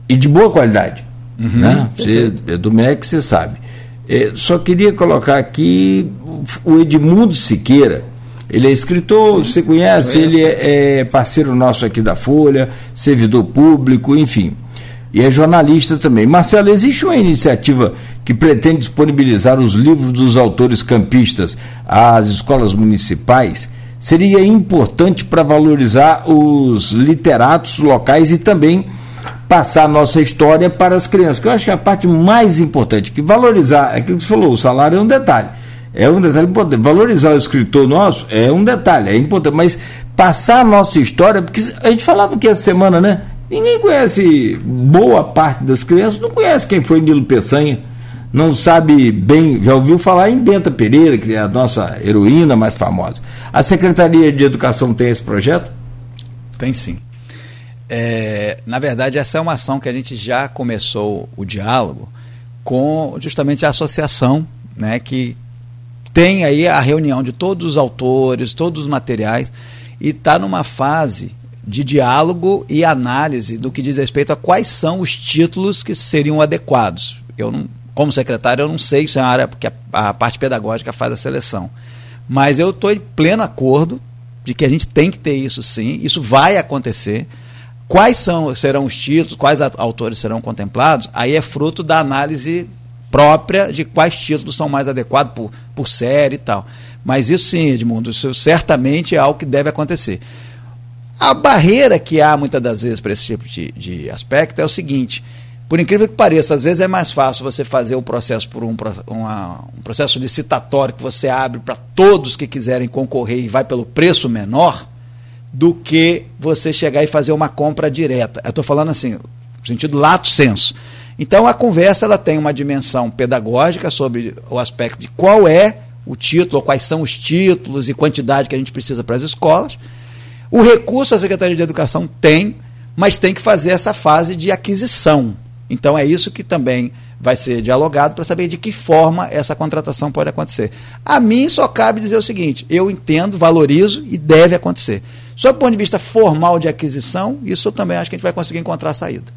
e de boa qualidade. né? Você, é do MEC, você sabe. É, só queria colocar aqui o- o Edmundo Siqueira. Ele é escritor, você conhece, ele é, é parceiro nosso aqui da Folha, servidor público, enfim. E é jornalista também. Marcelo, existe uma iniciativa que pretende disponibilizar os livros dos autores campistas às escolas municipais? Seria importante para valorizar os literatos locais e também passar a nossa história para as crianças, que eu acho que é a parte mais importante, que valorizar, é aquilo que você falou, o salário é um detalhe. É um detalhe importante. Valorizar o escritor nosso é um detalhe, é importante, mas passar a nossa história, porque a gente falava aqui essa semana, né? Ninguém conhece, boa parte das crianças não conhece quem foi Nilo Peçanha, não sabe bem, já ouviu falar em Benta Pereira, que é a nossa heroína mais famosa. A Secretaria de Educação tem esse projeto? Tem sim. É, na verdade, essa é uma ação que a gente já começou o diálogo com justamente a associação, né, que tem aí a reunião de todos os autores, todos os materiais, e está numa fase de diálogo e análise do que diz respeito a quais são os títulos que seriam adequados. Eu não, como secretário, eu não sei, isso é área porque a, a parte pedagógica faz a seleção. Mas eu estou em pleno acordo de que a gente tem que ter isso sim, isso vai acontecer. Quais são, serão os títulos, quais autores serão contemplados, aí é fruto da análise própria de quais títulos são mais adequados por, por série e tal. Mas isso sim, Edmundo, isso certamente é algo que deve acontecer. A barreira que há muitas das vezes para esse tipo de, de aspecto é o seguinte: por incrível que pareça, às vezes é mais fácil você fazer o processo por um, uma- um processo licitatório que você abre para todos que quiserem concorrer e vai pelo preço menor, do que você chegar e fazer uma compra direta. Eu estou falando assim, no sentido lato senso. Então a conversa ela tem uma dimensão pedagógica sobre o aspecto de qual é o título, quais são os títulos e quantidade que a gente precisa para as escolas. O recurso a Secretaria de Educação tem, mas tem que fazer essa fase de aquisição. Então é isso que também vai ser dialogado para saber de que forma essa contratação pode acontecer. A mim só cabe dizer o seguinte: eu entendo, valorizo e deve acontecer. Sob o ponto de vista formal de aquisição, isso eu também acho que a gente vai conseguir encontrar a saída.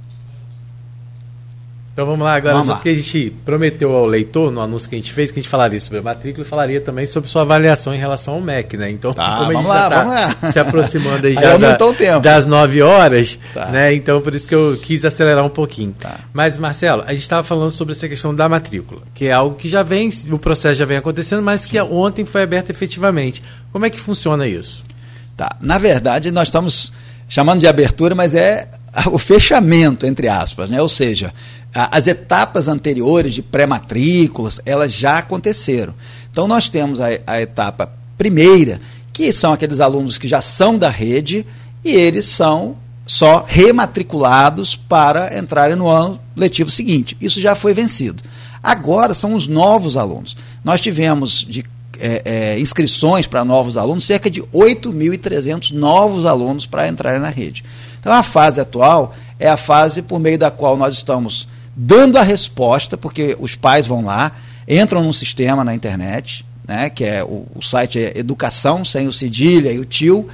Então vamos lá agora, Vamos só lá. porque a gente prometeu ao leitor, no anúncio que a gente fez, que a gente falaria sobre a matrícula e falaria também sobre sua avaliação em relação ao MEC, né? Então, Tá, como a gente vamos já lá, tá vamos lá. se aproximando aí (laughs) já da- das 9 horas, Tá. né? Então por isso que eu quis acelerar um pouquinho. Tá. Mas, Marcelo, a gente estava falando sobre essa questão da matrícula, que é algo que já vem, o processo já vem acontecendo, mas que ontem foi aberto efetivamente. Como é que funciona isso? Tá. Na verdade, nós estamos chamando de abertura, mas é o fechamento, entre aspas, né? Ou seja, as etapas anteriores de pré-matrículas, elas já aconteceram. Então nós temos a, a etapa primeira, que são aqueles alunos que já são da rede e eles são só rematriculados para entrarem no ano letivo seguinte. Isso já foi vencido. Agora são os novos alunos. Nós tivemos de é, é, inscrições para novos alunos, cerca de 8.300 novos alunos para entrarem na rede. Então, a fase atual é a fase por meio da qual nós estamos dando a resposta, porque os pais vão lá, entram num sistema na internet, né, que é o, o site é educação, sem o cedilha e o tio,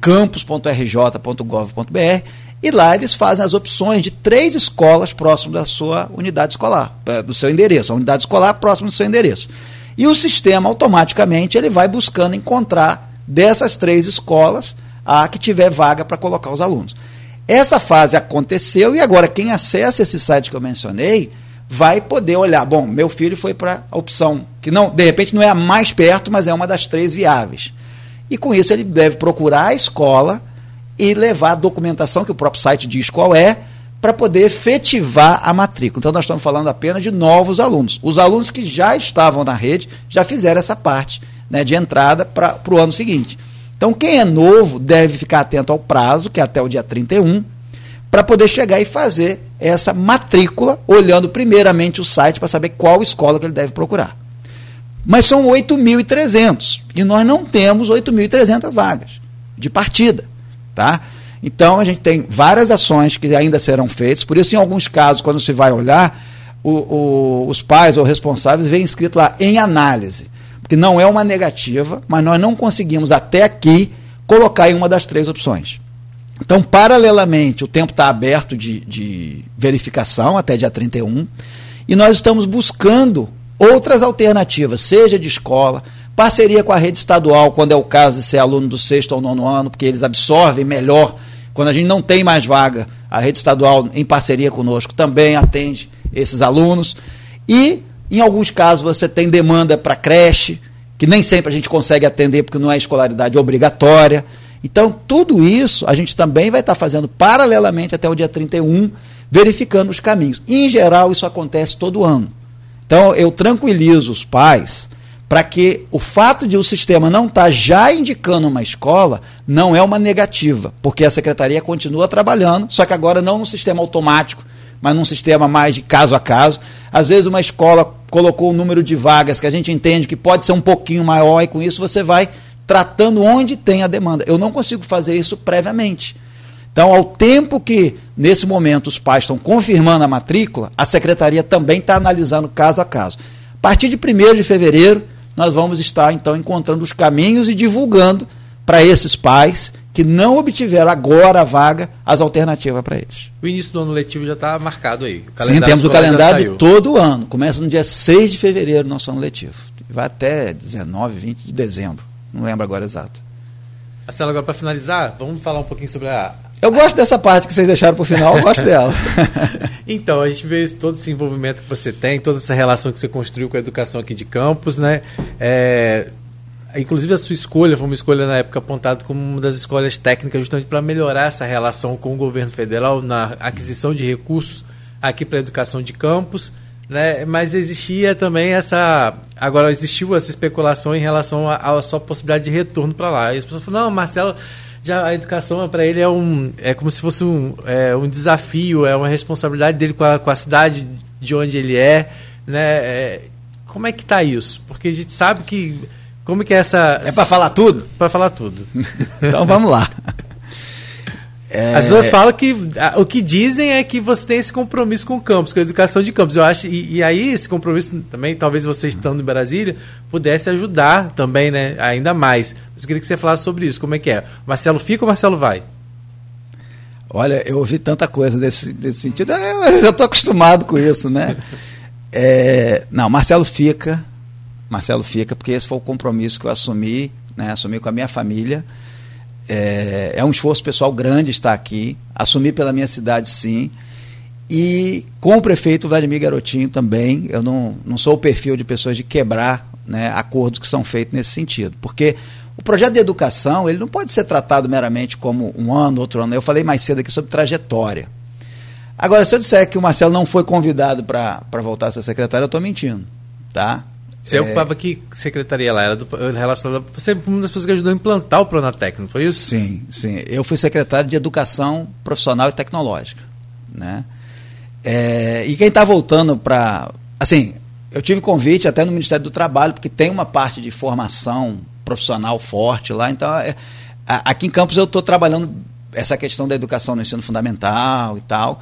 campus.rj.gov.br e lá eles fazem as opções de três escolas próximo da sua unidade escolar, eh, do seu endereço, a unidade escolar próximo do seu endereço. E o sistema automaticamente ele vai buscando encontrar dessas três escolas a que tiver vaga para colocar os alunos. Essa fase aconteceu e agora quem acessa esse site que eu mencionei vai poder olhar, bom, meu filho foi para a opção que não, de repente não é a mais perto, mas é uma das três viáveis. E com isso ele deve procurar a escola e levar a documentação, que o próprio site diz qual é, para poder efetivar a matrícula. Então, nós estamos falando apenas de novos alunos. Os alunos que já estavam na rede já fizeram essa parte né, de entrada para o ano seguinte. Então, quem é novo deve ficar atento ao prazo, que é até o dia 31, para poder chegar e fazer essa matrícula, olhando primeiramente o site para saber qual escola que ele deve procurar. Mas são 8.300 e nós não temos 8.300 vagas de partida. Tá? Então, a gente tem várias ações que ainda serão feitas, por isso, em alguns casos, quando se vai olhar, o, o, os pais ou responsáveis veem escrito lá em análise, porque não é uma negativa, mas nós não conseguimos até aqui colocar em uma das três opções. Então, paralelamente, o tempo está aberto de, de verificação até dia 31, e nós estamos buscando outras alternativas, seja de escola, Parceria com a rede estadual, quando é o caso de ser aluno do sexto ou nono ano, porque eles absorvem melhor. Quando a gente não tem mais vaga, a rede estadual, em parceria conosco, também atende esses alunos. E, em alguns casos, você tem demanda para creche, que nem sempre a gente consegue atender porque não é escolaridade obrigatória. Então, tudo isso a gente também vai estar fazendo paralelamente até o dia 31, verificando os caminhos. Em geral, isso acontece todo ano. Então, eu tranquilizo os pais para que o fato de o sistema não estar tá já indicando uma escola não é uma negativa, porque a secretaria continua trabalhando, só que agora não num sistema automático, mas num sistema mais de caso a caso. Às vezes uma escola colocou um número de vagas que a gente entende que pode ser um pouquinho maior e com isso você vai tratando onde tem a demanda. Eu não consigo fazer isso previamente. Então, ao tempo que, nesse momento, os pais estão confirmando a matrícula, a secretaria também está analisando caso a caso. A partir de 1 de fevereiro, nós vamos estar então encontrando os caminhos e divulgando para esses pais que não obtiveram agora a vaga as alternativas para eles. O início do ano letivo já está marcado aí. Sim, temos o calendário todo ano. Começa no dia 6 de fevereiro nosso ano letivo. Vai até 19, 20 de dezembro. Não lembro agora exato. Marcelo, agora para finalizar, vamos falar um pouquinho sobre a, eu gosto dessa parte que vocês deixaram para o final, eu (laughs) gosto dela. (laughs) então, a gente vê todo esse envolvimento que você tem, toda essa relação que você construiu com a educação aqui de campus, né? É, inclusive a sua escolha foi uma escolha na época apontada como uma das escolhas técnicas justamente para melhorar essa relação com o governo federal na aquisição de recursos aqui para a educação de campus, né? Mas existia também essa agora existiu essa especulação em relação à sua possibilidade de retorno para lá. E as pessoas falam: "Não, Marcelo, já a educação para ele é um é como se fosse um, é, um desafio, é uma responsabilidade dele com a, com a cidade de onde ele é, né? É, como é que tá isso? Porque a gente sabe que como que é essa É para falar tudo? Para falar tudo. (laughs) então vamos lá. É... As pessoas falam que o que dizem é que você tem esse compromisso com o campus, com a educação de campus. Eu acho e, e aí esse compromisso também, talvez você estando em Brasília pudesse ajudar também, né? Ainda mais. Mas eu queria que você falasse sobre isso. Como é que é? Marcelo fica ou Marcelo vai? Olha, eu ouvi tanta coisa desse, desse sentido. Eu já estou acostumado com isso, né? É, não, Marcelo fica. Marcelo fica porque esse foi o compromisso que eu assumi, né? Assumi com a minha família. É, é um esforço pessoal grande estar aqui, assumir pela minha cidade, sim. E com o prefeito Vladimir Garotinho também, eu não, não sou o perfil de pessoas de quebrar né, acordos que são feitos nesse sentido. Porque o projeto de educação ele não pode ser tratado meramente como um ano, outro ano. Eu falei mais cedo aqui sobre trajetória. Agora, se eu disser que o Marcelo não foi convidado para voltar a ser secretário, eu estou mentindo. Tá? Você é... ocupava que secretaria lá? Era do, relacionada. Você foi uma das pessoas que ajudou a implantar o Pronatec, não foi isso? Sim, sim. Eu fui secretário de Educação Profissional e Tecnológica. Né? É, e quem está voltando para. Assim, eu tive convite até no Ministério do Trabalho, porque tem uma parte de formação profissional forte lá. Então, é, aqui em Campos eu estou trabalhando essa questão da educação no ensino fundamental e tal,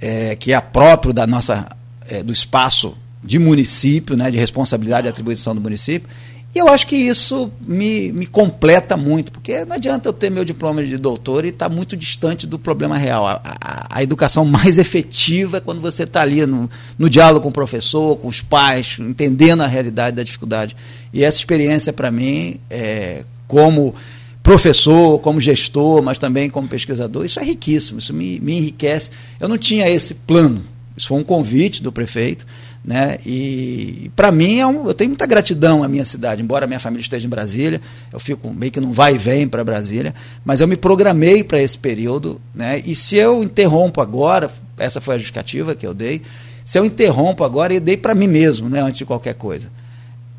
é, que é próprio da nossa, é, do espaço de município, né, de responsabilidade e atribuição do município. E eu acho que isso me, me completa muito, porque não adianta eu ter meu diploma de doutor e estar tá muito distante do problema real. A, a, a educação (laughs) mais efetiva é quando você está ali no, no diálogo com o professor, com os pais, entendendo a realidade da dificuldade. E essa experiência, para mim, é, como professor, como gestor, mas também como pesquisador, isso é riquíssimo, isso me, me enriquece. Eu não tinha esse plano, isso foi um convite do prefeito. Né? E para mim é um, eu tenho muita gratidão à minha cidade, embora minha família esteja em Brasília, eu fico meio que não vai e vem para Brasília, mas eu me programei para esse período, né? E se eu interrompo agora, essa foi a justificativa que eu dei, se eu interrompo agora e dei para mim mesmo, né, antes de qualquer coisa,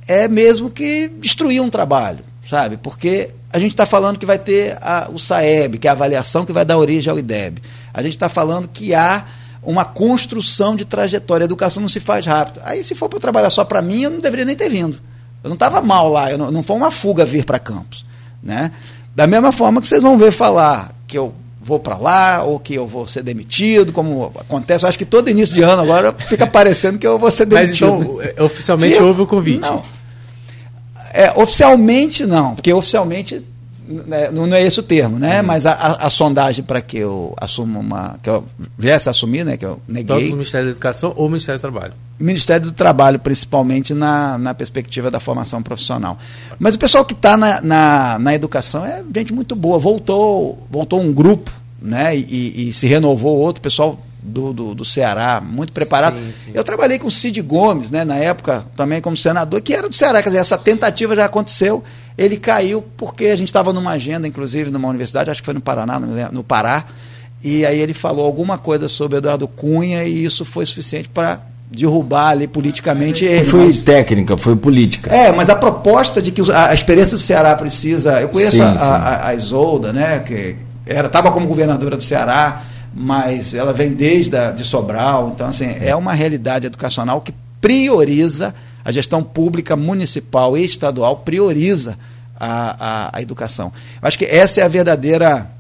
é mesmo que destruir um trabalho, sabe? Porque a gente está falando que vai ter a, o SAEB, que é a avaliação que vai dar origem ao IDEB. A gente está falando que há uma construção de trajetória. A educação não se faz rápido. Aí, se for para trabalhar só para mim, eu não deveria nem ter vindo. Eu não estava mal lá, eu não, não foi uma fuga vir para Campos. Né? Da mesma forma que vocês vão ver falar que eu vou para lá ou que eu vou ser demitido, como acontece. Eu acho que todo início de ano agora fica parecendo que eu vou ser demitido. Mas então, é, oficialmente houve o convite? Não. É, oficialmente não, porque oficialmente não é esse o termo, né? Uhum. Mas a, a, a sondagem para que eu assuma uma. que eu viesse a assumir, né? Que eu neguei. Tanto no Ministério da Educação ou Ministério do Trabalho? Ministério do Trabalho, principalmente na, na perspectiva da formação profissional. Mas o pessoal que está na, na, na, educação é gente muito boa. Voltou, voltou um grupo, né? E, e se renovou outro, pessoal do, do, do, Ceará, muito preparado. Sim, sim. Eu trabalhei com o Cid Gomes, né, na época, também como senador, que era do Ceará. Quer dizer, essa tentativa já aconteceu ele caiu porque a gente estava numa agenda, inclusive, numa universidade, acho que foi no Paraná, no Pará, e aí ele falou alguma coisa sobre Eduardo Cunha e isso foi suficiente para derrubar ali politicamente ele. Foi mas... técnica, foi política. É, mas a proposta de que a, experiência do Ceará precisa. Eu conheço sim, a, a, a, Isolda, né? Que estava como governadora do Ceará, mas ela vem desde a, de Sobral. Então, assim, é uma realidade educacional que prioriza a gestão pública municipal e estadual prioriza a, a, a educação. Acho que essa é a verdadeira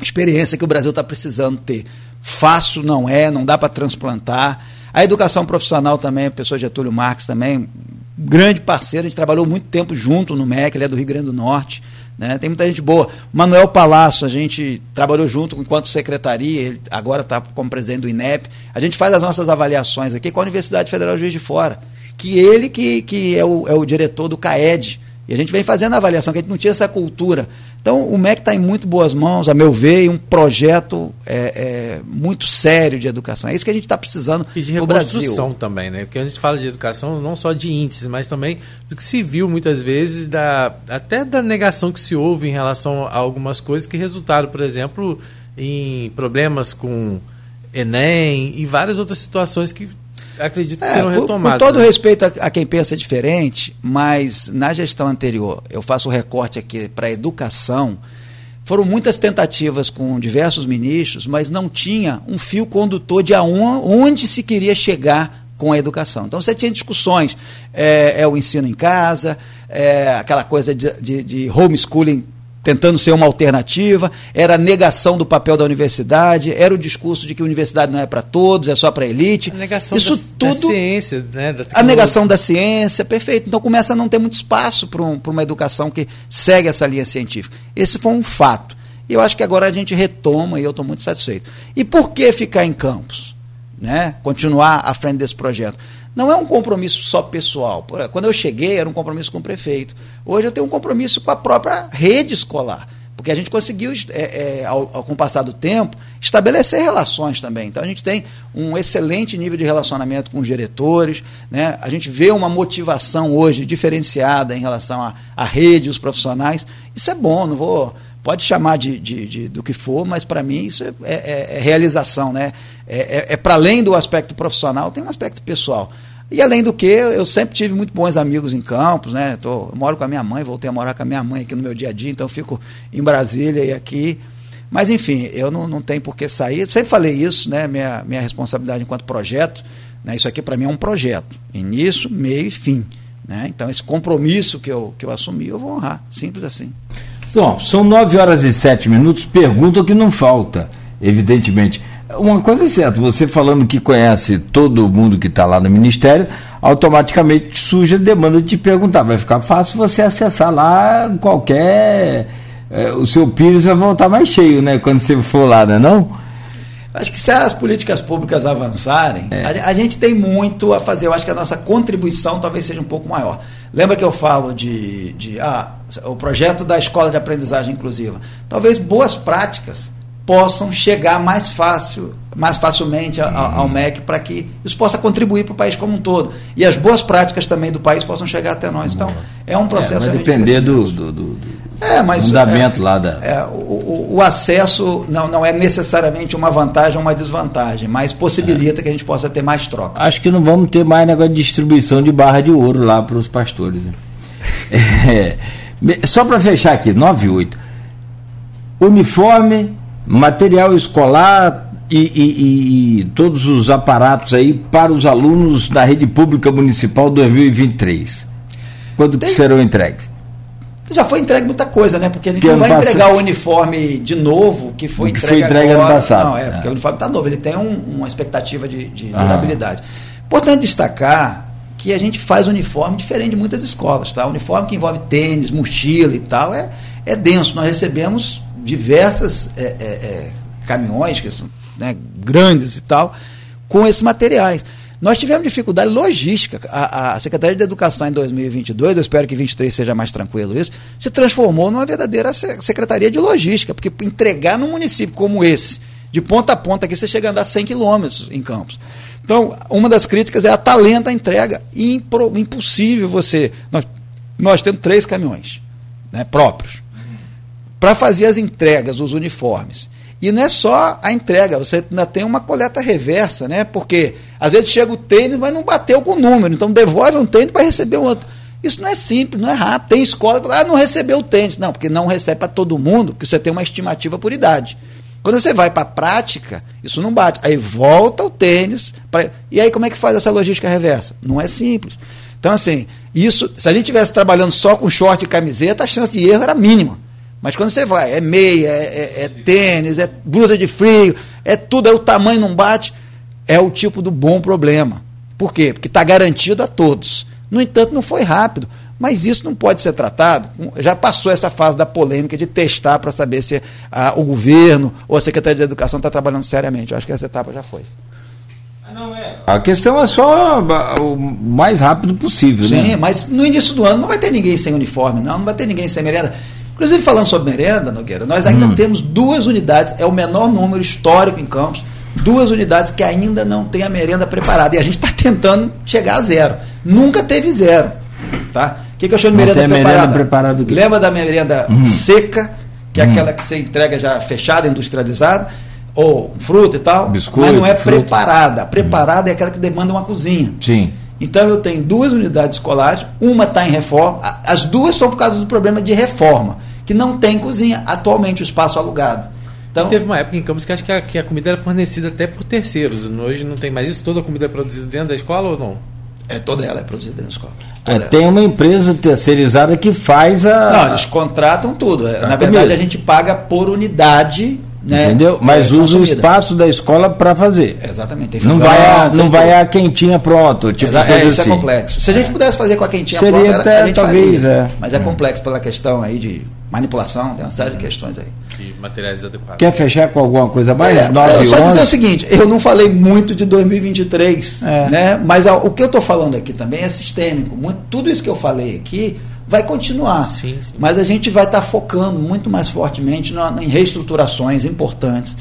experiência que o Brasil está precisando ter. Fácil não é, não dá para transplantar. A educação profissional também, o professor Getúlio Marques também, grande parceiro, a gente trabalhou muito tempo junto no MEC, ele é do Rio Grande do Norte. Né? Tem muita gente boa. Manuel Palácio, a gente trabalhou junto enquanto secretaria, ele agora está como presidente do INEP. A gente faz as nossas avaliações aqui com a Universidade Federal de Juiz de Fora que ele que, que é, o, é o diretor do CAED. E a gente vem fazendo a avaliação, que a gente não tinha essa cultura. Então, o MEC está em muito boas mãos, a meu ver, e um projeto é, é, muito sério de educação. É isso que a gente está precisando e de reconstrução também, né? Porque a gente fala de educação não só de índices, mas também do que se viu muitas vezes, da, até da negação que se houve em relação a algumas coisas que resultaram, por exemplo, em problemas com Enem e várias outras situações que acredito que é, serão retomados. Com todo né? respeito a, a, quem pensa diferente, mas na gestão anterior, eu faço o recorte aqui para a educação, foram muitas tentativas com diversos ministros, mas não tinha um fio condutor de aonde se queria chegar com a educação. Então você tinha discussões, é, é o ensino em casa, é, aquela coisa de, de, de homeschooling tentando ser uma alternativa, era a negação do papel da universidade, era o discurso de que a universidade não é para todos, é só para a elite. A negação Isso da, tudo, da ciência, né? Da a negação da ciência, perfeito. Então começa a não ter muito espaço para um, uma educação que segue essa linha científica. Esse foi um fato. E eu acho que agora a gente retoma e eu estou muito satisfeito. E por que ficar em campos? Né? Continuar à frente desse projeto não é um compromisso só pessoal. Quando eu cheguei, era um compromisso com o prefeito. Hoje eu tenho um compromisso com a própria rede escolar. Porque a gente conseguiu, é, é, ao, ao, com o passar do tempo, estabelecer relações também. Então a gente tem um excelente nível de relacionamento com os diretores, né? a gente vê uma motivação hoje diferenciada em relação à, rede, os profissionais. Isso é bom, não vou pode chamar de, de, de, do que for, mas para mim isso é, é, é, realização, né? É, é, é para além do aspecto profissional, tem um aspecto pessoal. E além do que, eu sempre tive muito bons amigos em Campos, né? Tô, moro com a minha mãe, voltei a morar com a minha mãe aqui no meu dia a dia, então fico em Brasília e aqui. Mas enfim, eu não, não tenho por que sair. Sempre falei isso, né? Minha, minha responsabilidade enquanto projeto, né? Isso aqui para mim é um projeto. Início, meio e fim. Né? Então esse compromisso que eu, que eu assumi, eu vou honrar. Simples assim. Bom, são 9 horas e 7 minutos, pergunta que não falta, evidentemente. uma coisa é certa, você falando que conhece todo mundo que está lá no Ministério, automaticamente surge a demanda de te perguntar. Vai ficar fácil você acessar lá qualquer. É, o seu Pires vai voltar mais cheio, né? Quando você for lá, não é não? Acho que se as políticas públicas avançarem, é. a, a, gente tem muito a fazer. Eu acho que a nossa contribuição talvez seja um pouco maior. Lembra que eu falo de, de ah, o projeto da escola de aprendizagem inclusiva? Talvez boas práticas possam chegar mais fácil, mais facilmente ao, ao MEC para que isso possa contribuir para o país como um todo. E as boas práticas também do país possam chegar até nós. Então, é um processo. É, vai depender do, do, do, é, mas, fundamento é, lá da. É, o, o, acesso não, não é necessariamente uma vantagem ou uma desvantagem, mas possibilita é. que a gente possa ter mais troca. Acho que não vamos ter mais negócio de distribuição de barra de ouro lá para os pastores. Né? (laughs) É, só para fechar aqui, 98. Uniforme material escolar e, e, e, todos os aparatos aí para os alunos da rede pública municipal 2023. Quando Tem, serão entregues? Já foi entregue muita coisa, né? Porque a gente que não vai entregar o uniforme de novo que foi que entregue, foi entregue agora. ano passado. Não, é, porque é. o uniforme está novo, ele tem um, uma expectativa de, de durabilidade. Importante destacar que a gente faz uniforme diferente de muitas escolas, tá? Uniforme que envolve tênis, mochila e tal é, é denso. Nós recebemos diversas é, é, é, caminhões, que são né, grandes e tal, com esses materiais. Nós tivemos dificuldade logística. A, a, Secretaria de Educação em 2022, eu espero que 2023 seja mais tranquilo isso, se transformou numa verdadeira Secretaria de Logística, porque entregar num município como esse, de ponta a ponta, aqui você chega a andar 100 quilômetros em Campos. Então, uma das críticas é a talenta entrega. Impro, impossível você. Nós, nós temos três caminhões né, próprios para fazer as entregas, os uniformes. E não é só a entrega, você ainda tem uma coleta reversa, né? Porque às vezes chega o tênis, mas não bateu com o número, então devolve um tênis para receber um outro. Isso não é simples, não é rápido. Tem escola que ah, não recebeu o tênis. Não, porque não recebe para todo mundo, porque você tem uma estimativa por idade. Quando você vai para a prática, isso não bate. Aí volta o tênis. Pra... E aí como é que faz essa logística reversa? Não é simples. Então, assim, isso, se a gente estivesse trabalhando só com short e camiseta, a chance de erro era mínima. Mas quando você vai, é meia, é, é, é tênis, é blusa de frio, é tudo, é o tamanho não bate, é o tipo do bom problema. Por quê? Porque está garantido a todos. No entanto, não foi rápido. Mas isso não pode ser tratado. Já passou essa fase da polêmica de testar para saber se a, o governo ou a Secretaria de Educação está trabalhando seriamente. Eu acho que essa etapa já foi. A questão é só o mais rápido possível, Sim, né? Sim, mas no início do ano não vai ter ninguém sem uniforme, não, não vai ter ninguém sem merenda. Inclusive, falando sobre merenda, Nogueira, nós ainda hum. temos duas unidades, é o menor número histórico em Campos, duas unidades que ainda não tem a merenda preparada. E a gente está tentando chegar a zero. Nunca teve zero. Tá? O que, que eu chamo de merenda preparada? Merenda preparada Lembra da merenda hum. seca, que é hum. aquela que você entrega já fechada, industrializada? ou fruta e tal, Biscoito, mas não é fruta. preparada. Preparada é aquela que demanda uma cozinha. Sim. Então eu tenho duas unidades escolares, uma está em reforma, as duas são por causa do problema de reforma que não tem cozinha. Atualmente o espaço alugado. Então, teve uma época em Campos que acho que a, que a, comida era fornecida até por terceiros. Hoje não tem mais isso? Toda a comida é produzida dentro da escola ou não? É, toda ela é produzida dentro da escola. É, tem uma empresa terceirizada que faz a. Não, eles contratam tudo. É, Na verdade, a gente paga por unidade. Né? Entendeu? Mas é, usa o espaço da escola para fazer. Exatamente. não vai, a, não vai a quentinha pronto. Tipo é, isso é assim. é complexo. Se a gente pudesse fazer com a quentinha Seria pronta, até, talvez, faria. É. Mas é complexo pela questão aí de manipulação, tem uma série de questões aí. De materiais adequados. Quer fechar com alguma coisa mais? É, é só dizer o seguinte, eu não falei muito de 2023, é. né? mas ó, o que eu estou falando aqui também é sistêmico. Muito, tudo isso que eu falei aqui vai continuar, sim, sim. mas a gente vai estar tá focando muito mais fortemente na, em reestruturações importantes.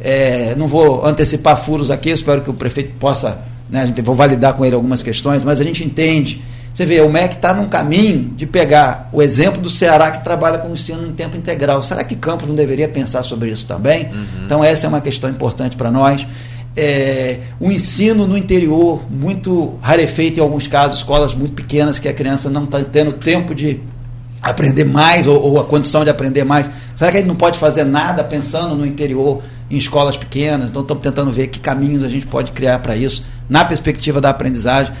É, não vou antecipar furos aqui, espero que o prefeito possa, né, a gente vou validar com ele algumas questões, mas a gente entende você vê, o MEC está num caminho de pegar o exemplo do Ceará que trabalha com o ensino em tempo integral. Será que Campos não deveria pensar sobre isso também? Uhum. Então, essa é uma questão importante para nós. É, o ensino no interior, muito rarefeito em alguns casos, escolas muito pequenas que a criança não está tendo tempo de aprender mais ou, ou, a condição de aprender mais. Será que a gente não pode fazer nada pensando no interior, em escolas pequenas? Então, estamos tentando ver que caminhos a gente pode criar para isso, na perspectiva da aprendizagem.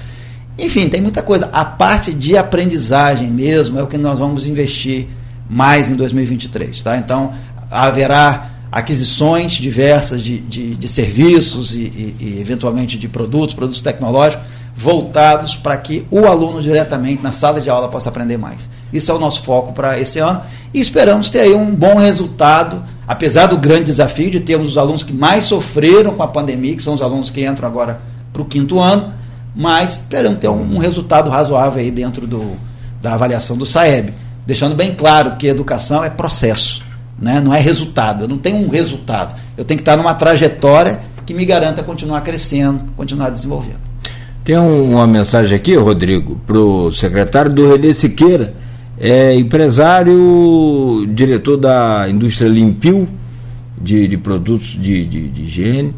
Enfim, tem muita coisa. A parte de aprendizagem mesmo é o que nós vamos investir mais em 2023. Tá? Então, haverá aquisições diversas de, de, de serviços e, e, e, eventualmente, de produtos, produtos tecnológicos, voltados para que o aluno diretamente na sala de aula possa aprender mais. Isso é o nosso foco para esse ano e esperamos ter aí um bom resultado, apesar do grande desafio de termos os alunos que mais sofreram com a pandemia, que são os alunos que entram agora para o quinto ano, mas esperamos ter um, um resultado razoável aí dentro do, da avaliação do SAEB, deixando bem claro que educação é processo, né? não é resultado. Eu não tenho um resultado, eu tenho que estar numa trajetória que me garanta continuar crescendo, continuar desenvolvendo. Tem uma mensagem aqui, Rodrigo, para o secretário do Renê Siqueira, é empresário, diretor da indústria Limpio, de, de produtos de, de, de higiene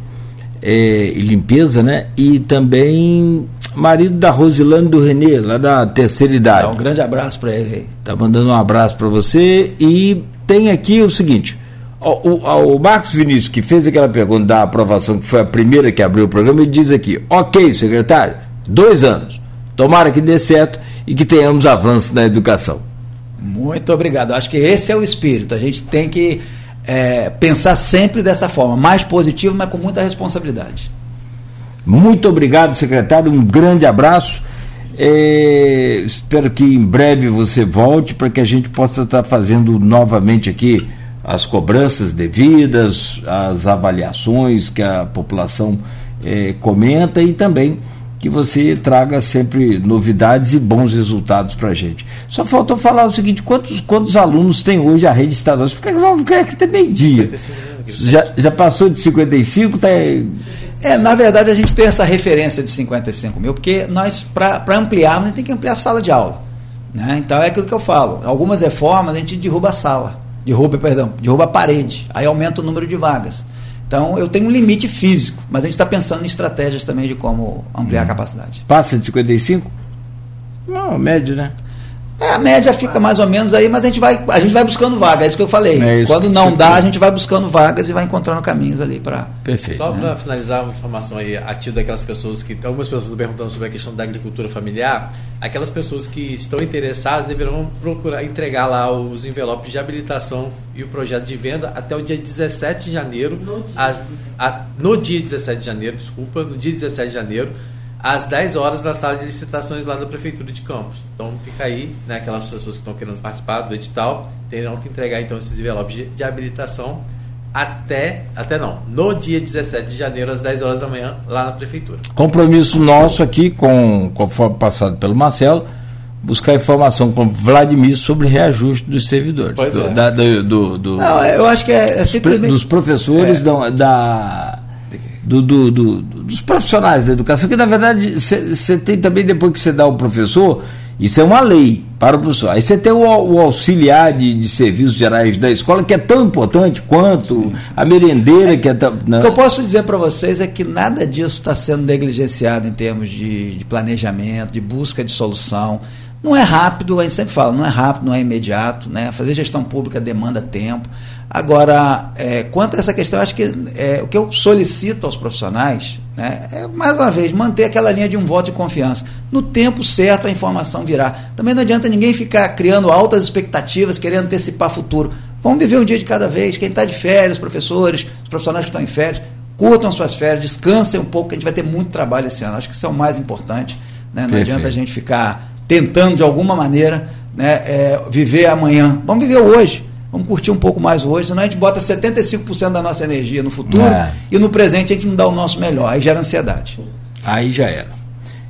é, e limpeza, né? E também marido da Rosilane do Renê, lá da terceira idade. Dá um grande abraço para ele aí. Tá mandando um abraço para você. E tem aqui o seguinte: o, o, o, Marcos Vinícius, que fez aquela pergunta da aprovação, que foi a primeira que abriu o programa, ele diz aqui: ok, secretário, dois anos. Tomara que dê certo e que tenhamos avanço na educação. Muito obrigado. Acho que esse é o espírito. A gente tem que é, pensar sempre dessa forma, mais positivo, mas com muita responsabilidade. Muito obrigado, secretário. Um grande abraço. É, espero que em breve você volte para que a gente possa estar fazendo novamente aqui as cobranças devidas, as avaliações que a população é, comenta e também que você traga sempre novidades e bons resultados para a gente. Só faltou falar o seguinte: quantos, quantos alunos tem hoje a rede estadual? Fica, fica até meio-dia. Já, já passou de 55? Tá... É, na verdade, a gente tem essa referência de 55 mil, porque nós, para ampliar, a gente tem que ampliar a sala de aula. Né? Então é aquilo que eu falo. Algumas reformas a gente derruba a sala, derruba, perdão, derruba a parede, aí aumenta o número de vagas. Então, eu tenho um limite físico, mas a gente está pensando em estratégias também de como ampliar hum. a capacidade. Passa de 55? Não, médio, né? É, a média fica mais ou menos aí, mas a gente vai, a gente vai buscando vagas, é isso que eu falei. É Quando não dá, a gente vai buscando vagas e vai encontrando caminhos ali para. Perfeito. Só né? para finalizar uma informação aí, a daquelas pessoas que. Algumas pessoas perguntando sobre a questão da agricultura familiar. Aquelas pessoas que estão interessadas deverão procurar entregar lá os envelopes de habilitação e o projeto de venda até o dia 17 de janeiro. No dia, às, a, no dia 17 de janeiro, desculpa, no dia 17 de janeiro às 10 horas na sala de licitações lá da Prefeitura de Campos. Então fica aí, né, aquelas pessoas que estão querendo participar do edital, terão que entregar então esses envelopes de, de habilitação até, até não, no dia 17 de janeiro, às 10 horas da manhã, lá na Prefeitura. Compromisso nosso aqui, com, conforme passado pelo Marcelo, buscar informação com Vladimir sobre reajuste dos servidores. Pois do, é. da, do, do, do, Não, eu acho que é, é simplesmente... Dos professores é. da, da do, do, do, dos profissionais da educação, que na verdade você tem também, depois que você dá o professor, isso é uma lei para o professor. Aí você tem o, o auxiliar de, de, serviços gerais da escola, que é tão importante quanto a merendeira, que é tão. Não. O que eu posso dizer para vocês é que nada disso está sendo negligenciado em termos de, de planejamento, de busca de solução. Não é rápido, a gente sempre fala, não é rápido, não é imediato, né? Fazer gestão pública demanda tempo. Agora, é, quanto a essa questão, acho que é, o que eu solicito aos profissionais né, é, mais uma vez, manter aquela linha de um voto de confiança. No tempo certo a informação virá. Também não adianta ninguém ficar criando altas expectativas, querendo antecipar futuro. Vamos viver um dia de cada vez. Quem está de férias, os professores, os profissionais que estão em férias, curtam suas férias, descansem um pouco, que a gente vai ter muito trabalho esse ano. Acho que isso é o mais importante. Né? Não Perfeito. adianta a gente ficar tentando, de alguma maneira, né, é, viver amanhã. Vamos viver hoje. Vamos curtir um pouco mais hoje, senão a gente bota 75% da nossa energia no futuro é. e no presente a gente não dá o nosso melhor. Aí gera ansiedade. Aí já era.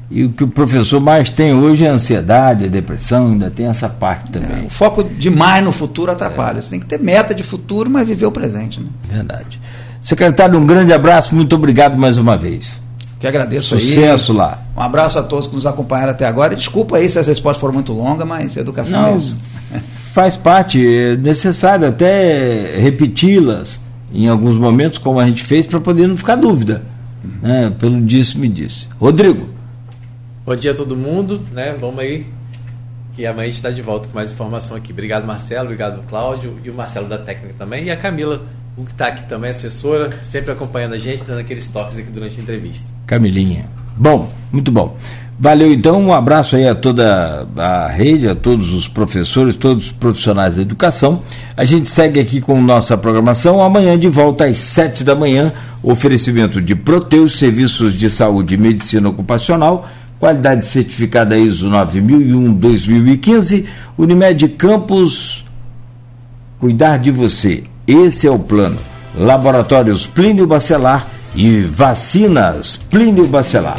E o que o professor mais tem hoje é a ansiedade, a depressão, ainda tem essa parte também. É, o foco demais no futuro atrapalha. É. Você tem que ter meta de futuro, mas viver o presente. Né? Verdade. Secretário, um grande abraço, muito obrigado mais uma vez. Que agradeço Sucesso aí. lá. Um abraço a todos que nos acompanharam até agora. Desculpa aí se as respostas foram muito longas, mas educação Não, é isso (laughs) faz parte, é necessário até repeti-las em alguns momentos, como a gente fez, para poder não ficar dúvida. Né? Pelo disse me disse. Rodrigo. Bom dia a todo mundo, né? Vamos aí. E amanhã a gente está de volta com mais informação aqui. Obrigado, Marcelo, obrigado, Cláudio, e o Marcelo da técnica também, e a Camila, que está aqui também, assessora, sempre acompanhando a gente, dando aqueles toques aqui durante a entrevista. Camilinha. Bom, muito bom. Valeu então, um abraço aí a toda a rede, a todos os professores, todos os profissionais da educação. A gente segue aqui com nossa programação. Amanhã de volta às sete da manhã, oferecimento de Proteus, serviços de saúde e medicina ocupacional, qualidade certificada ISO 9001-2015, Unimed Campos, cuidar de você. Esse é o plano. Laboratórios Plínio Bacelar e vacinas Plínio Bacelar.